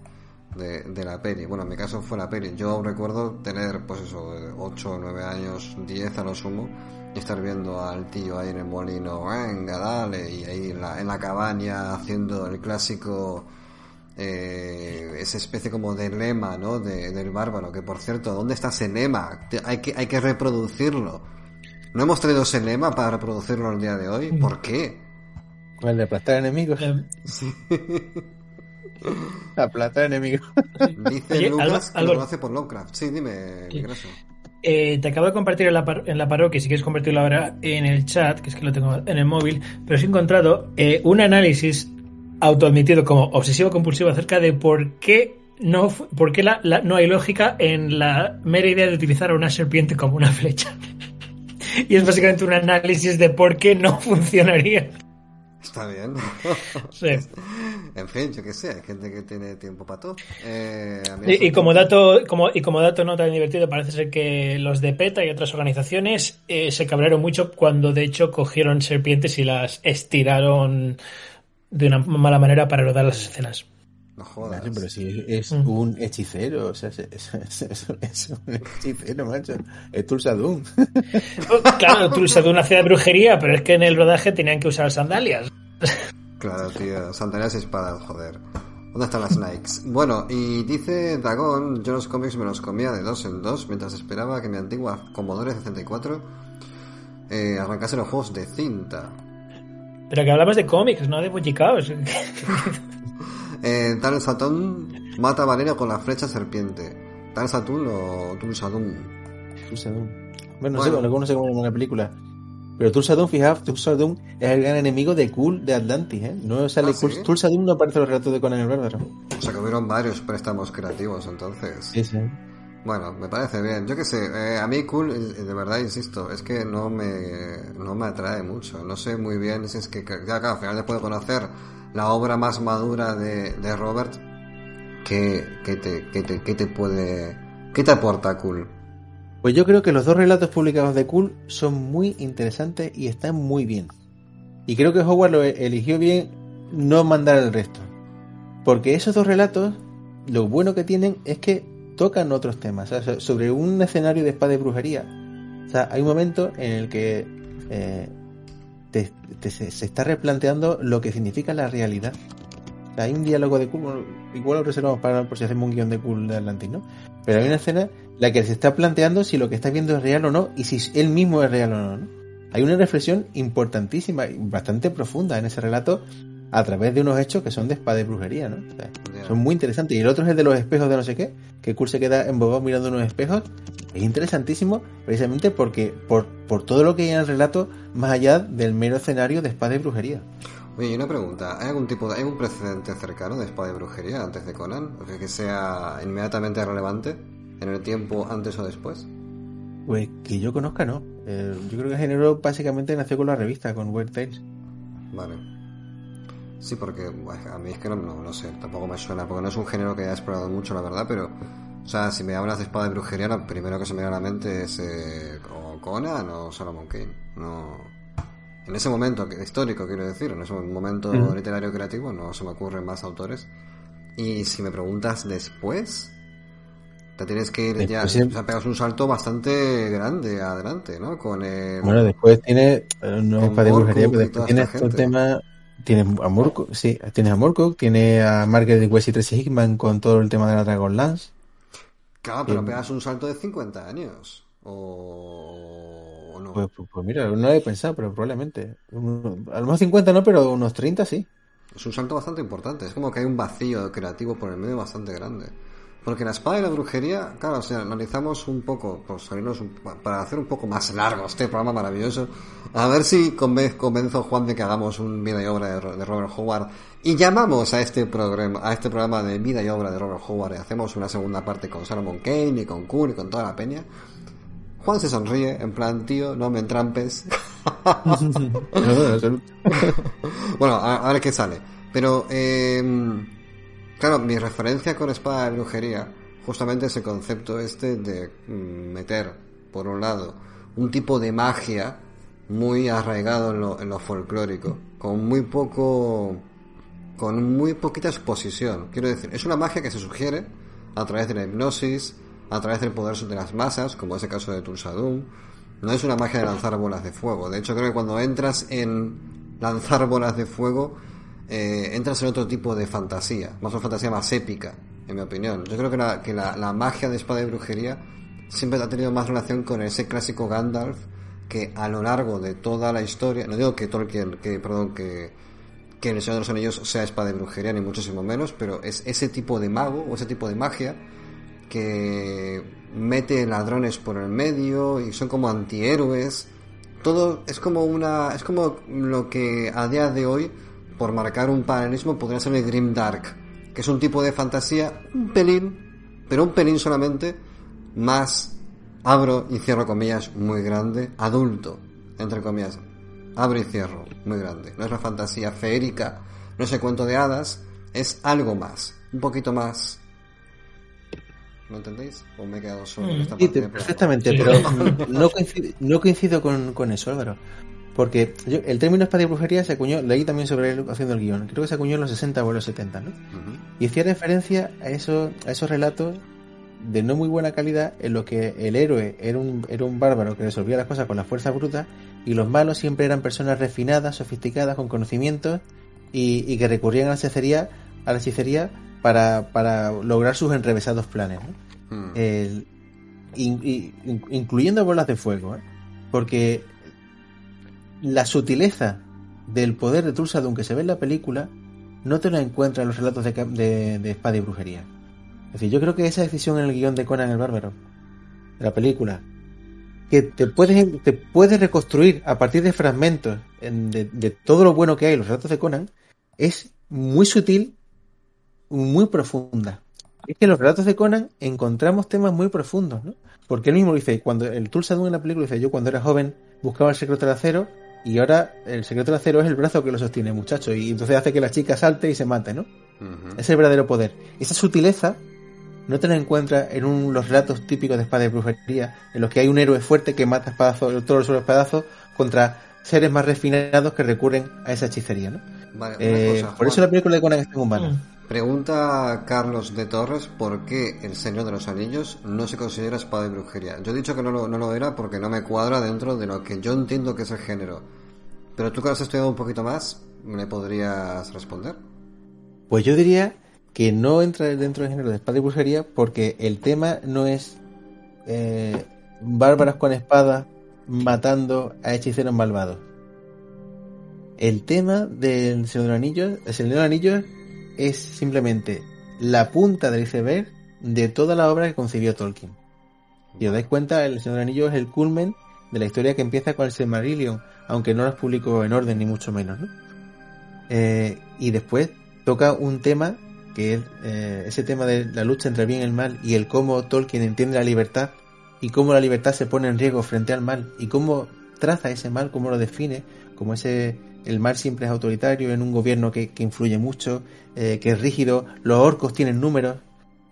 de, la peli. Bueno, en mi caso fue la peli. Yo recuerdo tener, pues eso, 8 o 9 años, 10 a lo sumo, y estar viendo al tío ahí en el molino, venga, dale, y ahí en la, en la cabaña haciendo el clásico, eh, esa especie como de lema, ¿no? De, del bárbaro, que por cierto, ¿dónde está ese lema? Hay que, hay que reproducirlo ¿No hemos traído ese lema para reproducirlo el día de hoy? Mm. ¿Por qué? El de aplastar enemigos. Eh, sí. aplastar enemigos. Dice Lucas que lo hace por Lovecraft. Sí, dime, eh, te acabo de compartir en la, en la parroquia, si quieres compartirlo ahora en el chat, que es que lo tengo en el móvil, pero he encontrado eh, un análisis autoadmitido como obsesivo compulsivo acerca de por qué no, por qué la, la- no hay lógica en la mera idea de utilizar a una serpiente como una flecha. y es básicamente un análisis de por qué no funcionaría. Está bien. Sí. en fin, yo qué sé, hay gente que tiene tiempo para todo. Eh, y como dato como, y como dato no tan divertido, parece ser que los de PETA y otras organizaciones eh, se cabrearon mucho cuando de hecho cogieron serpientes y las estiraron de una mala manera para rodar las escenas. No jodas. Macho, pero si es Mm. un hechicero, o sea, es, es- es- es- es un hechicero, macho. Es Tulsa Doom. Claro, tú usas de una ciudad de brujería, pero es que en el rodaje tenían que usar sandalias. Claro, tío, sandalias y espadas, joder. ¿Dónde están las Nikes? Bueno, y dice Dragón, yo los cómics me los comía de dos en dos mientras esperaba que mi antigua Commodore 64 eh, arrancase los juegos de cinta. Pero que hablamos de cómics, no de bollicaos. Eh, Tal Satón mata a Valeria con la flecha serpiente. Tal Satún o Tulsadum. Tulsa Doom. Bueno, no Bueno. sé, no sé cómo llama la película. Pero Tulsa Doom, fijaos, Tulsa Doom es el gran enemigo de Cool de Atlantis, ¿eh? No sale Ah, no aparece en los relatos de Conan el Bárbaro. O sea que hubieron varios préstamos creativos entonces. Sí, sí. Bueno, me parece bien. Yo qué sé, eh, a mí cool, eh, de verdad insisto, es que no me, no me atrae mucho. No sé muy bien si es que, que- ya, claro, al final después de conocer la obra más madura de, de Robert, ¿qué, te, te, te puede, qué te aporta cool? Pues yo creo que los dos relatos publicados de Cool son muy interesantes y están muy bien. Y creo que Howard lo e- eligió bien no mandar el resto. Porque esos dos relatos, lo bueno que tienen es que tocan otros temas. Sobre un escenario de espada y brujería. O sea, hay un momento en el que eh, te- se, está replanteando lo que significa la realidad. Hay un diálogo de Cool, igual lo reservamos para por si hacemos un guion de Cool de Atlantis, ¿no? Pero hay una escena en la que se está planteando si lo que está viendo es real o no y si él mismo es real o no. ¿no? Hay una reflexión importantísima y bastante profunda en ese relato a través de unos hechos que son de espada y brujería, ¿no? O sea, son muy interesantes. Y el otro es el de los espejos de no sé qué, que Kurt se queda embobado mirando unos espejos. Es interesantísimo precisamente porque por, por todo lo que hay en el relato más allá del mero escenario de espada y brujería. Oye, y una pregunta, ¿hay algún tipo de, hay algún precedente cercano de espada y brujería antes de Conan? O que sea inmediatamente relevante en el tiempo antes o después? Pues que yo conozca, no. Eh, yo creo que el género básicamente nació con la revista, con Weird Tales. Vale. Sí, porque a mí es que no, no, no sé, tampoco me suena, porque no es un género que haya explorado mucho, la verdad, pero, o sea, si me hablas de espada y brujería, lo primero que se me viene a la mente es eh, o Conan o Solomon Kane. No, en ese momento histórico, quiero decir, en ese momento literario creativo, no se me ocurren más autores. Y si me preguntas después, te tienes que ir ya, Después sí. o sea, pegas un salto bastante grande adelante, ¿no? Con el... Bueno, después tiene, no es para de brujería, pero después toda tiene esta todo el gente. tema, tienes a Moorcock, sí, tienes a Moorcock, tiene a Margaret West y Tracy Hickman con todo el tema de la Dragonlance. Claro, pero Bien. pegas un salto de 50 años. O, o no. Pues, pues, pues mira, no lo he pensado, pero probablemente. A lo mejor 50 no, pero unos 30 sí. Es un salto bastante importante. Es como que hay un vacío creativo por el medio bastante grande. Porque la espada y la brujería, claro, si analizamos un poco, por salirnos un- para hacer un poco más largo este programa maravilloso, a ver si conven- convenzo a Juan de que hagamos un vida y obra de, de Robert Howard y llamamos a este programa, a este programa de vida y obra de Robert Howard y hacemos una segunda parte con Solomon Kane y con Kuhn y con toda la peña. Juan se sonríe, en plan, tío, no me entrampes. Bueno, a, a ver qué sale. Pero, eh, claro, mi referencia con espada de brujería, justamente es el concepto este de mm, meter, por un lado, un tipo de magia muy arraigado en lo, en lo folclórico, con muy poco, con muy poquita exposición. Quiero decir, es una magia que se sugiere a través de la hipnosis, a través del poder de las masas, como es el caso de Tulsadum. No es una magia de lanzar bolas de fuego. De hecho, creo que cuando entras en lanzar bolas de fuego, eh, entras en otro tipo de fantasía, más una fantasía más épica, en mi opinión. Yo creo que la, que la, la magia de espada y brujería siempre ha tenido más relación con ese clásico Gandalf que a lo largo de toda la historia, no digo que Tolkien, que, perdón, que, que el Señor de los Anillos sea espada y brujería, ni muchísimo menos, pero es ese tipo de mago o ese tipo de magia que mete ladrones por el medio y son como antihéroes. Todo es como una es como lo que a día de hoy por marcar un paralelismo, podría ser el Grim Dark, que es un tipo de fantasía un pelín, pero un pelín solamente, más, abro y cierro comillas, muy grande, adulto, entre comillas, abro y cierro, muy grande. No es una fantasía feérica, no es el cuento de hadas, es algo más, un poquito más. ¿No entendéis? ¿O me he quedado solo en esta Sí, parte perfectamente, pero no coincido, no coincido con, con eso, Álvaro. Porque yo- el término espada y brujería se acuñó, leí también sobre él haciendo el guion, creo que se acuñó en los 60 o en los 70, ¿no? Y hacía referencia a, esos a esos relatos de no muy buena calidad en los que el héroe era un, era un bárbaro que resolvía las cosas con la fuerza bruta y los malos siempre eran personas refinadas, sofisticadas, con conocimientos y, y que recurrían a la hechicería, a la hechicería para, para lograr sus enrevesados planes. ¿no? Mm. El- in- in- in- incluyendo bolas de fuego, ¿eh? porque la sutileza del poder de Tulsadun que se ve en la película no te la encuentra en los relatos de, de- espada y brujería. Es decir, yo creo que esa decisión en el guion de Conan el Bárbaro, de la película, que te puedes, te puedes reconstruir a partir de fragmentos en- de, todo lo bueno que hay en los relatos de Conan, es muy sutil, muy profunda. Es que en los relatos de Conan encontramos temas muy profundos, ¿no? Porque él mismo dice, cuando el Tulsadun en la película dice, yo cuando era joven buscaba el secreto del acero y ahora el secreto del acero es el brazo que lo sostiene, muchacho, y entonces hace que la chica salte y se mate, ¿no? Es el verdadero poder. Esa sutileza no te la encuentras en un- los relatos típicos de espada y brujería, en los que hay un héroe fuerte que mata espadazos, todos los espadazos contra seres más refinados que recurren a esa hechicería, ¿no? Vale, Eh, cosa, por eso la película de Conan es tan humana. Mm. Pregunta Carlos de Torres por qué el Señor de los Anillos no se considera espada y brujería. Yo he dicho que no lo, era porque no me cuadra dentro de lo que yo entiendo que es el género. Pero tú que has estudiado un poquito más, ¿me podrías responder? Pues yo diría que no entra dentro del género de espada y brujería porque el tema no es eh, bárbaros con espada matando a hechiceros malvados. El tema del Señor de los Anillos, el Señor de los Anillos es simplemente la punta del iceberg de toda la obra que concibió Tolkien. Si os dais cuenta, el Señor de los Anillos es el culmen de la historia que empieza con el Silmarillion, aunque no los publicó en orden ni mucho menos, ¿no? Eh, y después toca un tema que es eh, ese tema de la lucha entre el bien y el mal y el cómo Tolkien entiende la libertad y cómo la libertad se pone en riesgo frente al mal y cómo traza ese mal, cómo lo define, como ese el mal siempre es autoritario en un gobierno que, que influye mucho, eh, que es rígido, los orcos tienen números,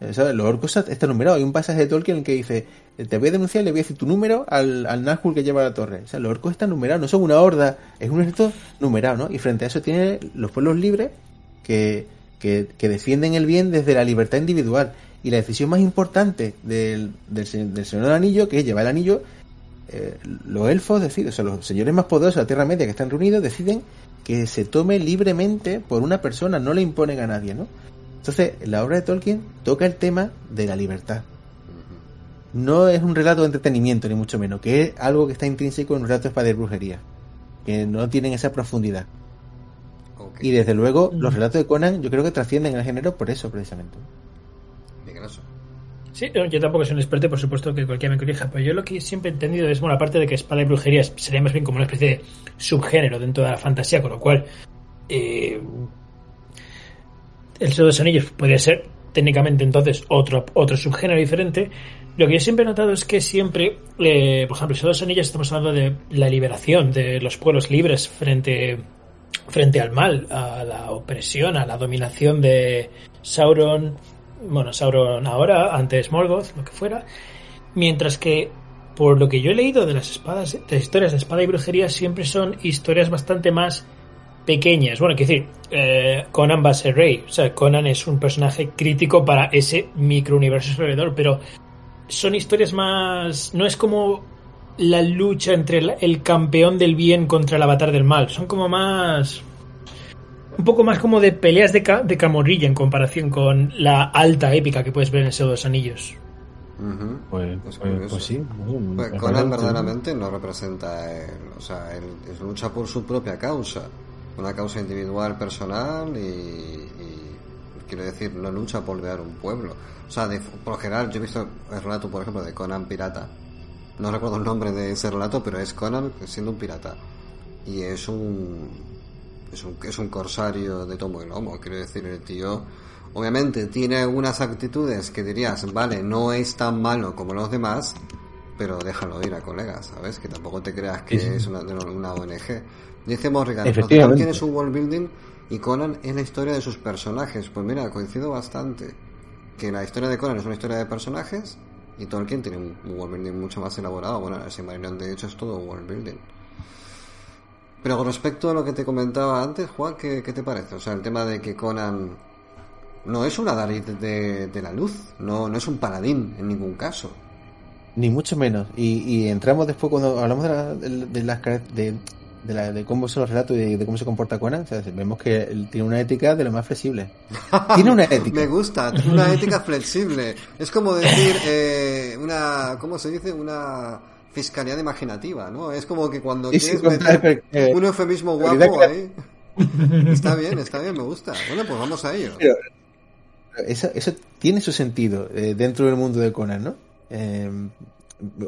eh, ¿sabes? los orcos están numerados. Hay un pasaje de Tolkien en que dice, eh, te voy a denunciar, le voy a decir tu número al, al que lleva la torre. O sea, los orcos están numerados, no son una horda, es un ejército numerado, ¿no? Y frente a eso tiene los pueblos libres que, que, que defienden el bien desde la libertad individual. Y la decisión más importante del, del, del Señor del Anillo, que es llevar el anillo, eh, los elfos deciden, o sea, los señores más poderosos de la Tierra Media que están reunidos deciden que se tome libremente por una persona, no le imponen a nadie, ¿no? Entonces, la obra de Tolkien toca el tema de la libertad. No es un relato de entretenimiento, ni mucho menos, que es algo que está intrínseco en un relato de espada y brujería, que no tienen esa profundidad. Y desde luego, los relatos de Conan yo creo que trascienden el género por eso, precisamente. Sí, yo tampoco soy un experto, por supuesto que cualquiera me corrija, pero yo lo que siempre he entendido es, bueno, aparte de que espada y brujería sería más bien como una especie de subgénero dentro de la fantasía, con lo cual eh, el Señor de los Anillos podría ser técnicamente entonces otro, otro subgénero diferente. Lo que yo siempre he notado es que siempre, eh, por ejemplo, el Señor de los Anillos estamos hablando de la liberación de los pueblos libres frente, frente al mal, a la opresión, a la dominación de Sauron, bueno, Sauron ahora, antes Morgoth, lo que fuera, mientras que por lo que yo he leído de las espadas, de historias de espada y brujería siempre son historias bastante más pequeñas. Bueno, quiero decir, eh, Conan va a ser rey, o sea, Conan es un personaje crítico para ese microuniverso alrededor, pero son historias más, no es como la lucha entre el, el campeón del bien contra el avatar del mal, son como más un poco más como de peleas de, ca- de camorrilla en comparación con la alta épica que puedes ver en ese dos anillos. Pues, Es pues, pues sí. Pues Conan verdaderamente no representa, el- o sea, él, él lucha por su propia causa, una causa individual, personal y, y, quiero decir, no lucha por crear un pueblo. O sea, de, por lo general, yo he visto el relato, por ejemplo, de Conan pirata. No recuerdo el nombre de ese relato, pero es Conan siendo un pirata. Y es un, es un, es un corsario de tomo y lomo, quiero decir, el tío obviamente tiene algunas actitudes que dirías, vale, no es tan malo como los demás, pero déjalo ir a colegas, ¿sabes? Que tampoco te creas que es una, una ONG. Dice Morrigan, ¿quién es un world building? Y Conan es la historia de sus personajes. Pues mira, coincido bastante. Que la historia de Conan es una historia de personajes y Tolkien tiene un world building mucho más elaborado. Bueno, el Silmarillion de hecho es todo world building. Pero con respecto a lo que te comentaba antes, Juan, ¿qué, te parece? O sea, el tema de que Conan no es una Dalit de, la luz, no, no es un paladín en ningún caso. Ni mucho menos. Y, entramos después cuando hablamos de, las de, de, la, de cómo son los relatos y de, cómo se comporta Conan, vemos que él tiene una ética de lo más flexible. tiene una ética. Me gusta, una ética flexible. Es como decir, eh, una, ¿cómo se dice? Una fiscalía imaginativa, ¿no? Es como que cuando quieres meter eh, un eufemismo guapo ahí. Está bien, está bien, me gusta. Bueno, pues vamos a ello. eso, eso tiene su sentido eh, dentro del mundo de Conan, ¿no? Eh,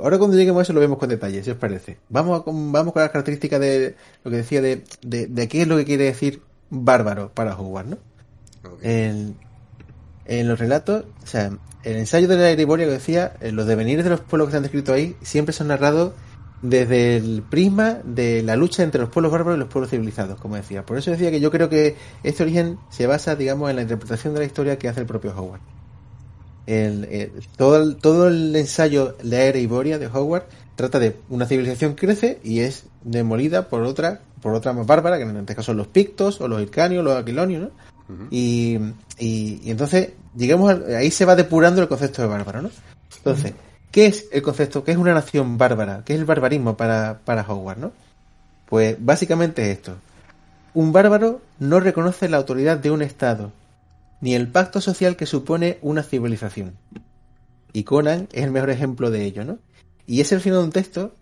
ahora cuando lleguemos a eso lo vemos con detalle, si os parece. Vamos, vamos con las características de lo que decía de, de, qué es lo que quiere decir bárbaro para jugar, ¿no? En, los relatos, o sea, el ensayo de la Eriboria que decía, los devenires de los pueblos que se han descrito ahí siempre son narrados desde el prisma de la lucha entre los pueblos bárbaros y los pueblos civilizados, como decía. Por eso decía que yo creo que este origen se basa, digamos, en la interpretación de la historia que hace el propio Howard el, todo, el, todo el ensayo La Era Iboria de Howard trata de una civilización que crece y es demolida por otra, por otra más bárbara, que en este caso son los pictos o los ircanios, los aquilonios, y, y, entonces, digamos, ahí se va depurando el concepto de bárbaro, ¿no? Entonces, ¿qué es el concepto? ¿Qué es una nación bárbara? ¿Qué es el barbarismo para, para Howard, no? Pues básicamente es esto. Un bárbaro no reconoce la autoridad de un Estado, ni el pacto social que supone una civilización. Y Conan es el mejor ejemplo de ello, ¿no? Y es el final de un texto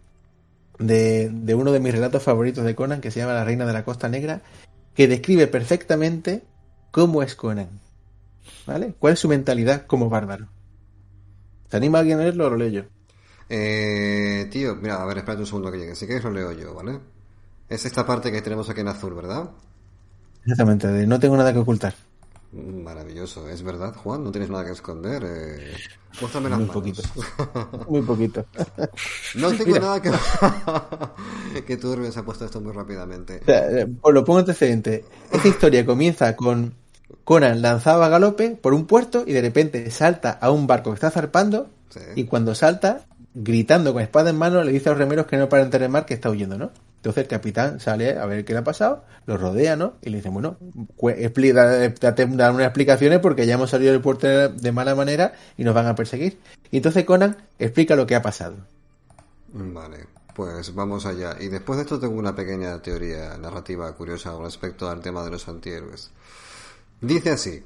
de, uno de mis relatos favoritos de Conan, que se llama La Reina de la Costa Negra, que describe perfectamente cómo es Conan. ¿Vale? ¿Cuál es su mentalidad como bárbaro? ¿Te anima alguien a leerlo o lo leo yo? Eh, tío, mira, a ver, espérate un segundo que llegue. Si quieres lo leo yo, ¿vale? Es esta parte que tenemos aquí en azul, ¿verdad? Exactamente, no tengo nada que ocultar. Maravilloso, es verdad, Juan, no tienes nada que esconder. Eh... las Muy poquito. Muy poquito. no tengo nada que. que tú se ha puesto esto muy rápidamente. O eh, pues lo pongo antecedente. Esta historia comienza con Conan lanzado a galope por un puerto y de repente salta a un barco que está zarpando. Y cuando salta, gritando con espada en mano, le dice a los remeros que no paren de mar que está huyendo, ¿no? Entonces el capitán sale a ver qué le ha pasado, lo rodea, ¿no? Y le dice, bueno, date unas explicaciones porque ya hemos salido del puerto de mala manera y nos van a perseguir. Y entonces Conan explica lo que ha pasado. Vale, pues vamos allá. Y después de esto tengo una pequeña teoría narrativa curiosa con respecto al tema de los antihéroes. Dice así.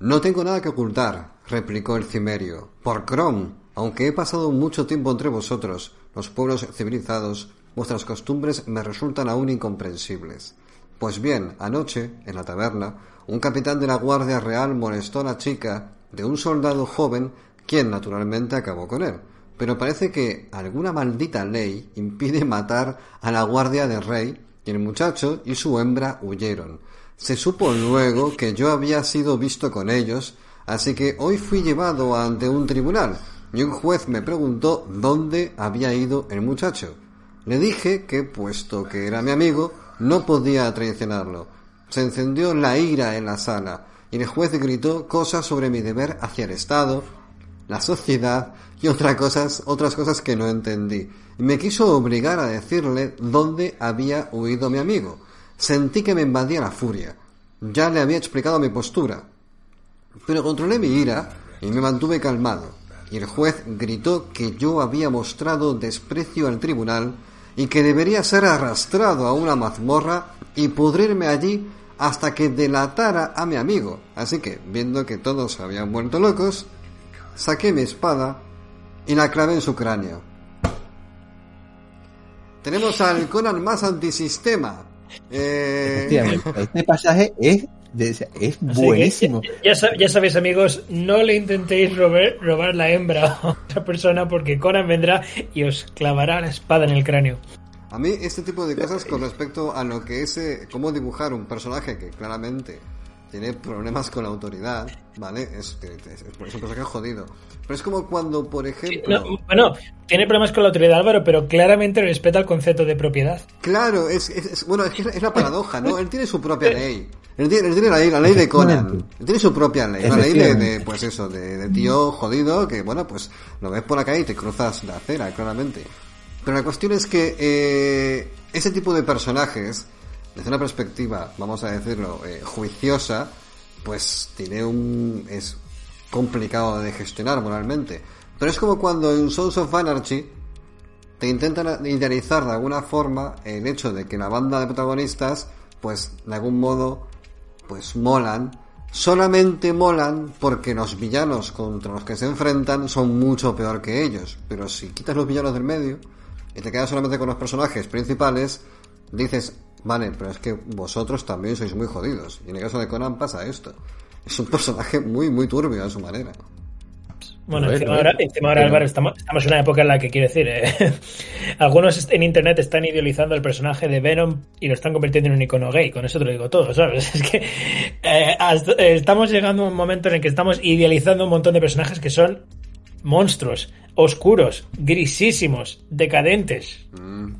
No tengo nada que ocultar, replicó el cimerio. Por Crom, aunque he pasado mucho tiempo entre vosotros, los pueblos civilizados, vuestras costumbres me resultan aún incomprensibles. Pues bien, anoche, en la taberna, un capitán de la Guardia Real molestó a la chica de un soldado joven, quien naturalmente acabó con él. Pero parece que alguna maldita ley impide matar a la guardia del rey, y el muchacho y su hembra huyeron. Se supo luego que yo había sido visto con ellos, así que hoy fui llevado ante un tribunal, y un juez me preguntó dónde había ido el muchacho. Le dije que, puesto que era mi amigo, no podía traicionarlo. Se encendió la ira en la sala, y el juez gritó cosas sobre mi deber hacia el Estado, la sociedad y otras cosas, otras cosas que no entendí. Y me quiso obligar a decirle dónde había huido mi amigo. Sentí que me invadía la furia. Ya le había explicado mi postura. Pero controlé mi ira y me mantuve calmado. Y el juez gritó que yo había mostrado desprecio al tribunal y que debería ser arrastrado a una mazmorra y pudrirme allí hasta que delatara a mi amigo. Así que, viendo que todos habían vuelto locos, saqué mi espada y la clavé en su cráneo. Tenemos al Conan más antisistema. Eh... Este pasaje es, es buenísimo. Ya, ya, sabéis, amigos, no le intentéis robar, robar la hembra a otra persona porque Conan vendrá y os clavará la espada en el cráneo. A mí este tipo de cosas con respecto a lo que es eh, cómo dibujar un personaje que claramente tiene problemas con la autoridad, ¿vale? Es, es, es, es un personaje jodido. Pero es como cuando, por ejemplo... No, bueno, tiene problemas con la autoridad Álvaro, pero claramente respeta el concepto de propiedad. Claro, es, es bueno, es, que es la paradoja, ¿no? Él tiene su propia ley. Él tiene, él tiene la, ley, la ley de Conan. Él tiene su propia ley. La ley de, de, pues eso, de, de tío jodido que, bueno, pues lo ves por la calle y te cruzas la acera, claramente. Pero la cuestión es que eh, ese tipo de personajes, desde una perspectiva, vamos a decirlo, eh, juiciosa, pues tiene un... es complicado de gestionar moralmente. Pero es como cuando en Sons of Anarchy te intentan idealizar de alguna forma el hecho de que la banda de protagonistas, pues de algún modo, pues molan. Solamente molan porque los villanos contra los que se enfrentan son mucho peor que ellos. Pero si quitas los villanos del medio y te quedas solamente con los personajes principales, dices, vale, pero es que vosotros también sois muy jodidos. Y en el caso de Conan pasa esto. Es un personaje muy, muy turbio a su manera. Bueno, encima ahora, encima ahora Álvaro, estamos, estamos, en una época en la que, quiero decir, eh, algunos en internet están idealizando el personaje de Venom y lo están convirtiendo en un icono gay. Con eso te lo digo todo, ¿sabes? Es que eh, hasta, eh, estamos llegando a un momento en el que estamos idealizando un montón de personajes que son monstruos, oscuros, grisísimos, decadentes. Mm,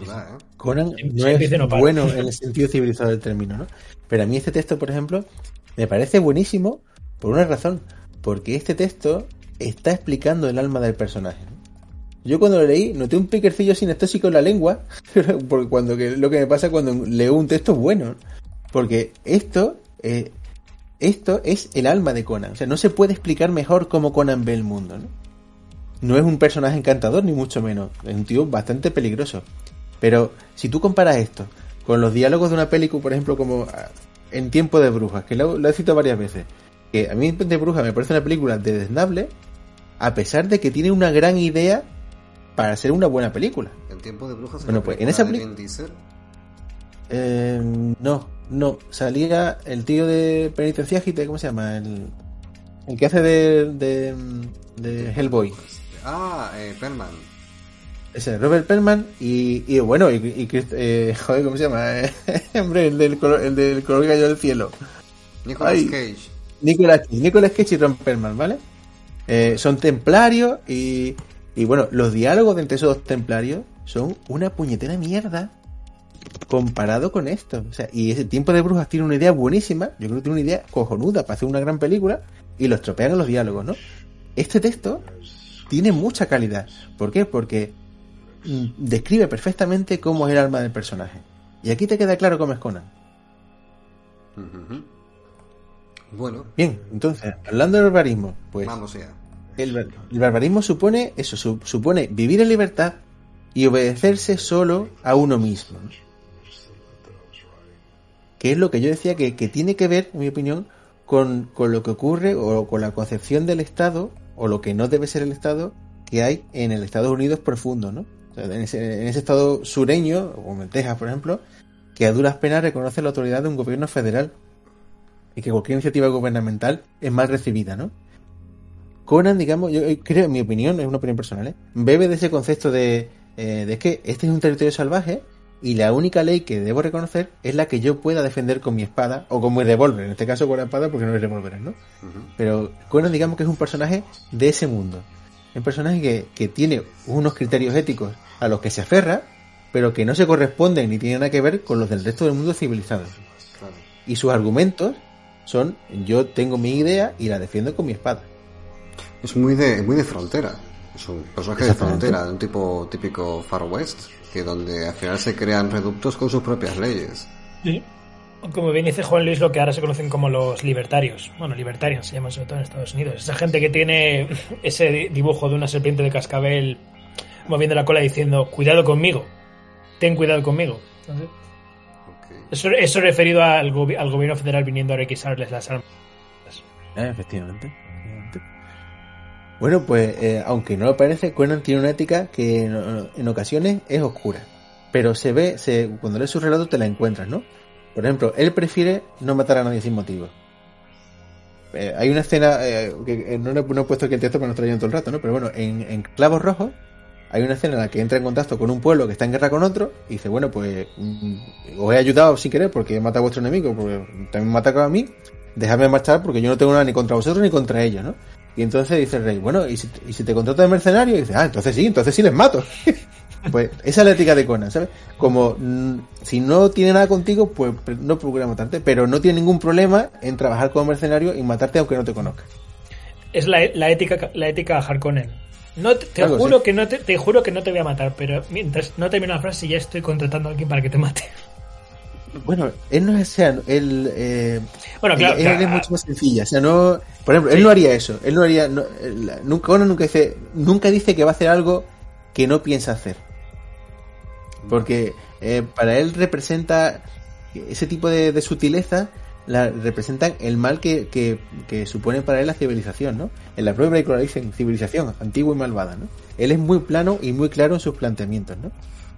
es verdad, ¿eh? Conan no es bueno en el sentido civilizado del término, ¿no? Pero a mí este texto, por ejemplo, me parece buenísimo por una razón porque este texto está explicando el alma del personaje. Yo cuando lo leí noté un piquercillo sinestésico en la lengua, porque cuando que, lo que me pasa cuando leo un texto bueno, porque esto eh, esto es el alma de Conan, o sea, no se puede explicar mejor cómo Conan ve el mundo, ¿no? No es un personaje encantador ni mucho menos, es un tío bastante peligroso. Pero si tú comparas esto con los diálogos de una película, por ejemplo, como ah, En tiempo de brujas, que lo, lo he citado varias veces, que a mí de Bruja me parece una película desdeznable, a pesar de que tiene una gran idea para ser una buena película. ¿El tiempo de Brujas? Bueno, pues en esa película... Eh, no, no. Salía el tío de Penitencia ¿cómo se llama? El, el que hace de, de, de Hellboy. Ah, eh, Perlman. Ese, Robert Perlman y, y bueno, y, y eh, joder, ¿cómo se llama? Hombre, el del color, el del color cayó del cielo. Nicolas Ay. Cage. Nicolas Nicolas Cage y Ron Perlman, ¿vale? Eh, son templarios y, y bueno, los diálogos de entre esos dos templarios son una puñetera mierda comparado con esto. O sea, y ese tiempo de brujas tiene una idea buenísima, yo creo que tiene una idea cojonuda para hacer una gran película y lo estropean en los diálogos, ¿no? Este texto tiene mucha calidad. ¿Por qué? Porque describe perfectamente cómo es el alma del personaje. Y aquí te queda claro cómo es Conan. Uh -huh. Bueno. Bien, entonces, hablando del barbarismo, pues. Vamos. El, el, barbarismo supone eso, su, supone vivir en libertad y obedecerse solo a uno mismo. Que es lo que yo decía que, que tiene que ver, en mi opinión, con, con, lo que ocurre o con la concepción del Estado o lo que no debe ser el Estado que hay en el Estados Unidos profundo, ¿no? O sea, en, ese, en ese Estado sureño, como en Texas, por ejemplo, que a duras penas reconoce la autoridad de un gobierno federal y que cualquier iniciativa gubernamental es mal recibida, ¿no? Conan, digamos, yo creo, en mi opinión, es una opinión personal, ¿eh? bebe de ese concepto de, eh, de que este es un territorio salvaje y la única ley que debo reconocer es la que yo pueda defender con mi espada o con mi revólver, en este caso con la espada porque no hay revólveres, ¿no? Uh -huh. Pero Conan, digamos que es un personaje de ese mundo. Es un personaje que, que tiene unos criterios éticos a los que se aferra, pero que no se corresponden ni tienen nada que ver con los del resto del mundo civilizado. Claro. Y sus argumentos son yo tengo mi idea y la defiendo con mi espada. Es muy de, muy de frontera. Es un personaje de frontera, un tipo típico Far West, que donde al final se crean reductos con sus propias leyes. Sí. Como bien dice Juan Luis, lo que ahora se conocen como los libertarios. Bueno, libertarios se llaman sobre todo en Estados Unidos. Esa gente que tiene ese dibujo de una serpiente de cascabel moviendo la cola diciendo, cuidado conmigo, ten cuidado conmigo. Entonces, eso, eso referido al, gobi al, gobierno federal viniendo a requisarles las armas. Eh, efectivamente, efectivamente. Bueno, pues eh, aunque no lo parece, Conan tiene una ética que en, en, ocasiones es oscura. Pero se ve, se, cuando lees su relato te la encuentras, ¿no? Por ejemplo, él prefiere no matar a nadie sin motivo. Eh, hay una escena eh, que no, no, he puesto aquí el texto para no estar todo el rato, ¿no? Pero bueno, en, en Clavos Rojos hay una escena en la que entra en contacto con un pueblo que está en guerra con otro y dice, bueno, pues mm, os he ayudado sin querer porque he matado a vuestro enemigo, porque también me atacado a mí, dejadme marchar porque yo no tengo nada ni contra vosotros ni contra ellos, ¿no? Y entonces dice el rey, bueno, ¿y si, y si te contrato de mercenario? Y dice, ah, entonces sí, entonces sí les mato. pues esa es la ética de Conan, ¿sabes? Como mm, si no tiene nada contigo, pues no procura matarte, pero no tiene ningún problema en trabajar como mercenario y matarte aunque no te conozca. Es la, la ética la ética Harkonnen. No te, te Algo juro que no te, te juro que no te voy a matar, pero mientras no termino la frase ya estoy contratando a alguien para que te mate. Bueno, él no es, o sea, él, eh, Bueno, claro, él, es mucho más sencilla, o sea, no, por ejemplo, él no haría eso, él no haría, no, él- nunca, Conan nunca dice, nunca dice que va a hacer algo que no piensa hacer, porque eh, para él representa ese tipo de, de sutileza, la, representan el mal que, que, que supone para él la civilización, ¿no? En la propia película dicen civilización, antigua y malvada, ¿no? Él es muy plano y muy claro en sus planteamientos, ¿no?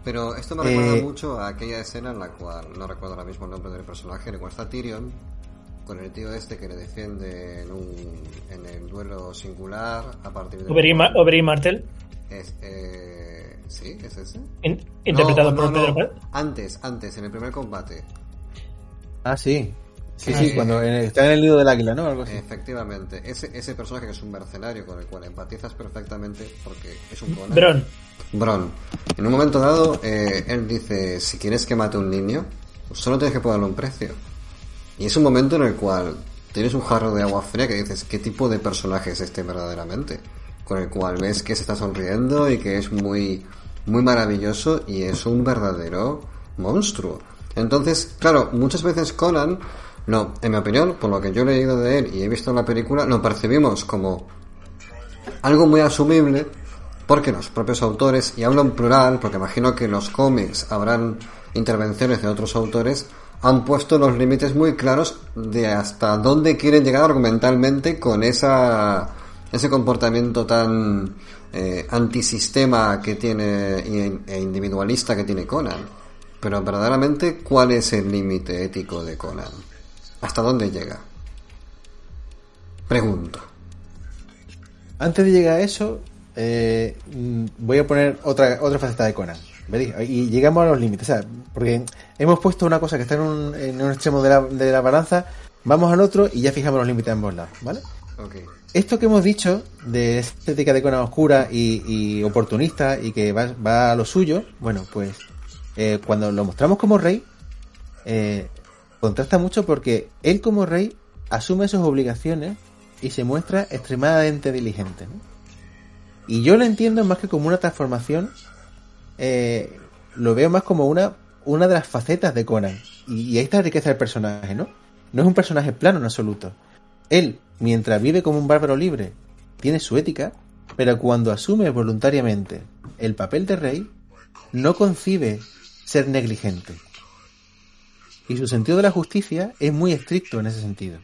Pero esto me recuerda Eh, mucho a aquella escena en la cual, no recuerdo ahora mismo el nombre del personaje, en el cual está Tyrion con el tío este que le defiende en, un, en el duelo singular a partir de... Oberyn Ma- Oberyn Martell, Es, eh, ¿Sí? ¿Es ese? in- interpretado No, por no, Pedro no. Antes, antes, en el primer combate. Ah, sí. Sí, Ah, sí, sí. cuando en- está en el nido del águila, ¿no? Algo así. Efectivamente, ese, ese personaje que es un mercenario con el cual empatizas perfectamente porque es un Conan. Bron. Bron. En un momento dado, eh, él dice, si quieres que mate a un niño, solo tienes que ponerle un precio. Y es un momento en el cual tienes un jarro de agua fría que dices, ¿qué tipo de personaje es este verdaderamente? Con el cual ves que se está sonriendo y que es muy, muy maravilloso y es un verdadero monstruo. Entonces, claro, muchas veces Conan, no, en mi opinión, por lo que yo he leído de él y he visto la película, lo percibimos como algo muy asumible porque los propios autores, y hablo en plural porque imagino que los cómics habrán intervenciones de otros autores, han puesto los límites muy claros de hasta dónde quieren llegar argumentalmente con esa ese comportamiento tan eh, antisistema que tiene e individualista que tiene Conan. Pero verdaderamente, ¿cuál es el límite ético de Conan? ¿Hasta dónde llega? Pregunto. Antes de llegar a eso, eh, voy a poner otra otra faceta de Conan. Y llegamos a los límites, o sea, porque hemos puesto una cosa que está en un, en un extremo de la, de la balanza, vamos al otro y ya fijamos los límites a ambos lados, ¿vale? Ok. Esto que hemos dicho de estética de Conan oscura y, oportunista y que va, va a lo suyo, bueno, pues eh, cuando lo mostramos como rey, eh, contrasta mucho porque él como rey asume sus obligaciones y se muestra extremadamente diligente. ¿no? Y yo lo entiendo más que como una transformación, eh, lo veo más como una, una de las facetas de Conan. Y, y ahí está la riqueza del personaje, ¿no? No es un personaje plano en absoluto. Él, mientras vive como un bárbaro libre, tiene su ética, pero cuando asume voluntariamente el papel de rey, no concibe ser negligente. Y su sentido de la justicia es muy estricto en ese sentido.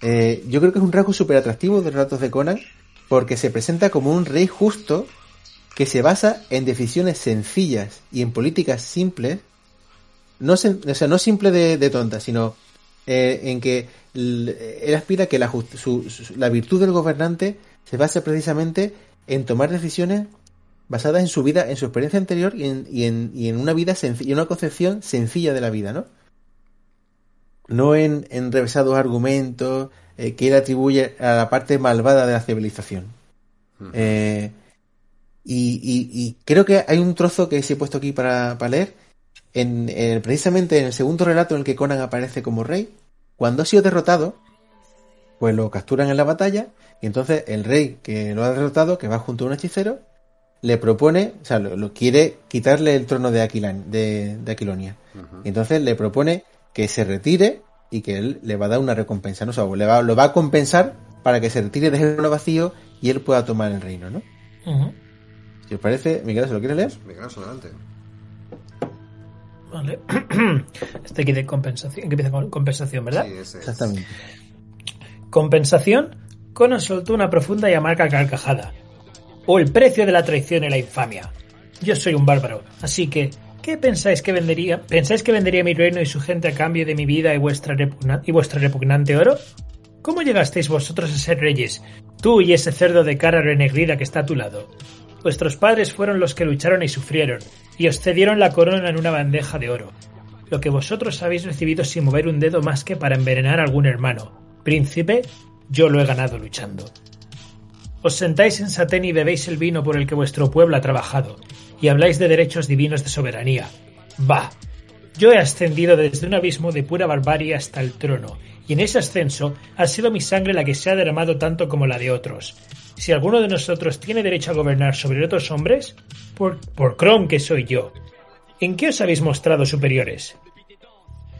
Eh, yo creo que es un rasgo súper atractivo de los relatos de Conan, porque se presenta como un rey justo que se basa en decisiones sencillas y en políticas simples, no, sea, no simple de, tonta, sino eh, en que él aspira que la, just- su- su- la virtud del gobernante se base precisamente en tomar decisiones basadas en su vida, en su experiencia anterior y en, y en, y en una vida sencilla, una concepción sencilla de la vida, ¿no? No en, en revesados argumentos eh, que él atribuye a la parte malvada de la civilización. Eh, y, creo que hay un trozo que sí he puesto aquí para, para leer. En, en- precisamente en el segundo relato en el que Conan aparece como rey, cuando ha sido derrotado, pues lo capturan en la batalla, y entonces el rey que lo ha derrotado, que va junto a un hechicero, le propone, o sea, lo, lo quiere quitarle el trono de, Aquilan, de, de Aquilonia. Y entonces le propone que se retire y que él le va a dar una recompensa, ¿no? O sea, le va, lo va a compensar para que se retire, deje el trono vacío y él pueda tomar el reino, ¿no? Si os parece, Miguel, ¿se lo quieres leer? Miguel, adelante. Vale. Este aquí de compensación, que empieza con compensación, ¿verdad? Sí, ese es. Exactamente. Compensación, Conan soltó una profunda y amarga carcajada. O el precio de la traición y la infamia. Yo soy un bárbaro, así que, ¿qué pensáis que vendería? ¿Pensáis que vendería mi reino y su gente a cambio de mi vida y vuestra, repugna- y vuestra repugnante oro? ¿Cómo llegasteis vosotros a ser reyes? Tú y ese cerdo de cara renegrida que está a tu lado. Vuestros padres fueron los que lucharon y sufrieron, y os cedieron la corona en una bandeja de oro. Lo que vosotros habéis recibido sin mover un dedo más que para envenenar a algún hermano. Príncipe, yo lo he ganado luchando. Os sentáis en Satén y bebéis el vino por el que vuestro pueblo ha trabajado, y habláis de derechos divinos de soberanía. Bah. Yo he ascendido desde un abismo de pura barbarie hasta el trono, y en ese ascenso ha sido mi sangre la que se ha derramado tanto como la de otros. Si alguno de nosotros tiene derecho a gobernar sobre otros hombres, por, por Chrome que soy yo. ¿En qué os habéis mostrado superiores?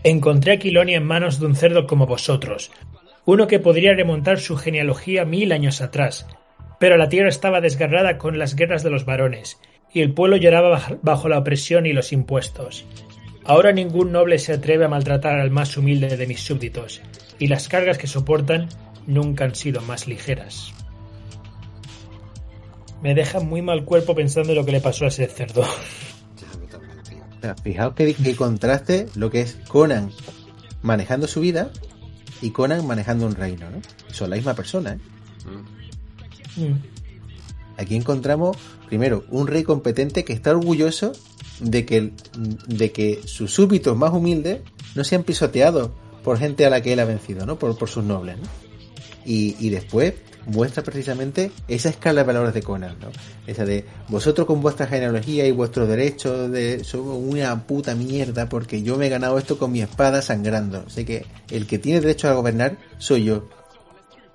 Encontré a Quilonia en manos de un cerdo como vosotros, uno que podría remontar su genealogía mil años atrás, pero la tierra estaba desgarrada con las guerras de los varones, y el pueblo lloraba bajo la opresión y los impuestos. Ahora ningún noble se atreve a maltratar al más humilde de mis súbditos, y las cargas que soportan nunca han sido más ligeras. Me deja muy mal cuerpo pensando en lo que le pasó a ese cerdo. fijaos que, que contraste lo que es Conan manejando su vida y Conan manejando un reino, ¿no? Son la misma persona, ¿eh? Mm. Aquí encontramos, primero, un rey competente que está orgulloso de que, de que sus súbditos más humildes no sean pisoteados por gente a la que él ha vencido, ¿no? Por, por sus nobles, ¿no? Y, y después muestra precisamente esa escala de valores de Conan, ¿no? Esa de vosotros con vuestra genealogía y vuestros derechos de somos una puta mierda porque yo me he ganado esto con mi espada sangrando. Así que el que tiene derecho a gobernar soy yo.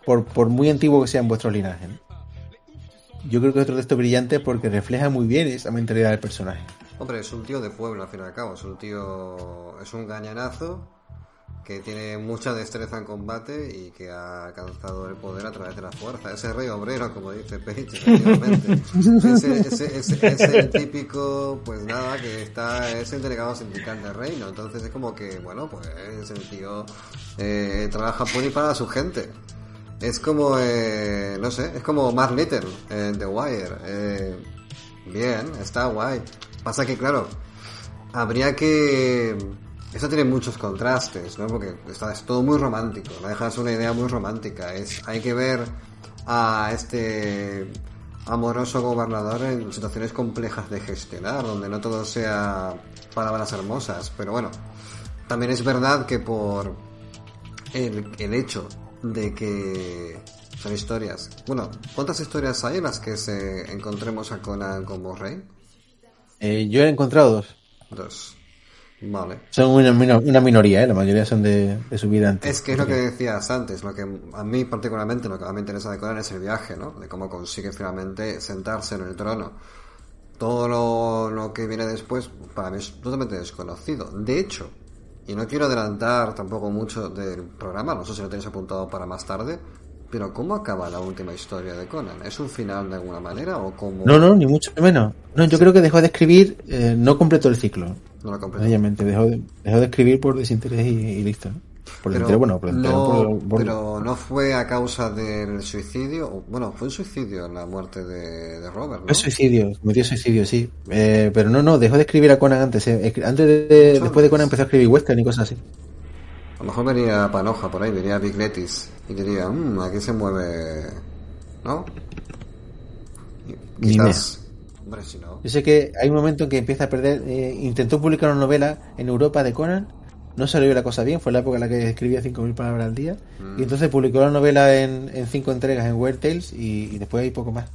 Por, por muy antiguo que sean vuestros linajes. Yo creo que es otro texto brillante porque refleja muy bien esa mentalidad del personaje. Hombre, es un tío de pueblo al fin y al cabo, es un tío, es un gañanazo que tiene mucha destreza en combate y que ha alcanzado el poder a través de la fuerza. Ese rey obrero, como dice Page, efectivamente. ese, típico, pues nada, que está, es el delegado sindical del reino. Entonces es como que, bueno, pues el tío eh, trabaja por y para su gente. Es como, eh, no sé, es como Mark Little en The Wire. Eh, bien, está guay. Pasa que, claro, habría que esto tiene muchos contrastes, ¿no? Porque está, es todo muy romántico, no dejas una idea muy romántica. Hay que ver a este amoroso gobernador en situaciones complejas de gestionar, donde no todo sea palabras hermosas. Pero bueno, también es verdad que por el, el hecho de que son historias. Bueno, ¿cuántas historias hay en las que se encontremos a Conan como rey? Eh, yo he encontrado dos. Dos. Vale. Son una, una minoría, ¿eh? la mayoría son de, su vida antes. Es que es lo que decías antes, lo que a mí particularmente lo que más me interesa de Conan es el viaje, ¿no? De cómo consigue finalmente sentarse en el trono. Todo lo, lo que viene después para mí es totalmente desconocido. De hecho, y no quiero adelantar tampoco mucho del programa, no sé si lo tenéis apuntado para más tarde, pero ¿cómo acaba la última historia de Conan? ¿Es un final de alguna manera o cómo...? No, no, ni mucho menos. No, yo creo que dejó de escribir, eh, no completó el ciclo. No lo completó. Obviamente, dejó de, dejó de escribir por desinterés y, listo. Por pero, bueno, por no, pero no fue a causa del suicidio, bueno, fue un suicidio la muerte de, Robert, ¿no? Fue suicidio, cometió suicidio, sí. Eh, pero no, no, dejó de escribir a Conan antes. Eh. Antes de, después de Conan empezó a escribir western y cosas así. A lo mejor venía Panoja por ahí, venía Big Letis y diría, mmm, aquí se mueve, ¿no? Quizás... Hombre, si no. Yo sé que hay un momento en que empieza a perder. Eh, intentó publicar una novela en Europa de Conan. No salió la cosa bien, fue la época en la que escribía 5.000 palabras al día. Mm. Y entonces publicó la novela en, en cinco entregas en Weird Tales y, después hay poco más.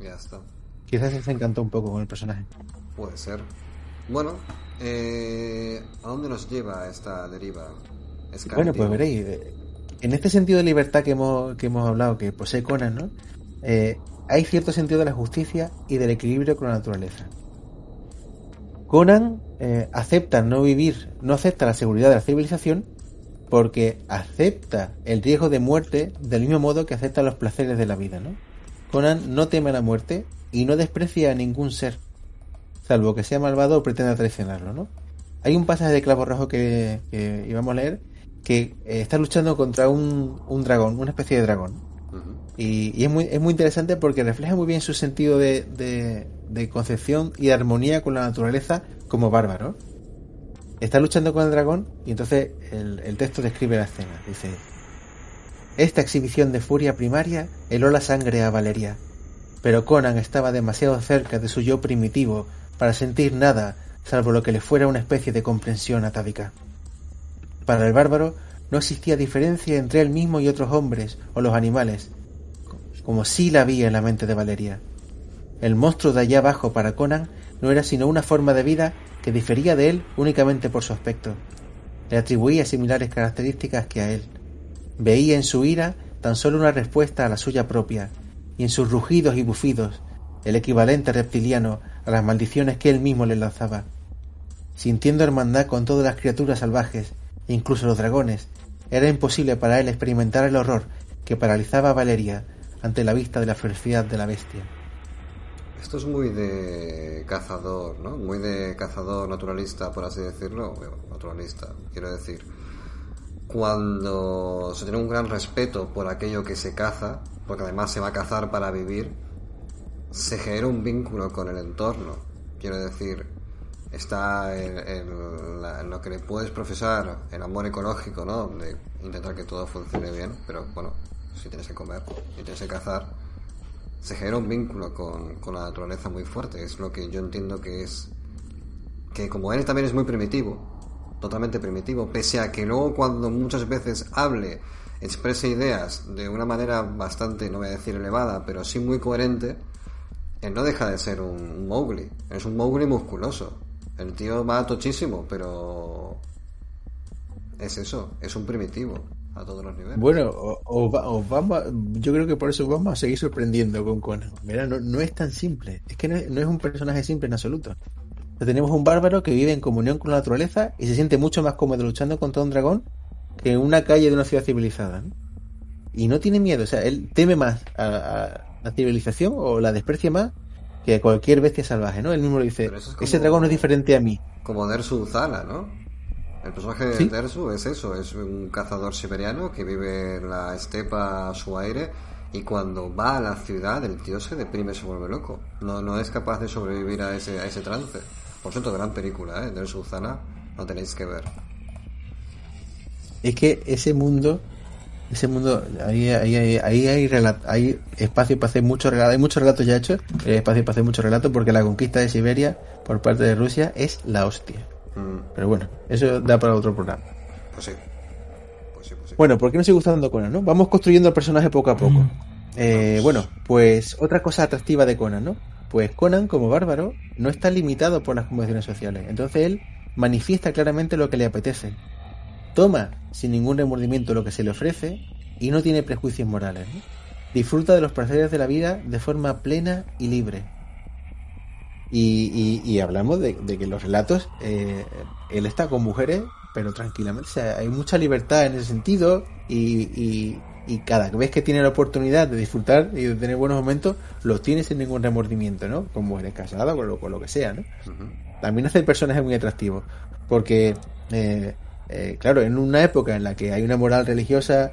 Ya está. Quizás se encantó un poco con el personaje. Puede ser. Bueno, eh, ¿a dónde nos lleva esta deriva? Bueno, pues veréis, eh, en este sentido de libertad que hemos, que hemos hablado, que posee Conan, ¿no? Eh, hay cierto sentido de la justicia y del equilibrio con la naturaleza. Conan eh, acepta no vivir, no acepta la seguridad de la civilización porque acepta el riesgo de muerte del mismo modo que acepta los placeres de la vida, ¿no? Conan no teme la muerte y no desprecia a ningún ser, salvo que sea malvado o pretenda traicionarlo, ¿no? Hay un pasaje de Clavo Rojo que, que íbamos a leer que eh, está luchando contra un, un, dragón, una especie de dragón. y, es, muy, es muy interesante porque refleja muy bien su sentido de, de, concepción y armonía con la naturaleza como bárbaro. Está luchando con el dragón y entonces el, el texto describe la escena. Dice, esta exhibición de furia primaria heló la sangre a Valeria. pero Conan estaba demasiado cerca de su yo primitivo para sentir nada salvo lo que le fuera una especie de comprensión atávica. Para el bárbaro no existía diferencia entre él mismo y otros hombres o los animales, como sí la había en la mente de Valeria. El monstruo de allá abajo para Conan no era sino una forma de vida que difería de él únicamente por su aspecto. Le atribuía similares características que a él. Veía en su ira tan solo una respuesta a la suya propia, y en sus rugidos y bufidos el equivalente reptiliano a las maldiciones que él mismo le lanzaba. Sintiendo hermandad con todas las criaturas salvajes, incluso los dragones, era imposible para él experimentar el horror que paralizaba a Valeria ante la vista de la ferocidad de la bestia. Esto es muy de cazador, ¿no? Muy de cazador naturalista, por así decirlo. naturalista, quiero decir. Cuando se tiene un gran respeto por aquello que se caza, porque además se va a cazar para vivir, se genera un vínculo con el entorno. Quiero decir, está en, lo que le puedes profesar el amor ecológico, ¿no? De intentar que todo funcione bien, pero bueno, si tienes que comer y tienes que cazar, se genera un vínculo con, con la naturaleza muy fuerte. Es lo que yo entiendo que es. Que como él también es muy primitivo, totalmente primitivo, pese a que luego cuando muchas veces hable, exprese ideas de una manera bastante, no voy a decir elevada, pero sí muy coherente, él no deja de ser un Mowgli. Es un Mowgli musculoso. El tío va tochísimo, pero es eso, es un primitivo a todos los niveles. Bueno, o, vamos yo creo que por eso vamos a seguir sorprendiendo con Conan. Mira, no, es tan simple. Es que no es, un personaje simple en absoluto. tenemos un bárbaro que vive en comunión con la naturaleza y se siente mucho más cómodo luchando contra un dragón que en una calle de una ciudad civilizada. Y no tiene miedo, o sea, él teme más a la civilización o la desprecia más que cualquier bestia salvaje, ¿no? Él mismo lo dice, ese dragón es diferente a mí. Como Dersu Zala, ¿no? El personaje de Dersu es eso, es un cazador siberiano que vive en la estepa a su aire y cuando va a la ciudad el tío se deprime, se vuelve loco. No, no es capaz de sobrevivir a ese, a ese trance. Por cierto, gran película, ¿eh? Dersu Zala, lo tenéis que ver. Es que ese mundo ese mundo, ahí, ahí, ahí, hay, hay espacio para hacer muchos relatos, hay muchos relatos ya hechos, hay espacio para hacer muchos relatos porque la conquista de Siberia por parte de Rusia es la hostia. Mm. Pero bueno, eso da para otro programa. Pues sí. Pues sí, pues sí. Bueno, ¿por qué no sigue gustando Conan, no? Vamos construyendo el personaje poco a poco. Mm. Eh, bueno, pues otra cosa atractiva de Conan, ¿no? Pues Conan, como bárbaro, no está limitado por las convenciones sociales. Entonces él manifiesta claramente lo que le apetece toma sin ningún remordimiento lo que se le ofrece y no tiene prejuicios morales. Disfruta de los placeres de la vida de forma plena y libre. Y, hablamos de, que los relatos, eh, él está con mujeres, pero tranquilamente. O sea, hay mucha libertad en ese sentido y, cada vez que tiene la oportunidad de disfrutar y de tener buenos momentos, los tiene sin ningún remordimiento, ¿no? Con mujeres casadas, con lo, con lo que sea, ¿no? También hace el personaje muy atractivo, porque eh, eh, claro, en una época en la que hay una moral religiosa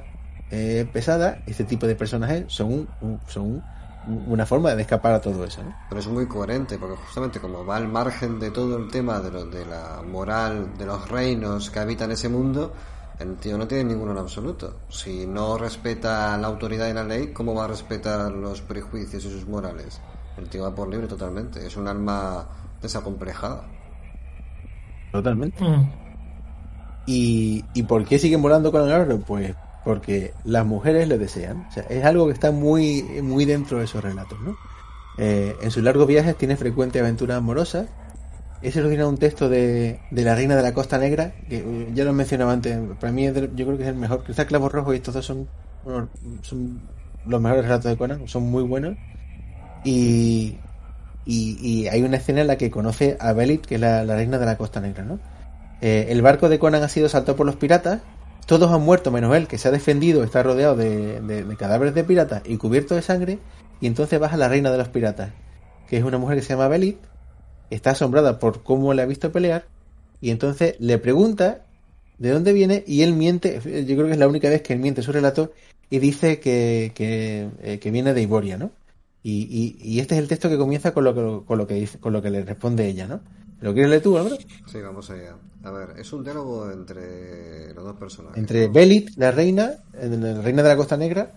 eh, pesada, este tipo de personajes son, son una forma de escapar a todo eso. Pero es muy coherente, porque justamente como va al margen de todo el tema de, lo, de la moral de los reinos que habitan ese mundo, el tío no tiene ninguno en absoluto. Si no respeta la autoridad y la ley, ¿cómo va a respetar los prejuicios y sus morales? El tío va por libre totalmente. Es un alma desacomplejada. Totalmente. Mm. ¿Y, ¿Y por qué siguen volando con el aro? Pues porque las mujeres lo desean. O sea, es algo que está muy, muy dentro de esos relatos, ¿no? Eh, en sus largos viajes tiene frecuentes aventuras amorosas. Ese tiene un texto de, de, la reina de la Costa Negra, que eh, ya lo mencionaba antes. Para mí yo creo que es el mejor. Cristal Clavo Rojo y estos dos son, son los mejores relatos de Conan, son muy buenos. Y, y, y, hay una escena en la que conoce a Belit, que es la, la reina de la Costa Negra, ¿no? Eh, el barco de Conan ha sido saltado por los piratas. Todos han muerto menos él, que se ha defendido, está rodeado de, cadáveres de piratas y cubierto de sangre. Y entonces baja la reina de los piratas, que es una mujer que se llama Belit. Está asombrada por cómo le ha visto pelear. Y entonces le pregunta de dónde viene y él miente. Yo creo que es la única vez que él miente su relato y dice que, eh, viene de Iboria, ¿no? Y, y, este es el texto que comienza con lo que, con lo que, dice, con lo que le responde ella, ¿no? ¿Lo quieres leer tú, Álvaro? Sí, vamos allá. A ver, es un diálogo entre los dos personajes. Entre Belit, la reina, la reina de la Costa Negra,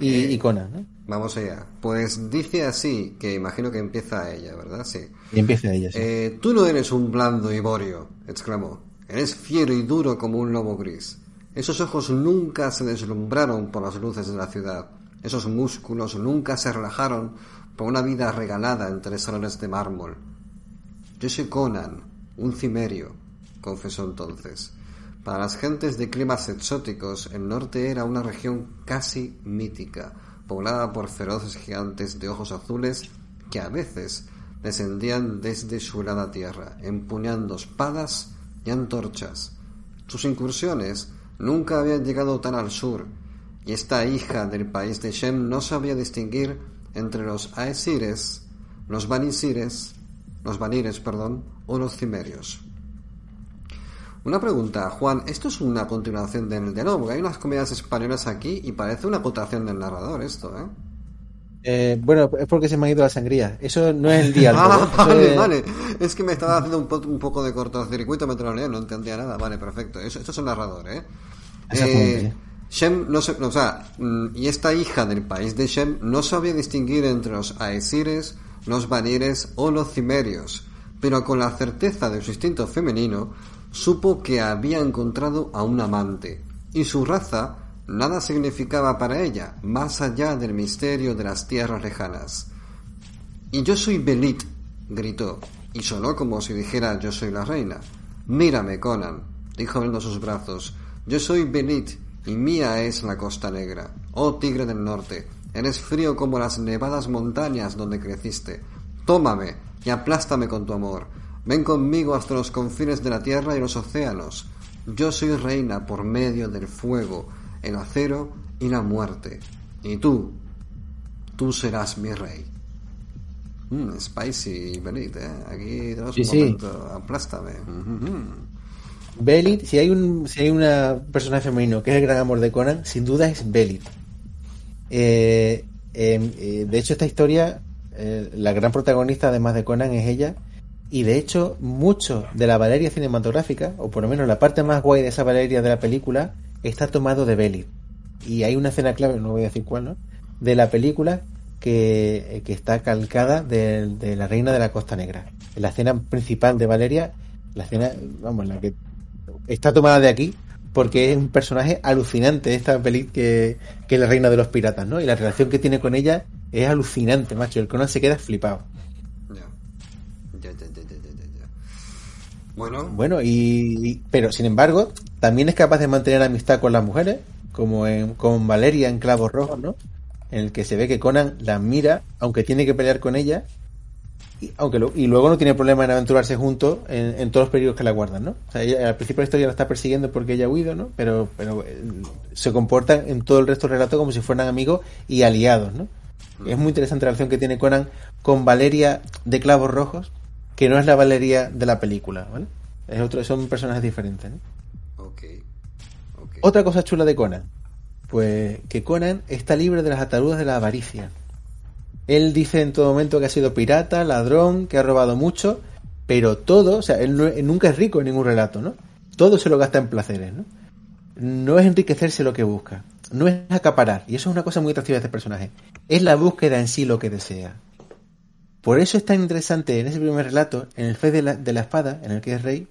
y, Conan, ¿no? Vamos allá. Pues dice así, que imagino que empieza ella, ¿verdad? Sí. Y empieza ella, sí. Eh, Tú no eres un blando ivorio, exclamó. Eres fiero y duro como un lobo gris. Esos ojos nunca se deslumbraron por las luces de la ciudad. Esos músculos nunca se relajaron por una vida regalada entre salones de mármol. Yo Conan, un cimerio, confesó entonces. Para las gentes de climas exóticos, el norte era una región casi mítica, poblada por feroces gigantes de ojos azules que a veces descendían desde su helada tierra, empuñando espadas y antorchas. Sus incursiones nunca habían llegado tan al sur, y esta hija del país de Shem no sabía distinguir entre los Aesires, los Banisires, los Banires, perdón, o los Cimerios. Una pregunta, Juan, esto es una continuación del diálogo, porque hay unas comedias españolas aquí y parece una acotación del narrador esto, ¿eh? Eh, bueno, es porque se me ha ido la sangría. Eso no es el diálogo. Ah, vale, es- vale. Es que me estaba haciendo un, po- un poco de cortocircuito mientras lo leía, no entendía nada. Vale, perfecto. Eso, esto es el narrador, ¿eh? Exactamente. Eh, Shem no se, o sea, mm, y esta hija del país de Shem no sabía distinguir entre los Aesires, los Vanires o los Cimerios, pero con la certeza de su instinto femenino supo que había encontrado a un amante, y su raza nada significaba para ella, más allá del misterio de las tierras lejanas. Y yo soy Belit, gritó, y sonó como si dijera yo soy la reina. Mírame, Conan, dijo abriendo sus brazos. Yo soy Belit, y mía es la costa negra. Oh tigre del norte, eres frío como las nevadas montañas donde creciste. Tómame y aplástame con tu amor. Ven conmigo hasta los confines de la tierra y los océanos. Yo soy reina por medio del fuego, el acero y la muerte. Y tú, tú serás mi rey. Mm, spicy, Belit, ¿eh? Aquí tenemos Sí, un sí. momento. Aplástame. Mhm. Belit, si hay un si hay una personaje femenino que es el gran amor de Conan, sin duda es Belit. Eh, eh, eh, de hecho, esta historia, eh, la gran protagonista además de Conan es ella. Y de hecho, mucho de la Valeria cinematográfica, o por lo menos la parte más guay de esa Valeria de la película, está tomado de Belit. Y hay una escena clave, no voy a decir cuál, ¿no? De la película que, que está calcada de, de la Reina de la Costa Negra. La escena principal de Valeria, la escena, vamos, la que está tomada de aquí, porque es un personaje alucinante esta peli que, que es la reina de los piratas, ¿no? Y la relación que tiene con ella es alucinante, macho. El Conan se queda flipado. Ya. Ya, ya, ya, ya, ya, ya, ya. Bueno, Bueno, y, y- pero sin embargo, también es capaz de mantener amistad con las mujeres, como en, con Valeria en Clavos Rojos, ¿no? En el que se ve que Conan la mira, aunque tiene que pelear con ella, y, aunque lo- y luego no tiene problema en aventurarse juntos en, en todos los peligros que la guardan, ¿no? O sea, ella- al principio de la historia la está persiguiendo porque ella ha huido, ¿no? Pero, pero eh, se comporta en todo el resto del relato como si fueran amigos y aliados, ¿no? Es muy interesante la relación que tiene Conan con Valeria de Clavos Rojos, que no es la Valeria de la película, ¿vale? Es otro, son personajes diferentes, ¿no? ok. ok. Otra cosa chula de Conan, pues que Conan está libre de las ataduras de la avaricia. Él dice en todo momento que ha sido pirata, ladrón, que ha robado mucho, pero todo, o sea, él, no- él nunca es rico en ningún relato, ¿no? Todo se lo gasta en placeres, ¿no? No es enriquecerse lo que busca, no es acaparar, y eso es una cosa muy atractiva de este personaje. Es la búsqueda en sí lo que desea. Por eso es tan interesante en ese primer relato, en el fe de la, de la espada, en el que es rey,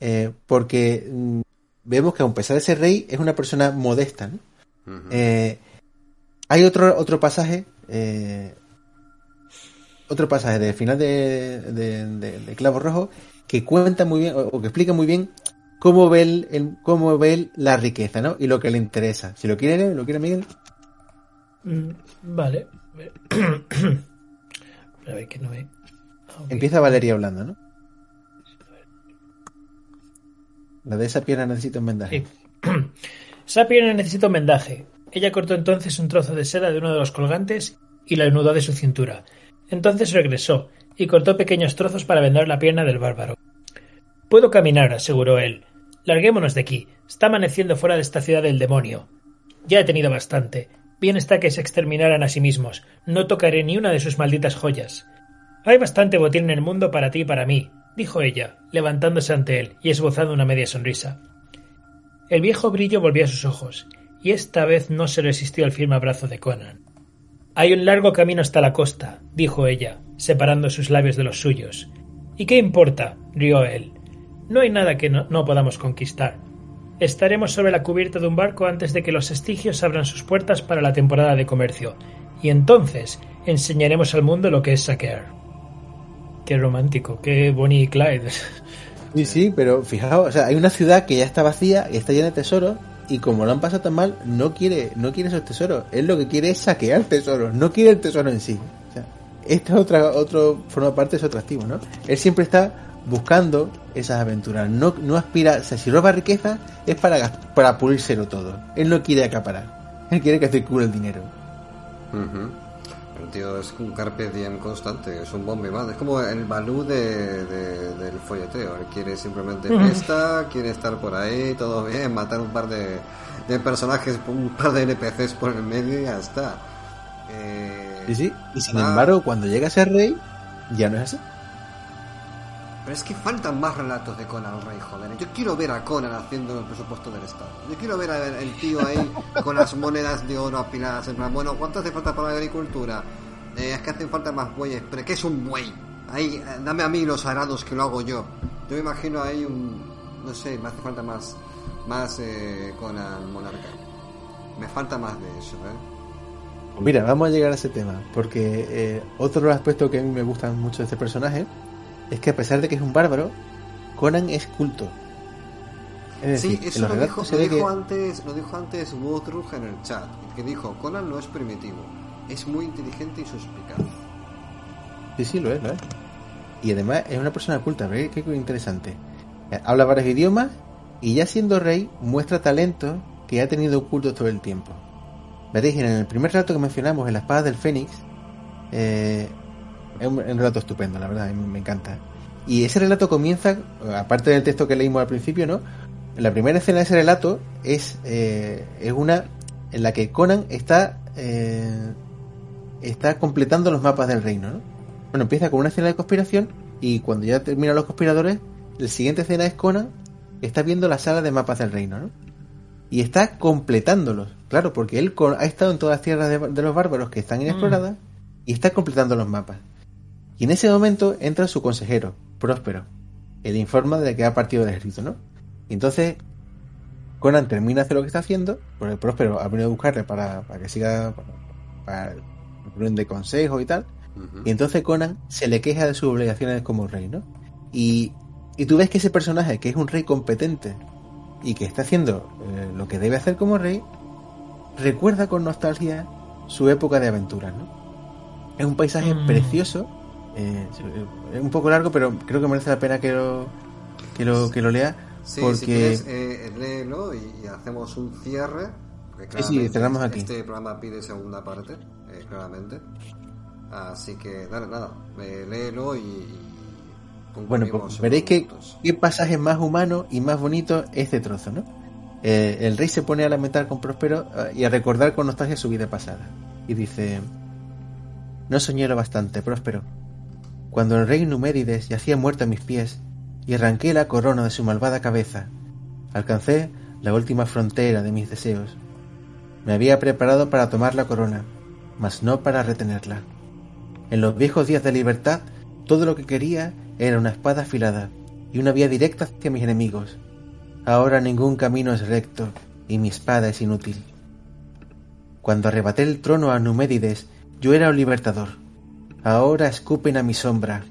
eh, porque mm, vemos que a pesar de ser rey, es una persona modesta, ¿no? Eh, hay otro, otro pasaje, eh, otro pasaje del final de, de, de- de Clavo Rojo que cuenta muy bien, o, o que explica muy bien cómo ve, el, el- cómo ve la riqueza, ¿no? Y lo que le interesa. Si lo quiere leer, lo quiere Miguel. Mm, Vale. A ver que no ve. Empieza Valeria hablando, ¿no? La de esa pierna necesita un vendaje. Sí. Esa pierna necesita un vendaje. Ella cortó entonces un trozo de seda de uno de los colgantes y la anudó de su cintura. Entonces regresó y cortó pequeños trozos para vendar la pierna del bárbaro. Puedo caminar, aseguró él. Larguémonos de aquí. Está amaneciendo fuera de esta ciudad del demonio. Ya he tenido bastante. Bien está que se exterminaran a sí mismos. No tocaré ni una de sus malditas joyas. Hay bastante botín en el mundo para ti y para mí, dijo ella, levantándose ante él y esbozando una media sonrisa. El viejo brillo volvió a sus ojos, y esta vez no se resistió al firme abrazo de Conan. Hay un largo camino hasta la costa, dijo ella, separando sus labios de los suyos. ¿Y qué importa? rió él. No hay nada que no, no podamos conquistar. Estaremos sobre la cubierta de un barco antes de que los estigios abran sus puertas para la temporada de comercio, y entonces enseñaremos al mundo lo que es saquear. Qué romántico, qué Bonnie y Clyde. Sí, sí, pero fijaos, o sea, hay una ciudad que ya está vacía y está llena de tesoros y como lo han pasado tan mal, no quiere, no quiere esos tesoros. Él lo que quiere es saquear tesoros, no quiere el tesoro en sí. O sea, esta otra, otro forma parte de su atractivo, ¿no? Él siempre está buscando esas aventuras. No, no aspira, o sea, si roba riqueza es para, para pulírselo todo. Él no quiere acaparar. Él quiere que circule el dinero. Tío es un carpe diem constante, es un bombe más. Es como el balú de, de- del folleteo. Él quiere simplemente fiesta, quiere estar por ahí, todo bien, matar un par de, de personajes, un par de NPCs por el medio y ya está. Eh, Sí, sí. Y sin ah, embargo, cuando llega a ser rey, ya no es así. Pero es que faltan más relatos de Conan el Rey, joder. Yo quiero ver a Conan haciendo el presupuesto del Estado. Yo quiero ver al el tío ahí con las monedas de oro apiladas. En plan, bueno, ¿cuánto hace falta para la agricultura? Eh, es que hacen falta más bueyes. ¿Pero qué es un buey? Ahí, eh, dame a mí los arados que lo hago yo. Yo me imagino ahí un... No sé, me hace falta más... Más eh, Conan Monarca. Me falta más de eso, ¿eh? Pues Mira, vamos a llegar a ese tema, porque eh, otro aspecto que a mí me gusta mucho de este personaje es que a pesar de que es un bárbaro, Conan es culto. Es Sí, decir, eso lo dijo, lo dijo que- antes, lo dijo antes Woodruff en el chat, que dijo, Conan no es primitivo, es muy inteligente y suspicaz. Sí, sí, lo es, lo es. Y además es una persona culta, ¿ves? Qué interesante. Habla varios idiomas y ya siendo rey muestra talentos que ha tenido ocultos todo el tiempo. Veréis, en el primer relato que mencionamos, en la espada del Fénix, eh, es un, relato estupendo, la verdad, me encanta. Y ese relato comienza, aparte del texto que leímos al principio, ¿no? La primera escena de ese relato es, eh, es una en la que Conan está, eh, está completando los mapas del reino, ¿no? Bueno, empieza con una escena de conspiración y cuando ya terminan los conspiradores, la siguiente escena es Conan está viendo la sala de mapas del reino, ¿no? Y está completándolos, claro, porque él ha estado en todas las tierras de, de los bárbaros que están inexploradas y está completando los mapas. Y en ese momento entra su consejero, Próspero, el informa de que ha partido del ejército, ¿no? Y entonces Conan termina de hacer lo que está haciendo, porque Próspero ha venido a buscarle para, para que siga, para, para reunión de consejo y tal. Y entonces Conan se le queja de sus obligaciones como rey, ¿no? Y, y tú ves que ese personaje, que es un rey competente y que está haciendo eh, lo que debe hacer como rey, recuerda con nostalgia su época de aventuras, ¿no? Es un paisaje Mm. precioso, eh, es un poco largo, pero creo que merece la pena que lo, que lo, que lo lea, Sí, porque... si quieres, eh, léelo y, y hacemos un cierre. Porque Sí, cerramos este- aquí. Este programa pide segunda parte, eh, claramente. Así que, dale, nada, eh, léelo y... y Bueno, pues veréis que qué pasaje más humano y más bonito este trozo, ¿no? Eh, el rey se pone a lamentar con Próspero eh, y a recordar con nostalgia su vida pasada. Y dice, no soñé lo bastante, Próspero. Cuando el rey Numérides yacía muerto a mis pies y arranqué la corona de su malvada cabeza, alcancé la última frontera de mis deseos. Me había preparado para tomar la corona, mas no para retenerla. En los viejos días de libertad, todo lo que quería era una espada afilada y una vía directa hacia mis enemigos. Ahora ningún camino es recto y mi espada es inútil. Cuando arrebaté el trono a Numérides, yo era un libertador. Ahora escupen a mi sombra.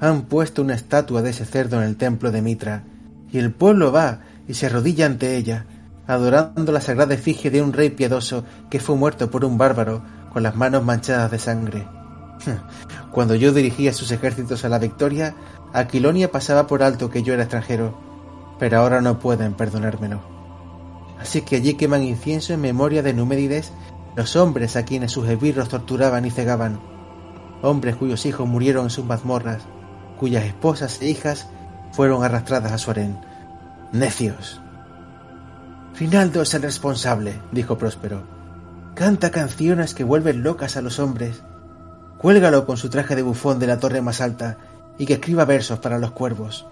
Han puesto una estatua de ese cerdo en el templo de Mitra, y el pueblo va y se arrodilla ante ella, adorando la sagrada efigie de un rey piadoso que fue muerto por un bárbaro con las manos manchadas de sangre. Cuando yo dirigía sus ejércitos a la victoria, Aquilonia pasaba por alto que yo era extranjero, pero ahora no pueden perdonármelo. Así que allí queman incienso en memoria de Numérides los hombres a quienes sus esbirros torturaban y cegaban, hombres cuyos hijos murieron en sus mazmorras, cuyas esposas e hijas fueron arrastradas a su harén. Necios. Rinaldo es el responsable, dijo Próspero. Canta canciones que vuelven locas a los hombres. Cuélgalo con su traje de bufón de la torre más alta y que escriba versos para los cuervos.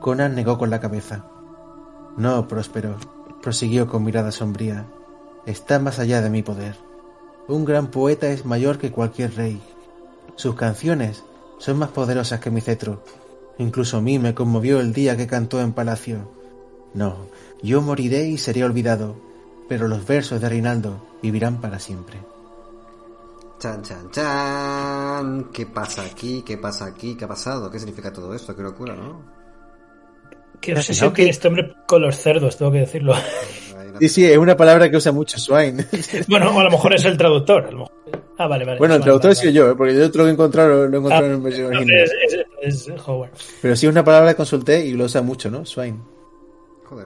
Conan negó con la cabeza. No, Próspero, prosiguió con mirada sombría. Está más allá de mi poder. un gran poeta es mayor que cualquier rey. Sus canciones son más poderosas que mi cetro. Incluso a mí me conmovió el día que cantó en palacio. No, yo moriré y seré olvidado, pero los versos de Rinaldo vivirán para siempre. Chan, chan, chan. ¿Qué pasa aquí? ¿Qué pasa aquí? ¿Qué ha pasado? ¿Qué significa todo esto? Qué locura, ¿no? Qué obsesión que este hombre con los cerdos, tengo que decirlo. Sí, sí, es una palabra que usa mucho Swine. bueno, a lo mejor es el traductor. A lo mejor. Ah, vale, vale. Bueno, el traductor vale, sido yo, ¿eh? porque yo otro lo he encontrado, lo he encontrado Ah, en versión vale. original. Es, es- es Howard. Pero sí es una palabra que consulté y lo usa mucho, ¿no? Swine.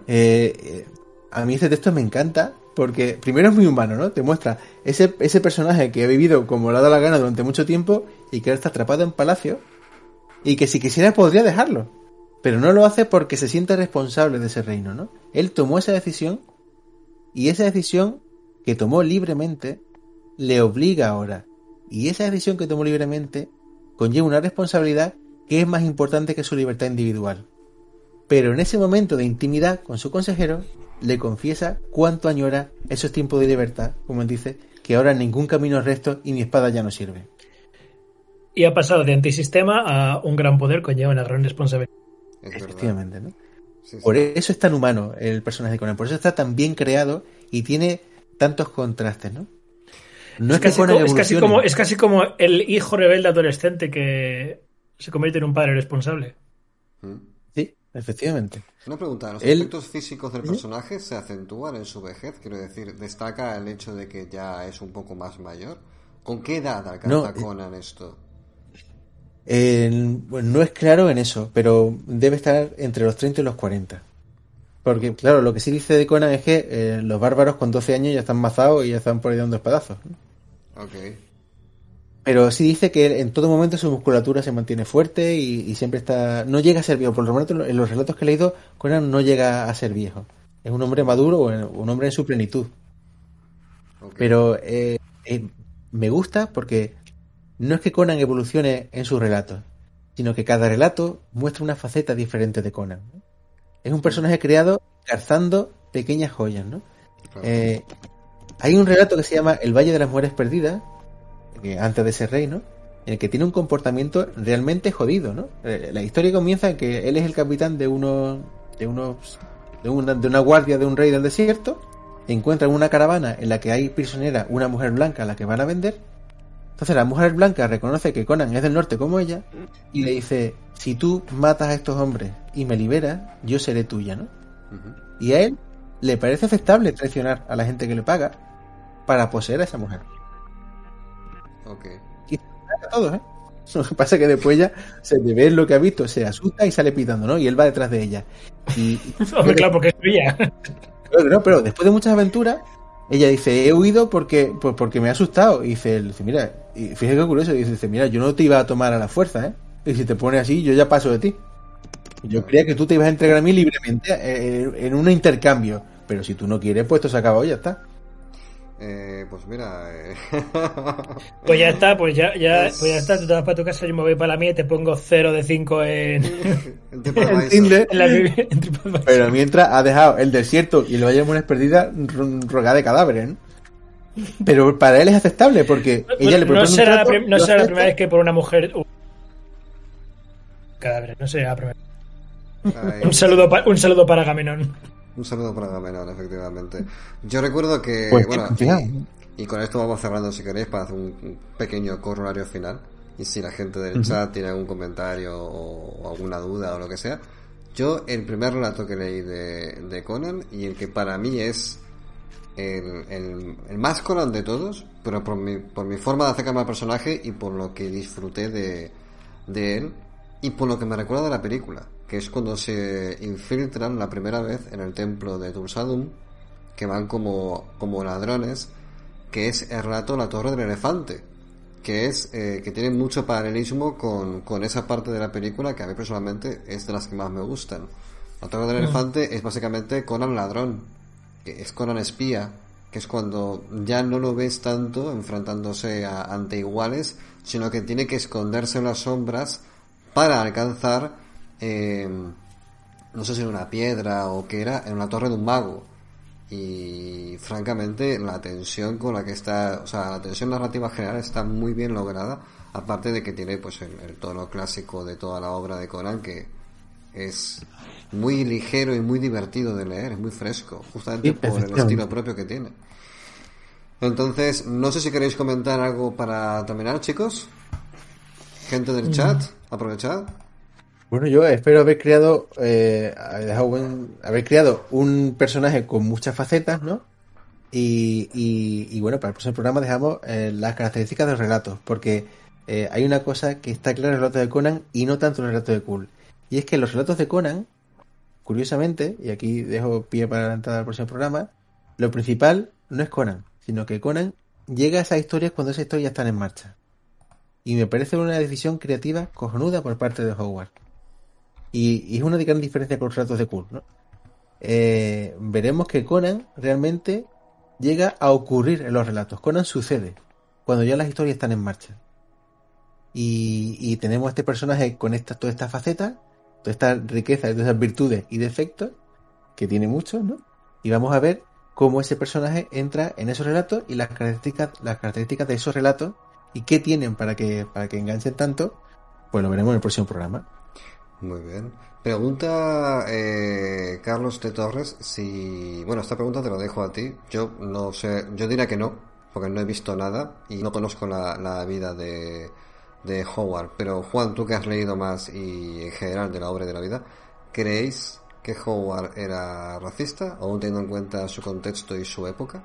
Eh, eh, a mí ese texto me encanta porque primero es muy humano, ¿no? Te muestra ese, ese personaje que ha vivido como le ha dado la gana durante mucho tiempo y que ahora está atrapado en palacio y que si quisiera podría dejarlo. Pero no lo hace porque se siente responsable de ese reino, ¿no? Él tomó esa decisión y esa decisión que tomó libremente le obliga ahora. Y esa decisión que tomó libremente conlleva una responsabilidad que es más importante que su libertad individual. Pero en ese momento de intimidad con su consejero, le confiesa cuánto añora esos tiempos de libertad, como él dice, que ahora ningún camino es recto y mi espada ya no sirve. Y ha pasado de antisistema a un gran poder conlleva una gran responsabilidad. Es. Efectivamente, ¿no? Sí, sí. Por eso es tan humano el personaje de Conan, por eso está tan bien creado y tiene tantos contrastes, ¿no? No es, es, casi que Conan como, es, casi evolucione. como, es casi como el hijo rebelde adolescente que se convierte en un padre responsable. Mm. Efectivamente. Una pregunta, ¿los aspectos físicos del personaje se acentúan en su vejez? Quiero decir, ¿destaca el hecho de que ya es un poco más mayor? ¿Con qué edad alcanza No, eh, Conan esto? Eh, no es claro en eso, pero debe estar entre los 30 y los 40. Porque, claro, lo que sí dice de Conan es que eh, los bárbaros con 12 años ya están mazados y ya están por ahí dando espadazos. ¿no? Ok. Pero sí dice que en todo momento su musculatura se mantiene fuerte y, y siempre está. No llega a ser viejo. Por lo menos en los relatos que he leído, Conan no llega a ser viejo. Es un hombre maduro o un hombre en su plenitud. Pero eh, eh, me gusta porque no es que Conan evolucione en sus relatos, sino que cada relato muestra una faceta diferente de Conan. Es un personaje creado cazando pequeñas joyas, ¿no? Eh, hay un relato que se llama El Valle de las Mujeres Perdidas, que antes de ser rey, ¿no? En el que tiene un comportamiento realmente jodido, ¿no? Eh, La historia comienza en que él es el capitán de unos, de unos, de una, de una guardia de un rey del desierto, encuentra una caravana en la que hay prisionera una mujer blanca a la que van a vender. Entonces la mujer blanca reconoce que Conan es del norte como ella y le dice, si tú matas a estos hombres y me liberas, yo seré tuya, ¿no? Y a él le parece aceptable traicionar a la gente que le paga para poseer a esa mujer. Ok. A todos, ¿eh? Lo que pasa es que después ya se le ve lo que ha visto, se asusta y sale pitando, ¿no? Y él va detrás de ella. Y, Hombre, claro, porque es tuya. pero, no, pero después de muchas aventuras, ella dice, he huido porque, pues porque me ha asustado. Y dice, él, dice, mira, y fíjate qué curioso, y dice, mira, yo no te iba a tomar a la fuerza, ¿eh? Y si te pones así, yo ya paso de ti. Yo creía que tú te ibas a entregar a mí libremente eh, en un intercambio. Pero si tú no quieres, pues esto se acabó, ya está. Eh, pues mira, eh, Pues ya está, pues ya, ya, Es- pues ya está. Tú te vas para tu casa, yo me voy para la mía y te pongo 0 de 5 en, En. Tinder. en la en TripAdvisor. Pero mientras ha dejado el desierto y el Valle de Mujeres Perdidas ro- rogada de cadáveres, ¿no? Pero para él es aceptable porque ella le propone no un será, la, trato, prim- no lo será la acepta. primera vez que por una mujer. Uh, cadáveres, no será la primera. Ay, Un saludo, pa- un saludo para Agamenón. Un saludo para Agamenón, efectivamente. Yo recuerdo que, Pues, bueno, y, y con esto vamos cerrando si queréis para hacer un, pequeño corolario final. Y si la gente del chat tiene algún comentario o, o alguna duda o lo que sea. Yo, el primer relato que leí de, de Conan y el que para mí es el, el, el más Conan de todos, pero por mi, por mi forma de acercarme al personaje y por lo que disfruté de, de él y por lo que me recuerda de la película, que es cuando se infiltran la primera vez en el templo de Tulsadum, que van como, como ladrones, que es el relato La Torre del Elefante, que es eh, que tiene mucho paralelismo con, con esa parte de la película que a mí personalmente es de las que más me gustan. La Torre del Elefante es básicamente Conan ladrón, que es Conan espía, que es cuando ya no lo ves tanto enfrentándose a, ante iguales, sino que tiene que esconderse en las sombras para alcanzar, eh, no sé si en una piedra o qué era, en una torre de un mago. y francamente la tensión con la que está, o sea, la tensión narrativa general está muy bien lograda, aparte de que tiene pues el, tono clásico de toda la obra de Conan que es muy ligero y muy divertido de leer, es muy fresco, justamente por el estilo propio que tiene. Entonces, no sé si queréis comentar algo para terminar, chicos. Gente del mm. chat, aprovechad. Bueno, yo espero haber creado, eh, haber creado un personaje con muchas facetas, ¿no? Y, y, bueno, para el próximo programa dejamos eh, las características de los relatos, porque eh, hay una cosa que está clara en el relato de Conan y no tanto en el relato de Cool. Y es que los relatos de Conan, curiosamente, y aquí dejo pie para la entrada del próximo programa, lo principal no es Conan, sino que Conan llega a esas historias cuando esas historias están en marcha. Y me parece una decisión creativa cojonuda por parte de Howard. Y, es una gran diferencia con los relatos de Kurt, ¿no? Eh, veremos que Conan realmente llega a ocurrir en los relatos. Conan sucede cuando ya las historias están en marcha. Y, tenemos a este personaje con esta, toda esta faceta, toda esta riqueza, todas esas virtudes y defectos, que tiene muchos, ¿no? Y vamos a ver cómo ese personaje entra en esos relatos y las características, las características de esos relatos y qué tienen para que, para que enganchen tanto, pues lo veremos en el próximo programa. Muy bien. Pregunta eh, Carlos de Torres si... Bueno, esta pregunta te lo dejo a ti. Yo no sé, yo diría que no, porque no he visto nada y no conozco la, vida de, de Howard. Pero Juan, tú que has leído más y en general de la obra de la vida, ¿creéis que Howard era racista, aún teniendo en cuenta su contexto y su época?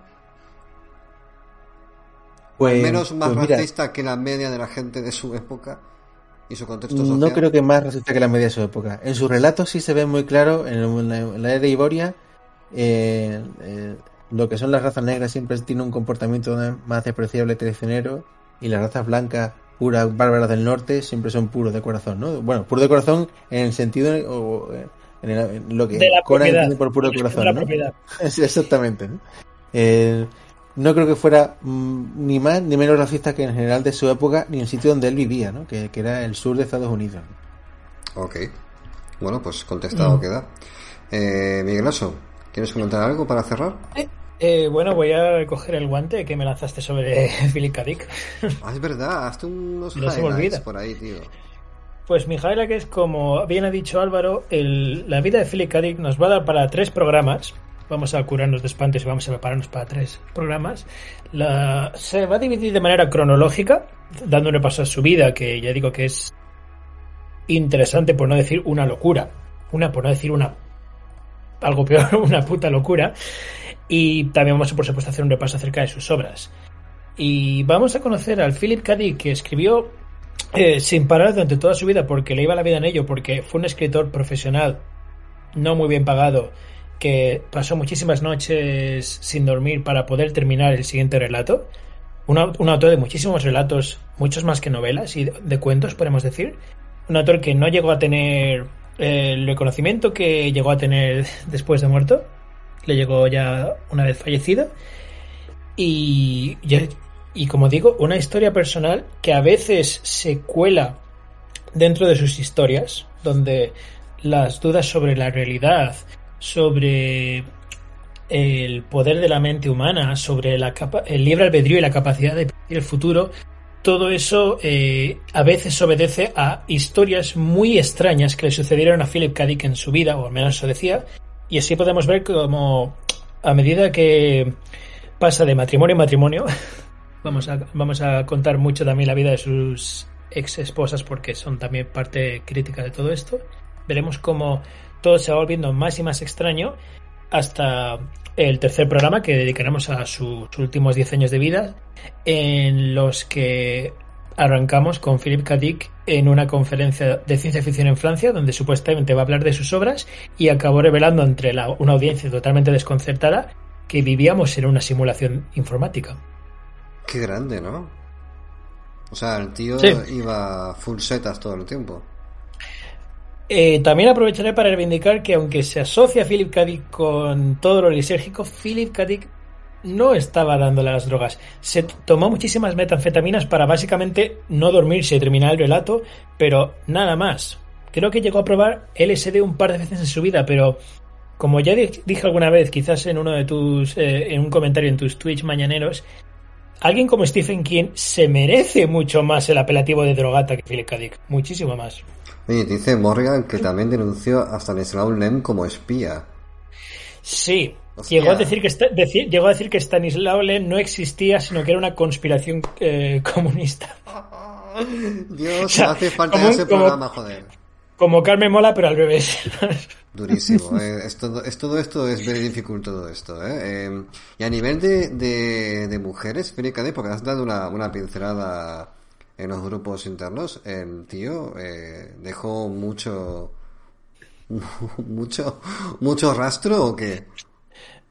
Pues, menos más pues racista que la media de la gente de su época y su contexto social. No creo que más racista que la media de su época. En sus relatos sí se ve muy claro, en la, era de Iboria, eh, eh, lo que son las razas negras siempre tienen un comportamiento más despreciable, traicionero, y las razas blancas, puras, bárbaras del norte, siempre son puros de corazón, ¿no? Bueno, puros de corazón en el sentido, o, en, lo que Conan entiende por puro corazón, ¿no? Exactamente, ¿no? Eh, no creo que fuera mm, ni más ni menos racista que en general de su época ni el sitio donde él vivía, ¿no? que, era el sur de Estados Unidos. Ok. Bueno, pues contestado mm. queda. Eh, Miguel Oso, ¿quieres comentar algo para cerrar? Eh, eh, bueno, voy a coger el guante que me lanzaste sobre Philip K. ah, es verdad, hazte unos highlights por ahí, tío. Pues mi highlight es, como bien ha dicho Álvaro, el, la vida de Philip K. nos va a dar para tres programas vamos a curarnos de espantos y vamos a prepararnos para tres programas. La, se va a dividir de manera cronológica, dando un repaso a su vida, que ya digo que es interesante, por no decir una locura. Una, por no decir una. algo peor, una puta locura. Y también vamos a, por supuesto, hacer un repaso acerca de sus obras. Y vamos a conocer al Philip K. que escribió eh, sin parar durante toda su vida, porque le iba la vida en ello, porque fue un escritor profesional, no muy bien pagado que pasó muchísimas noches sin dormir para poder terminar el siguiente relato. Un, autor de muchísimos relatos, muchos más que novelas y de, cuentos, podemos decir. Un autor que no llegó a tener eh, el reconocimiento que llegó a tener después de muerto. Le llegó ya una vez fallecido. Y, y como digo, una historia personal que a veces se cuela dentro de sus historias, donde las dudas sobre la realidad, sobre el poder de la mente humana, sobre el libre albedrío y la capacidad de predecir el futuro, todo eso eh, a veces obedece a historias muy extrañas que le sucedieron a Philip K. En su vida, o al menos eso decía, y así podemos ver como a medida que pasa de matrimonio en matrimonio, vamos a, vamos a contar mucho también la vida de sus ex esposas porque son también parte crítica de todo esto, veremos cómo todo se va volviendo más y más extraño hasta el tercer programa que dedicaremos a sus últimos 10 años de vida, en los que arrancamos con Philip K. Dick en una conferencia de ciencia ficción en Francia, donde supuestamente va a hablar de sus obras y acabó revelando entre una audiencia totalmente desconcertada que vivíamos en una simulación informática. Qué grande, ¿no? O sea, el tío iba full setas todo el tiempo. Eh, también aprovecharé para reivindicar que aunque se asocia a Philip K. con todo lo lisérgico, Philip K. no estaba dándole las drogas. Se tomó muchísimas metanfetaminas para básicamente no dormirse y terminar el relato, pero nada más. Creo que llegó a probar LSD un par de veces en su vida, pero como ya dije alguna vez, quizás en uno de tus, eh, en un comentario en tus Twitch mañaneros, alguien como Stephen King se merece mucho más el apelativo de drogata que Philip K. Dick, muchísimo más. Oye, dice Morgan que también denunció a Stanislaw Lem como espía. Sí, llegó a decir que llegó a decir que Stanislaw Lem no existía, sino que era una conspiración eh, comunista. Dios, hace falta ese programa, joder. Como Carmen Mola, pero al revés. Durísimo. Eh, es, todo, es, todo, esto, es very difficult todo esto. Eh. Em, y a nivel de, de, de mujeres, Felipe porque has dado una, una pincelada en los grupos internos, el tío eh, dejó mucho, mucho, mucho rastro o qué?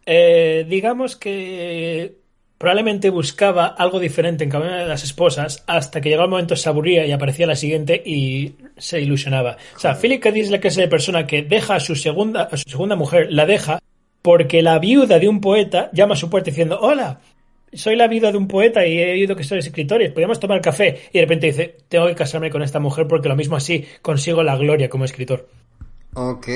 Eh, digamos que probablemente buscaba algo diferente en cada una de las esposas hasta que llegó el momento se aburría y aparecía la siguiente y se ilusionaba. O sea, Philip K. es la clase de persona que deja a su segunda, a su segunda mujer, la deja porque la viuda de un poeta llama a su puerta diciendo, hola, soy la vida de un poeta y he oído que sois escritores, podríamos tomar café. Y de repente dice, tengo que casarme con esta mujer porque lo mismo así consigo la gloria como escritor. Ok,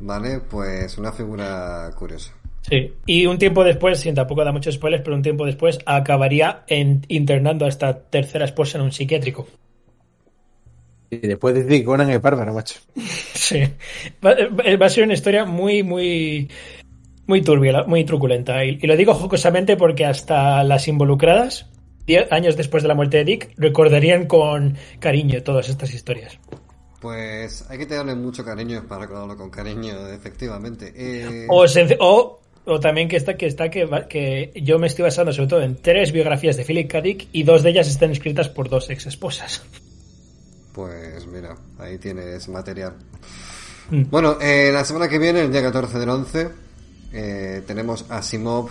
vale, pues una figura curiosa. Sí, y un tiempo después, sin tampoco da muchos spoilers, pero un tiempo después acabaría internando a esta tercera esposa en un psiquiátrico. Y después de Conan es bárbaro, macho. Sí, va, va a ser una historia muy, muy muy turbia, muy truculenta. Y, lo digo jocosamente porque hasta las involucradas, diez años después de la muerte de Dick, recordarían con cariño todas estas historias. Pues hay que tenerle mucho cariño para recordarlo con cariño, efectivamente. Eh, o, o, también que está, que está que, que yo me estoy basando sobre todo en tres biografías de Philip K. Dick y dos de ellas están escritas por dos ex esposas. Pues mira, ahí tienes material. Mm. Bueno, eh, la semana que viene, el día 14 del 11, eh, tenemos Asimov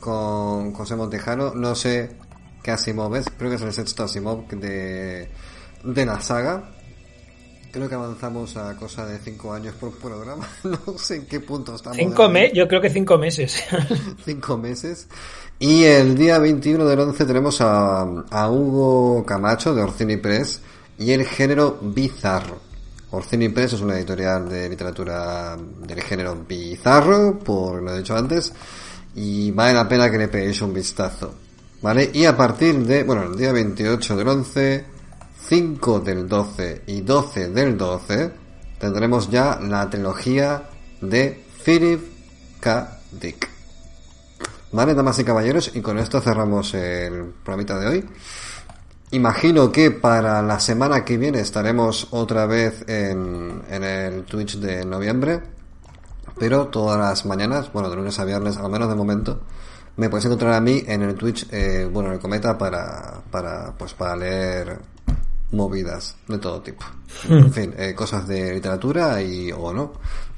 con José Montejano. No sé qué Asimov es, creo que es el sexto Asimov de, de la saga. Creo que avanzamos a cosa de cinco años por programa. No sé en qué punto estamos. Cinco me yo creo que cinco meses. cinco meses. Y el día 21 del 11 tenemos a, a Hugo Camacho de Orcini Press y el género bizarro. Orcini Press es una editorial de literatura del género bizarro, por lo he dicho antes, y vale la pena que le peguéis un vistazo. ¿Vale? Y a partir de, bueno, el día 28 del 11, 5 del 12 y 12 del 12, tendremos ya la trilogía de Philip K. Dick. ¿Vale, damas y caballeros? Y con esto cerramos el programita de hoy. Imagino que para la semana que viene estaremos otra vez en, en el Twitch de noviembre, pero todas las mañanas, bueno, de lunes a viernes, al menos de momento, me puedes encontrar a mí en el Twitch, eh, bueno, en el Cometa para, para, pues para leer movidas de todo tipo. Hmm. En fin, eh, cosas de literatura y o no.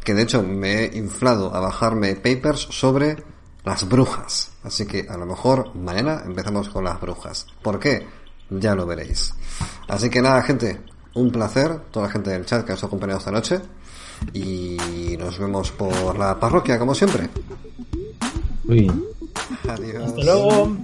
Que de hecho me he inflado a bajarme papers sobre las brujas. Así que a lo mejor mañana empezamos con las brujas. ¿Por qué? Ya lo veréis. Así que nada, gente, un placer, toda la gente del chat que os ha acompañado esta noche. Y nos vemos por la parroquia, como siempre. Uy. Adiós. Hasta luego.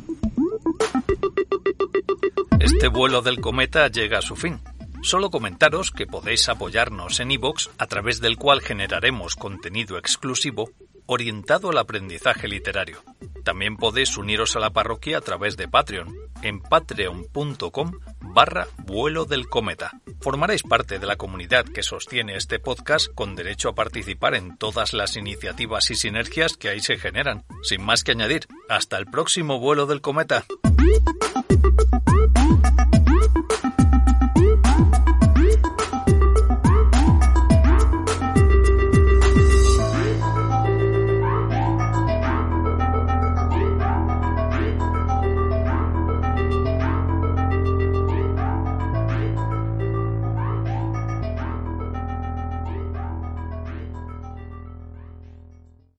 Este vuelo del cometa llega a su fin. Solo comentaros que podéis apoyarnos en iVoox, a través del cual generaremos contenido exclusivo orientado al aprendizaje literario. También podéis uniros a la parroquia a través de Patreon, en patreon.com barra vuelo del cometa. Formaréis parte de la comunidad que sostiene este podcast con derecho a participar en todas las iniciativas y sinergias que ahí se generan. Sin más que añadir, hasta el próximo vuelo del cometa.